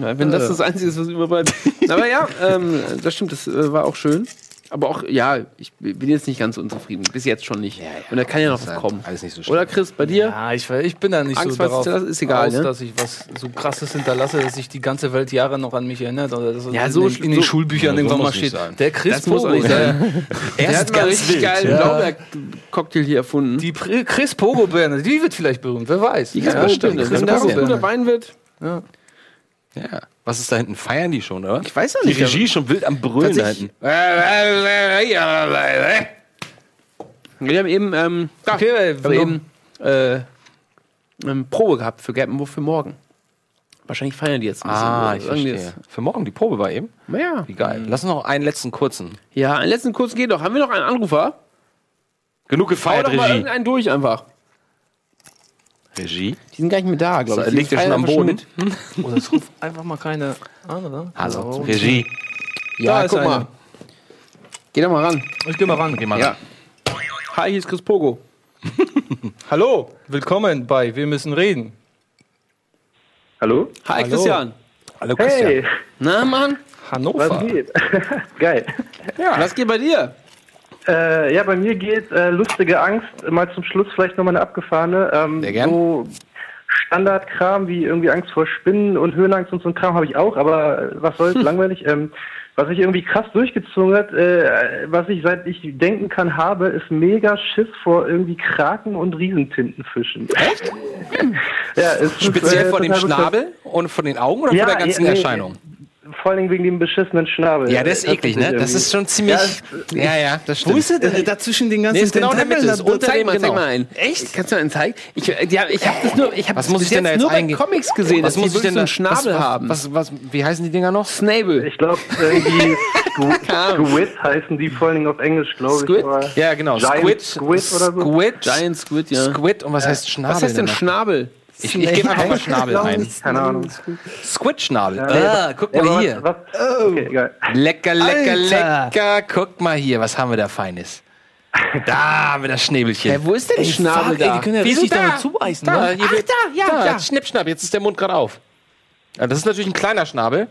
Ja, wenn das das Einzige ist, was überbleibt. Aber ja, ähm, das stimmt, das äh, war auch schön. Aber auch, ja, ich bin jetzt nicht ganz unzufrieden. Bis jetzt schon nicht. Und da kann ja noch was kommen. Alles nicht so schlimm. Oder Chris, bei dir? Ja, ich, ich bin da nicht Angst, so was darauf hinterlassen, ist egal, aus, ne? dass ich was so krasses hinterlasse, dass sich die ganze Welt Jahre noch an mich erinnert. Oder dass Ja, in, so den- schlimm- in den so- Schulbüchern Ja, irgendwann muss mal steht. sein. Der Chris Das muss auch Pogo, nicht der, sein. Er Der hat mal ganz richtig wild. geilen Ja. Blaubeer-Cocktail hier erfunden. die Chris Pogo Birne, die wird vielleicht berühmt, wer weiß. Die Chris Ja, Pogo stimmt. Birne. Chris Wenn das ein guter. Wein wird. Ja. Ja. Was ist da hinten? Feiern die schon, oder? Ich weiß ja Die nicht. Regie ist schon wild am Brüllen da hinten. Wir haben eben, ähm, Okay, wir haben eben äh, ähm, Probe gehabt für Gappenwurf für morgen. Wahrscheinlich feiern die jetzt ein bisschen. Ah, ich verstehe. Für morgen die Probe war eben. Ja. Wie geil. Lass uns noch einen letzten kurzen. Ja, einen letzten kurzen geht doch. Haben wir noch einen Anrufer? Genug Hau gefeiert, doch mal Regie. irgendeinen durch einfach. Regie? Die sind gar nicht mehr da, glaube ich. Die liegt ja schon am Boden. Oder es ruft einfach mal keine an, oder? Hallo. So. Regie. Ja, Da ist guck einer. mal. Geh doch mal ran. Ich geh mal ran. Geh mal Ja. ran. Hi, hier ist Chris Pogo. Hallo, willkommen bei Wir müssen reden. Hallo? Hi, Hallo. Christian. Hallo Christian. Hey, Na, Mann? Hannover. was geht? Geil. Was geht bei dir? Äh, ja, bei mir geht äh, lustige Angst. Mal zum Schluss vielleicht nochmal eine abgefahrene. Ähm, Sehr gern. So Standardkram wie irgendwie Angst vor Spinnen und Höhenangst und so ein Kram habe ich auch, aber äh, was soll's, langweilig. Ähm, was ich irgendwie krass durchgezogen hat, äh, was ich seit ich denken kann habe, ist mega Schiss vor irgendwie Kraken und Riesentintenfischen. Echt? ja, es ist, Speziell äh, vor dem. Schnabel und von den Augen oder Ja, von der ganzen ja. Erscheinung? Vor allem wegen dem beschissenen Schnabel. Ja, das ist eklig, ne? Tatsächlich Das ist schon ziemlich. Ja, Ja, ja, das stimmt. Wo ist denn? Da zwischen den ganzen Nee, ist genau in der Mitte, ist unter zeig dem, mal, zeig genau. mal einen. Echt? Kannst du einen zeigen? Ich, äh, ja, ich habe das nur, ich habe Was muss ich denn da jetzt nur bei? Comics gesehen, Was dass muss die ich denn so einen Schnabel was- haben. Was, was, wie heißen die Dinger noch? Snable. Ich glaube, irgendwie Squid, Squid heißen die vor allen Dingen auf Englisch, glaube ich. Squid? Ja, genau. Giant Squid. Squid oder so. Squid. Giant Squid, ja. Squid. Und was heißt Schnabel? Was heißt denn? Schnabel? Ich, ich gebe einfach mal Schnabel ein. Keine Ahnung. Squid-Schnabel. Ja, ah, guck ja, mal hier. Was, was, okay. Lecker, lecker, Alter. lecker. Guck mal hier, was haben wir da Feines? Da haben wir das Schnäbelchen. Hä, wo ist denn Ey, Schnabel fuck, ey, da? die können ja Wieso richtig da? damit zubeißen, Da, ne? hier wird- da, ja, da, ja. Schnipp, schnapp, jetzt ist der Mund gerade auf. Ja, das ist natürlich ein kleiner Schnabel.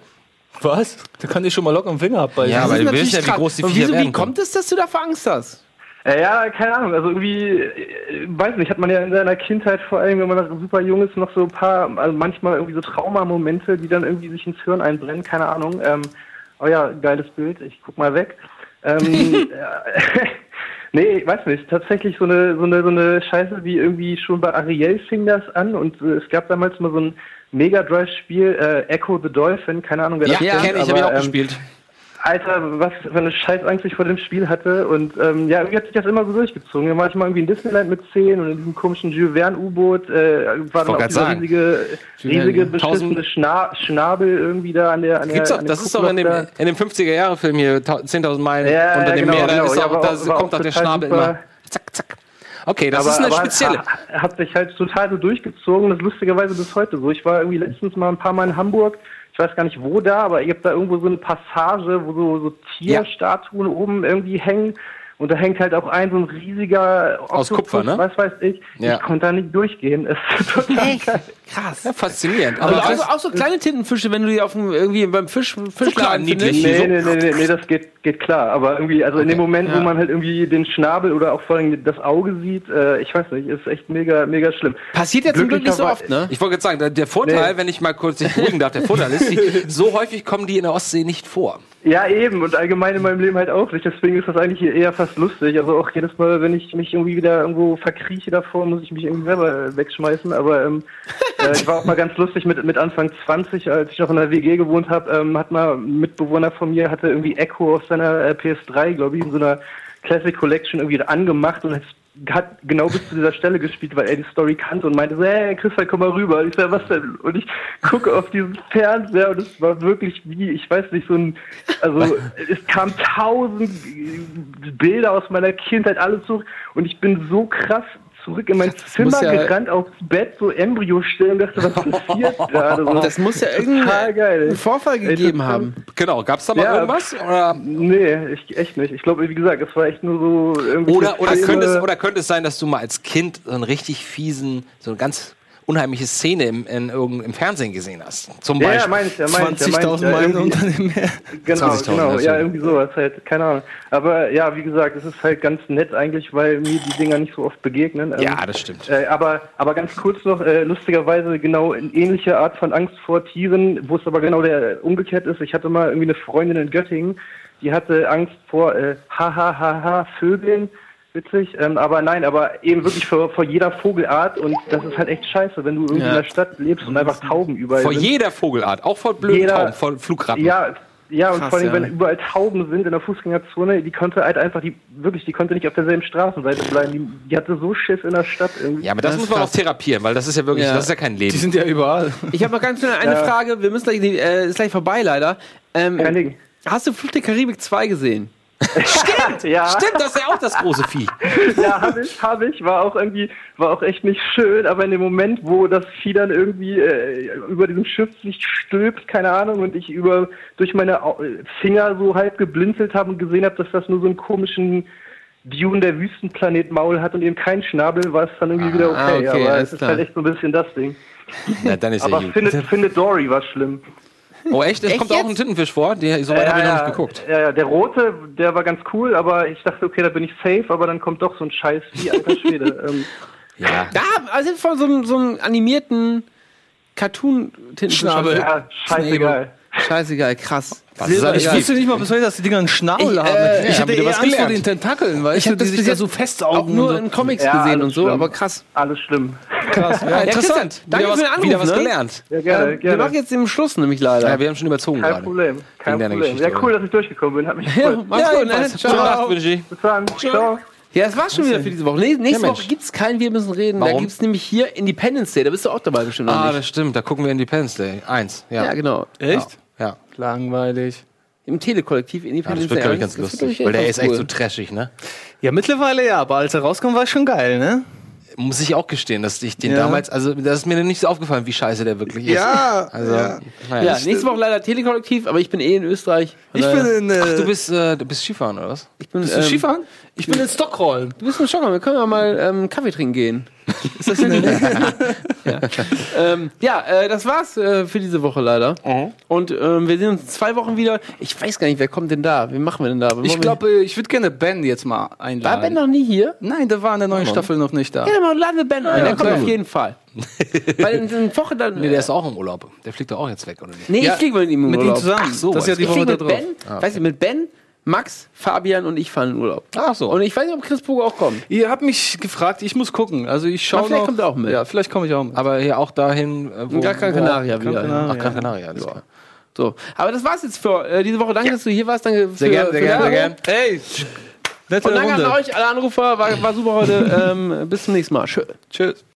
Was? Da kann ich schon mal locker am Finger abbeißen. Ja, aber du willst ja, wie groß die Viecher wieso, Wie werden kommt es, dass du davor Angst hast? Äh, ja, keine Ahnung. Also irgendwie, äh, weiß nicht, hat man ja in seiner Kindheit vor allem, wenn man noch super jung ist, noch so ein paar, also manchmal irgendwie so Traumamomente, die dann irgendwie sich ins Hirn einbrennen. Keine Ahnung. Ähm, oh ja, geiles Bild. Ich guck mal weg. Ähm, äh, nee, ich weiß nicht. Tatsächlich so eine, so eine, so eine Scheiße wie irgendwie schon bei Ariel fing das an und äh, es gab damals mal so ein Mega Drive Spiel, äh, Echo the Dolphin. Keine Ahnung, wer Ja, das kennt. kenn ich, habe ich auch ähm, gespielt. Alter, was für eine Scheißangst ich vor dem Spiel hatte. Und ähm, ja, irgendwie hat sich das immer so durchgezogen. Dann war ich mal irgendwie in Disneyland mit 10 und in diesem komischen Jules Verne-U-Boot äh, war dann auch dieser sagen. riesige, riesige beschissene Schna Schnabel irgendwie da an der an der, Gibt's doch, an dem das ist doch in dem, in dem 50er-Jahre-Film hier, ta- 10.000 Meilen Ja, unter ja, dem genau, Meer, da genau. ist Ja, auch, da auch- kommt auch der Schnabel super. immer. Zack, zack. Okay, das aber, ist eine aber spezielle. Hat, hat sich halt total so durchgezogen, das ist lustigerweise bis heute so. Ich war irgendwie letztens mal ein paar Mal in Hamburg, ich weiß gar nicht wo da, aber ihr habt da irgendwo so eine Passage, wo so, so Tierstatuen oben irgendwie hängen. Und da hängt halt auch ein so ein riesiger Aus Kupfer, ne? was weiß ich. Ja. Ich konnte da nicht durchgehen. Es ist total geil. Krass. Ja, faszinierend. Aber Aber auch, so- auch so kleine Tintenfische, wenn du die auf dem, irgendwie beim Fisch, Fischladen niedlich. findest. Nee, nee, nee, nee, nee, das geht, geht klar. Aber irgendwie, also in dem Moment, wo Ja. man halt irgendwie den Schnabel oder auch vor allem das Auge sieht, äh, ich weiß nicht, ist echt mega, mega schlimm. Passiert ja zum Glück nicht so oft, ne? ich wollte gerade sagen, der, der Vorteil, Nee. wenn ich mal kurz dich beruhigen darf, der Vorteil ist, die, so häufig kommen die in der Ostsee nicht vor. Ja, eben. Und allgemein in meinem Leben halt auch nicht. Deswegen ist das eigentlich eher fast lustig. Also auch jedes Mal, wenn ich mich irgendwie wieder irgendwo verkrieche davor, muss ich mich irgendwie selber wegschmeißen. Aber ähm, äh, ich war auch mal ganz lustig mit, mit Anfang 20, als ich noch in der WG gewohnt habe, ähm, hat mal ein Mitbewohner von mir, hatte irgendwie Echo auf seiner äh, PS3, glaube ich, in so einer Classic Collection irgendwie angemacht und hat genau bis zu dieser Stelle gespielt, weil er die Story kannte und meinte hey Christian, komm mal rüber. Und ich sag, was denn? Und ich gucke auf diesen Fernseher und es war wirklich wie, ich weiß nicht, so ein, also es kam tausend Bilder aus meiner Kindheit, alles so und ich bin so krass zurück in mein Zimmer muss ja- gerannt, aufs Bett, so Embryo stellen und dachte, was passiert gerade? So. Das muss ja irgendeinen ey. Vorfall Ey, gegeben das- haben. Genau, gab es da mal Ja. irgendwas? Oder, Nee, ich, echt nicht. Ich glaube, wie gesagt, es war echt nur so irgendwie. oder, oder, könnte es, oder könnte es sein, dass du mal als Kind so einen richtig fiesen, so eine ganz unheimliche Szene im, in, irgend- im Fernsehen gesehen hast? Zum Ja, ja, Beispiel. ja, meine ich, ja, meine ich, 20.000 ja, Meilen irgendwie- unter dem Meer. Genau, 20.000, genau, ja, ja, so. irgendwie sowas halt, keine Ahnung. Aber ja, wie gesagt, es ist halt ganz nett eigentlich, weil mir die Dinger nicht so oft begegnen. Ähm, Ja, das stimmt. Äh, aber, aber ganz kurz noch, äh, lustigerweise genau eine ähnliche Art von Angst vor Tieren, wo es aber genau der umgekehrt ist. Ich hatte mal irgendwie eine Freundin in Göttingen, die hatte Angst vor äh, hahaha Vögeln. Witzig, ähm, aber nein, aber eben wirklich vor, vor jeder Vogelart und das ist halt echt scheiße, wenn du irgendwie Ja. in der Stadt lebst und einfach Tauben überall Vor sind. jeder Vogelart, auch vor blöden Jeder- Tauben, vor Flugratten. Ja, ja, und Krass, vor allem, ja. wenn überall Tauben sind in der Fußgängerzone, die konnte halt einfach, die wirklich, die konnte nicht auf derselben Straßenseite bleiben. Die, die hatte so Schiss in der Stadt irgendwie. Ja, aber das, muss man auch therapieren, weil das ist ja wirklich, Ja. das ist ja kein Leben. Die sind ja überall. Ich habe noch ganz schnell eine Ja. Frage. Wir müssen gleich, äh, ist gleich vorbei leider. Ähm, hast du Flucht der Karibik 2 gesehen? Stimmt, ja. Stimmt, das ist ja auch das große Vieh. ja, habe ich, habe ich. War auch irgendwie, war auch echt nicht schön, aber in dem Moment, wo das Vieh dann irgendwie äh, über diesem Schiff sich stülpt, keine Ahnung, und ich über durch meine Finger so halb geblinzelt habe und gesehen habe, dass das nur so einen komischen Dune der Wüstenplanet Maul hat und eben kein Schnabel, war es dann irgendwie wieder okay. Ah, okay, aber es ist klar. halt echt so ein bisschen das Ding. Na, dann ist ja aber gut. findet, findet Dory war schlimm. Oh, echt? Es Echt kommt auch jetzt? ein Tintenfisch vor? Die, so weit habe ich noch nicht geguckt. Ja, ja, der rote, der war ganz cool, aber ich dachte, okay, da bin ich safe, aber dann kommt doch so ein Scheiß wie alter Schwede. ähm, Ja. Da, also von so, einem- so einem animierten Cartoon-Tintenfisch. ja, scheißegal. Scheißegal, krass. Was ist ich wusste nicht mal bis heute, dass die Dinger einen Schnabel Ich, haben. äh, ich ja, hatte wieder eher was Angst vor gelernt. den Tentakeln, weißt Ich du, hab die das sich bis da jetzt so festsaugen. auch nur so. in Comics Ja, gesehen und so, schlimm. aber krass. Alles schlimm. Krass, ja, Ja, interessant. Danke Wieder für den was- Anruf. wieder was ne? gelernt. Ja, gerne, Wir gerne. machen jetzt den Schluss nämlich leider. Ja, wir haben schon überzogen Kein gerade. Problem. Kein Problem. Geschichte, Ja, cool, dass ich durchgekommen bin. Hat mich Ja, gefreut. mach's Ja, gut, ne? Ciao. Bis dann. Ciao. Ja, das war's schon wieder für diese Woche. Nächste Ja. Woche gibt's keinen Wir müssen reden. Da Warum? gibt's nämlich hier Independence Day. Da bist du auch dabei bestimmt noch Ah, nicht. das stimmt. Da gucken wir Independence Day. Eins. Ja, Ja, genau. Echt? Ja. Langweilig. Im Telekollektiv Ja, Independence das wird, glaube ich, ganz wird, lustig. ich, Weil der ist echt cool. so trashig, ne? Ja, mittlerweile ja, aber als er rauskam, war es schon geil, ne? Muss ich auch gestehen, dass ich den Ja. damals, also das ist mir nicht so aufgefallen, wie scheiße der wirklich ist. Ja, Also, ja. naja. Ja, nächste Woche leider Telekollektiv, aber ich bin eh in Österreich. Ich daher- bin in. Äh, Ach, du bist, äh, du bist Skifahren, oder was? ich bin, bist du ähm, Skifahren? Ich bin in Stockholm. Du bist in Stockholm, wir können ja mal ähm, Kaffee trinken gehen. Ist das denn ja, ähm, ja äh, das war's äh, für diese Woche leider. Und ähm, wir sehen uns in zwei Wochen wieder. Ich weiß gar nicht, wer kommt denn da? Wen machen wir denn da? Wen Ich glaube, ich würde gerne Ben jetzt mal einladen. war Ben noch nie hier? Nein, der war in der neuen Mann. Staffel noch nicht da. Ja, dann laden wir Ben ein. Ja, der kommt klar. auf jeden Fall. Weil in einer Woche dann. Nee, der ist auch im Urlaub. Der fliegt doch auch jetzt weg, oder nicht? Nee, Ja, ich fliege mit ihm im mit ihm Urlaub. zusammen. Ach so, Das ist ja ich die Woche da mit drauf. Ben, Ah, okay. weiß ich, mit Ben, Max, Fabian und ich fahren in Urlaub. Ach so. Und ich weiß nicht, ob Chris Pogo auch kommt. Ihr habt mich gefragt, ich muss gucken. Also ich schaue vielleicht noch. kommt er auch mit. Ja, vielleicht komme ich auch mit. Aber hier auch dahin, äh, wo... Gar Canaria Gran wieder. Ach, Gran Canaria, alles klar. So, aber das war's jetzt für äh, diese Woche. Danke, dass du hier warst. Danke Sehr für, gern, für sehr gern, den sehr Anruf. gern. Hey, nette Und danke Runde. an euch, alle Anrufer. War, war super heute. ähm, bis zum nächsten Mal. Tschö. Tschüss.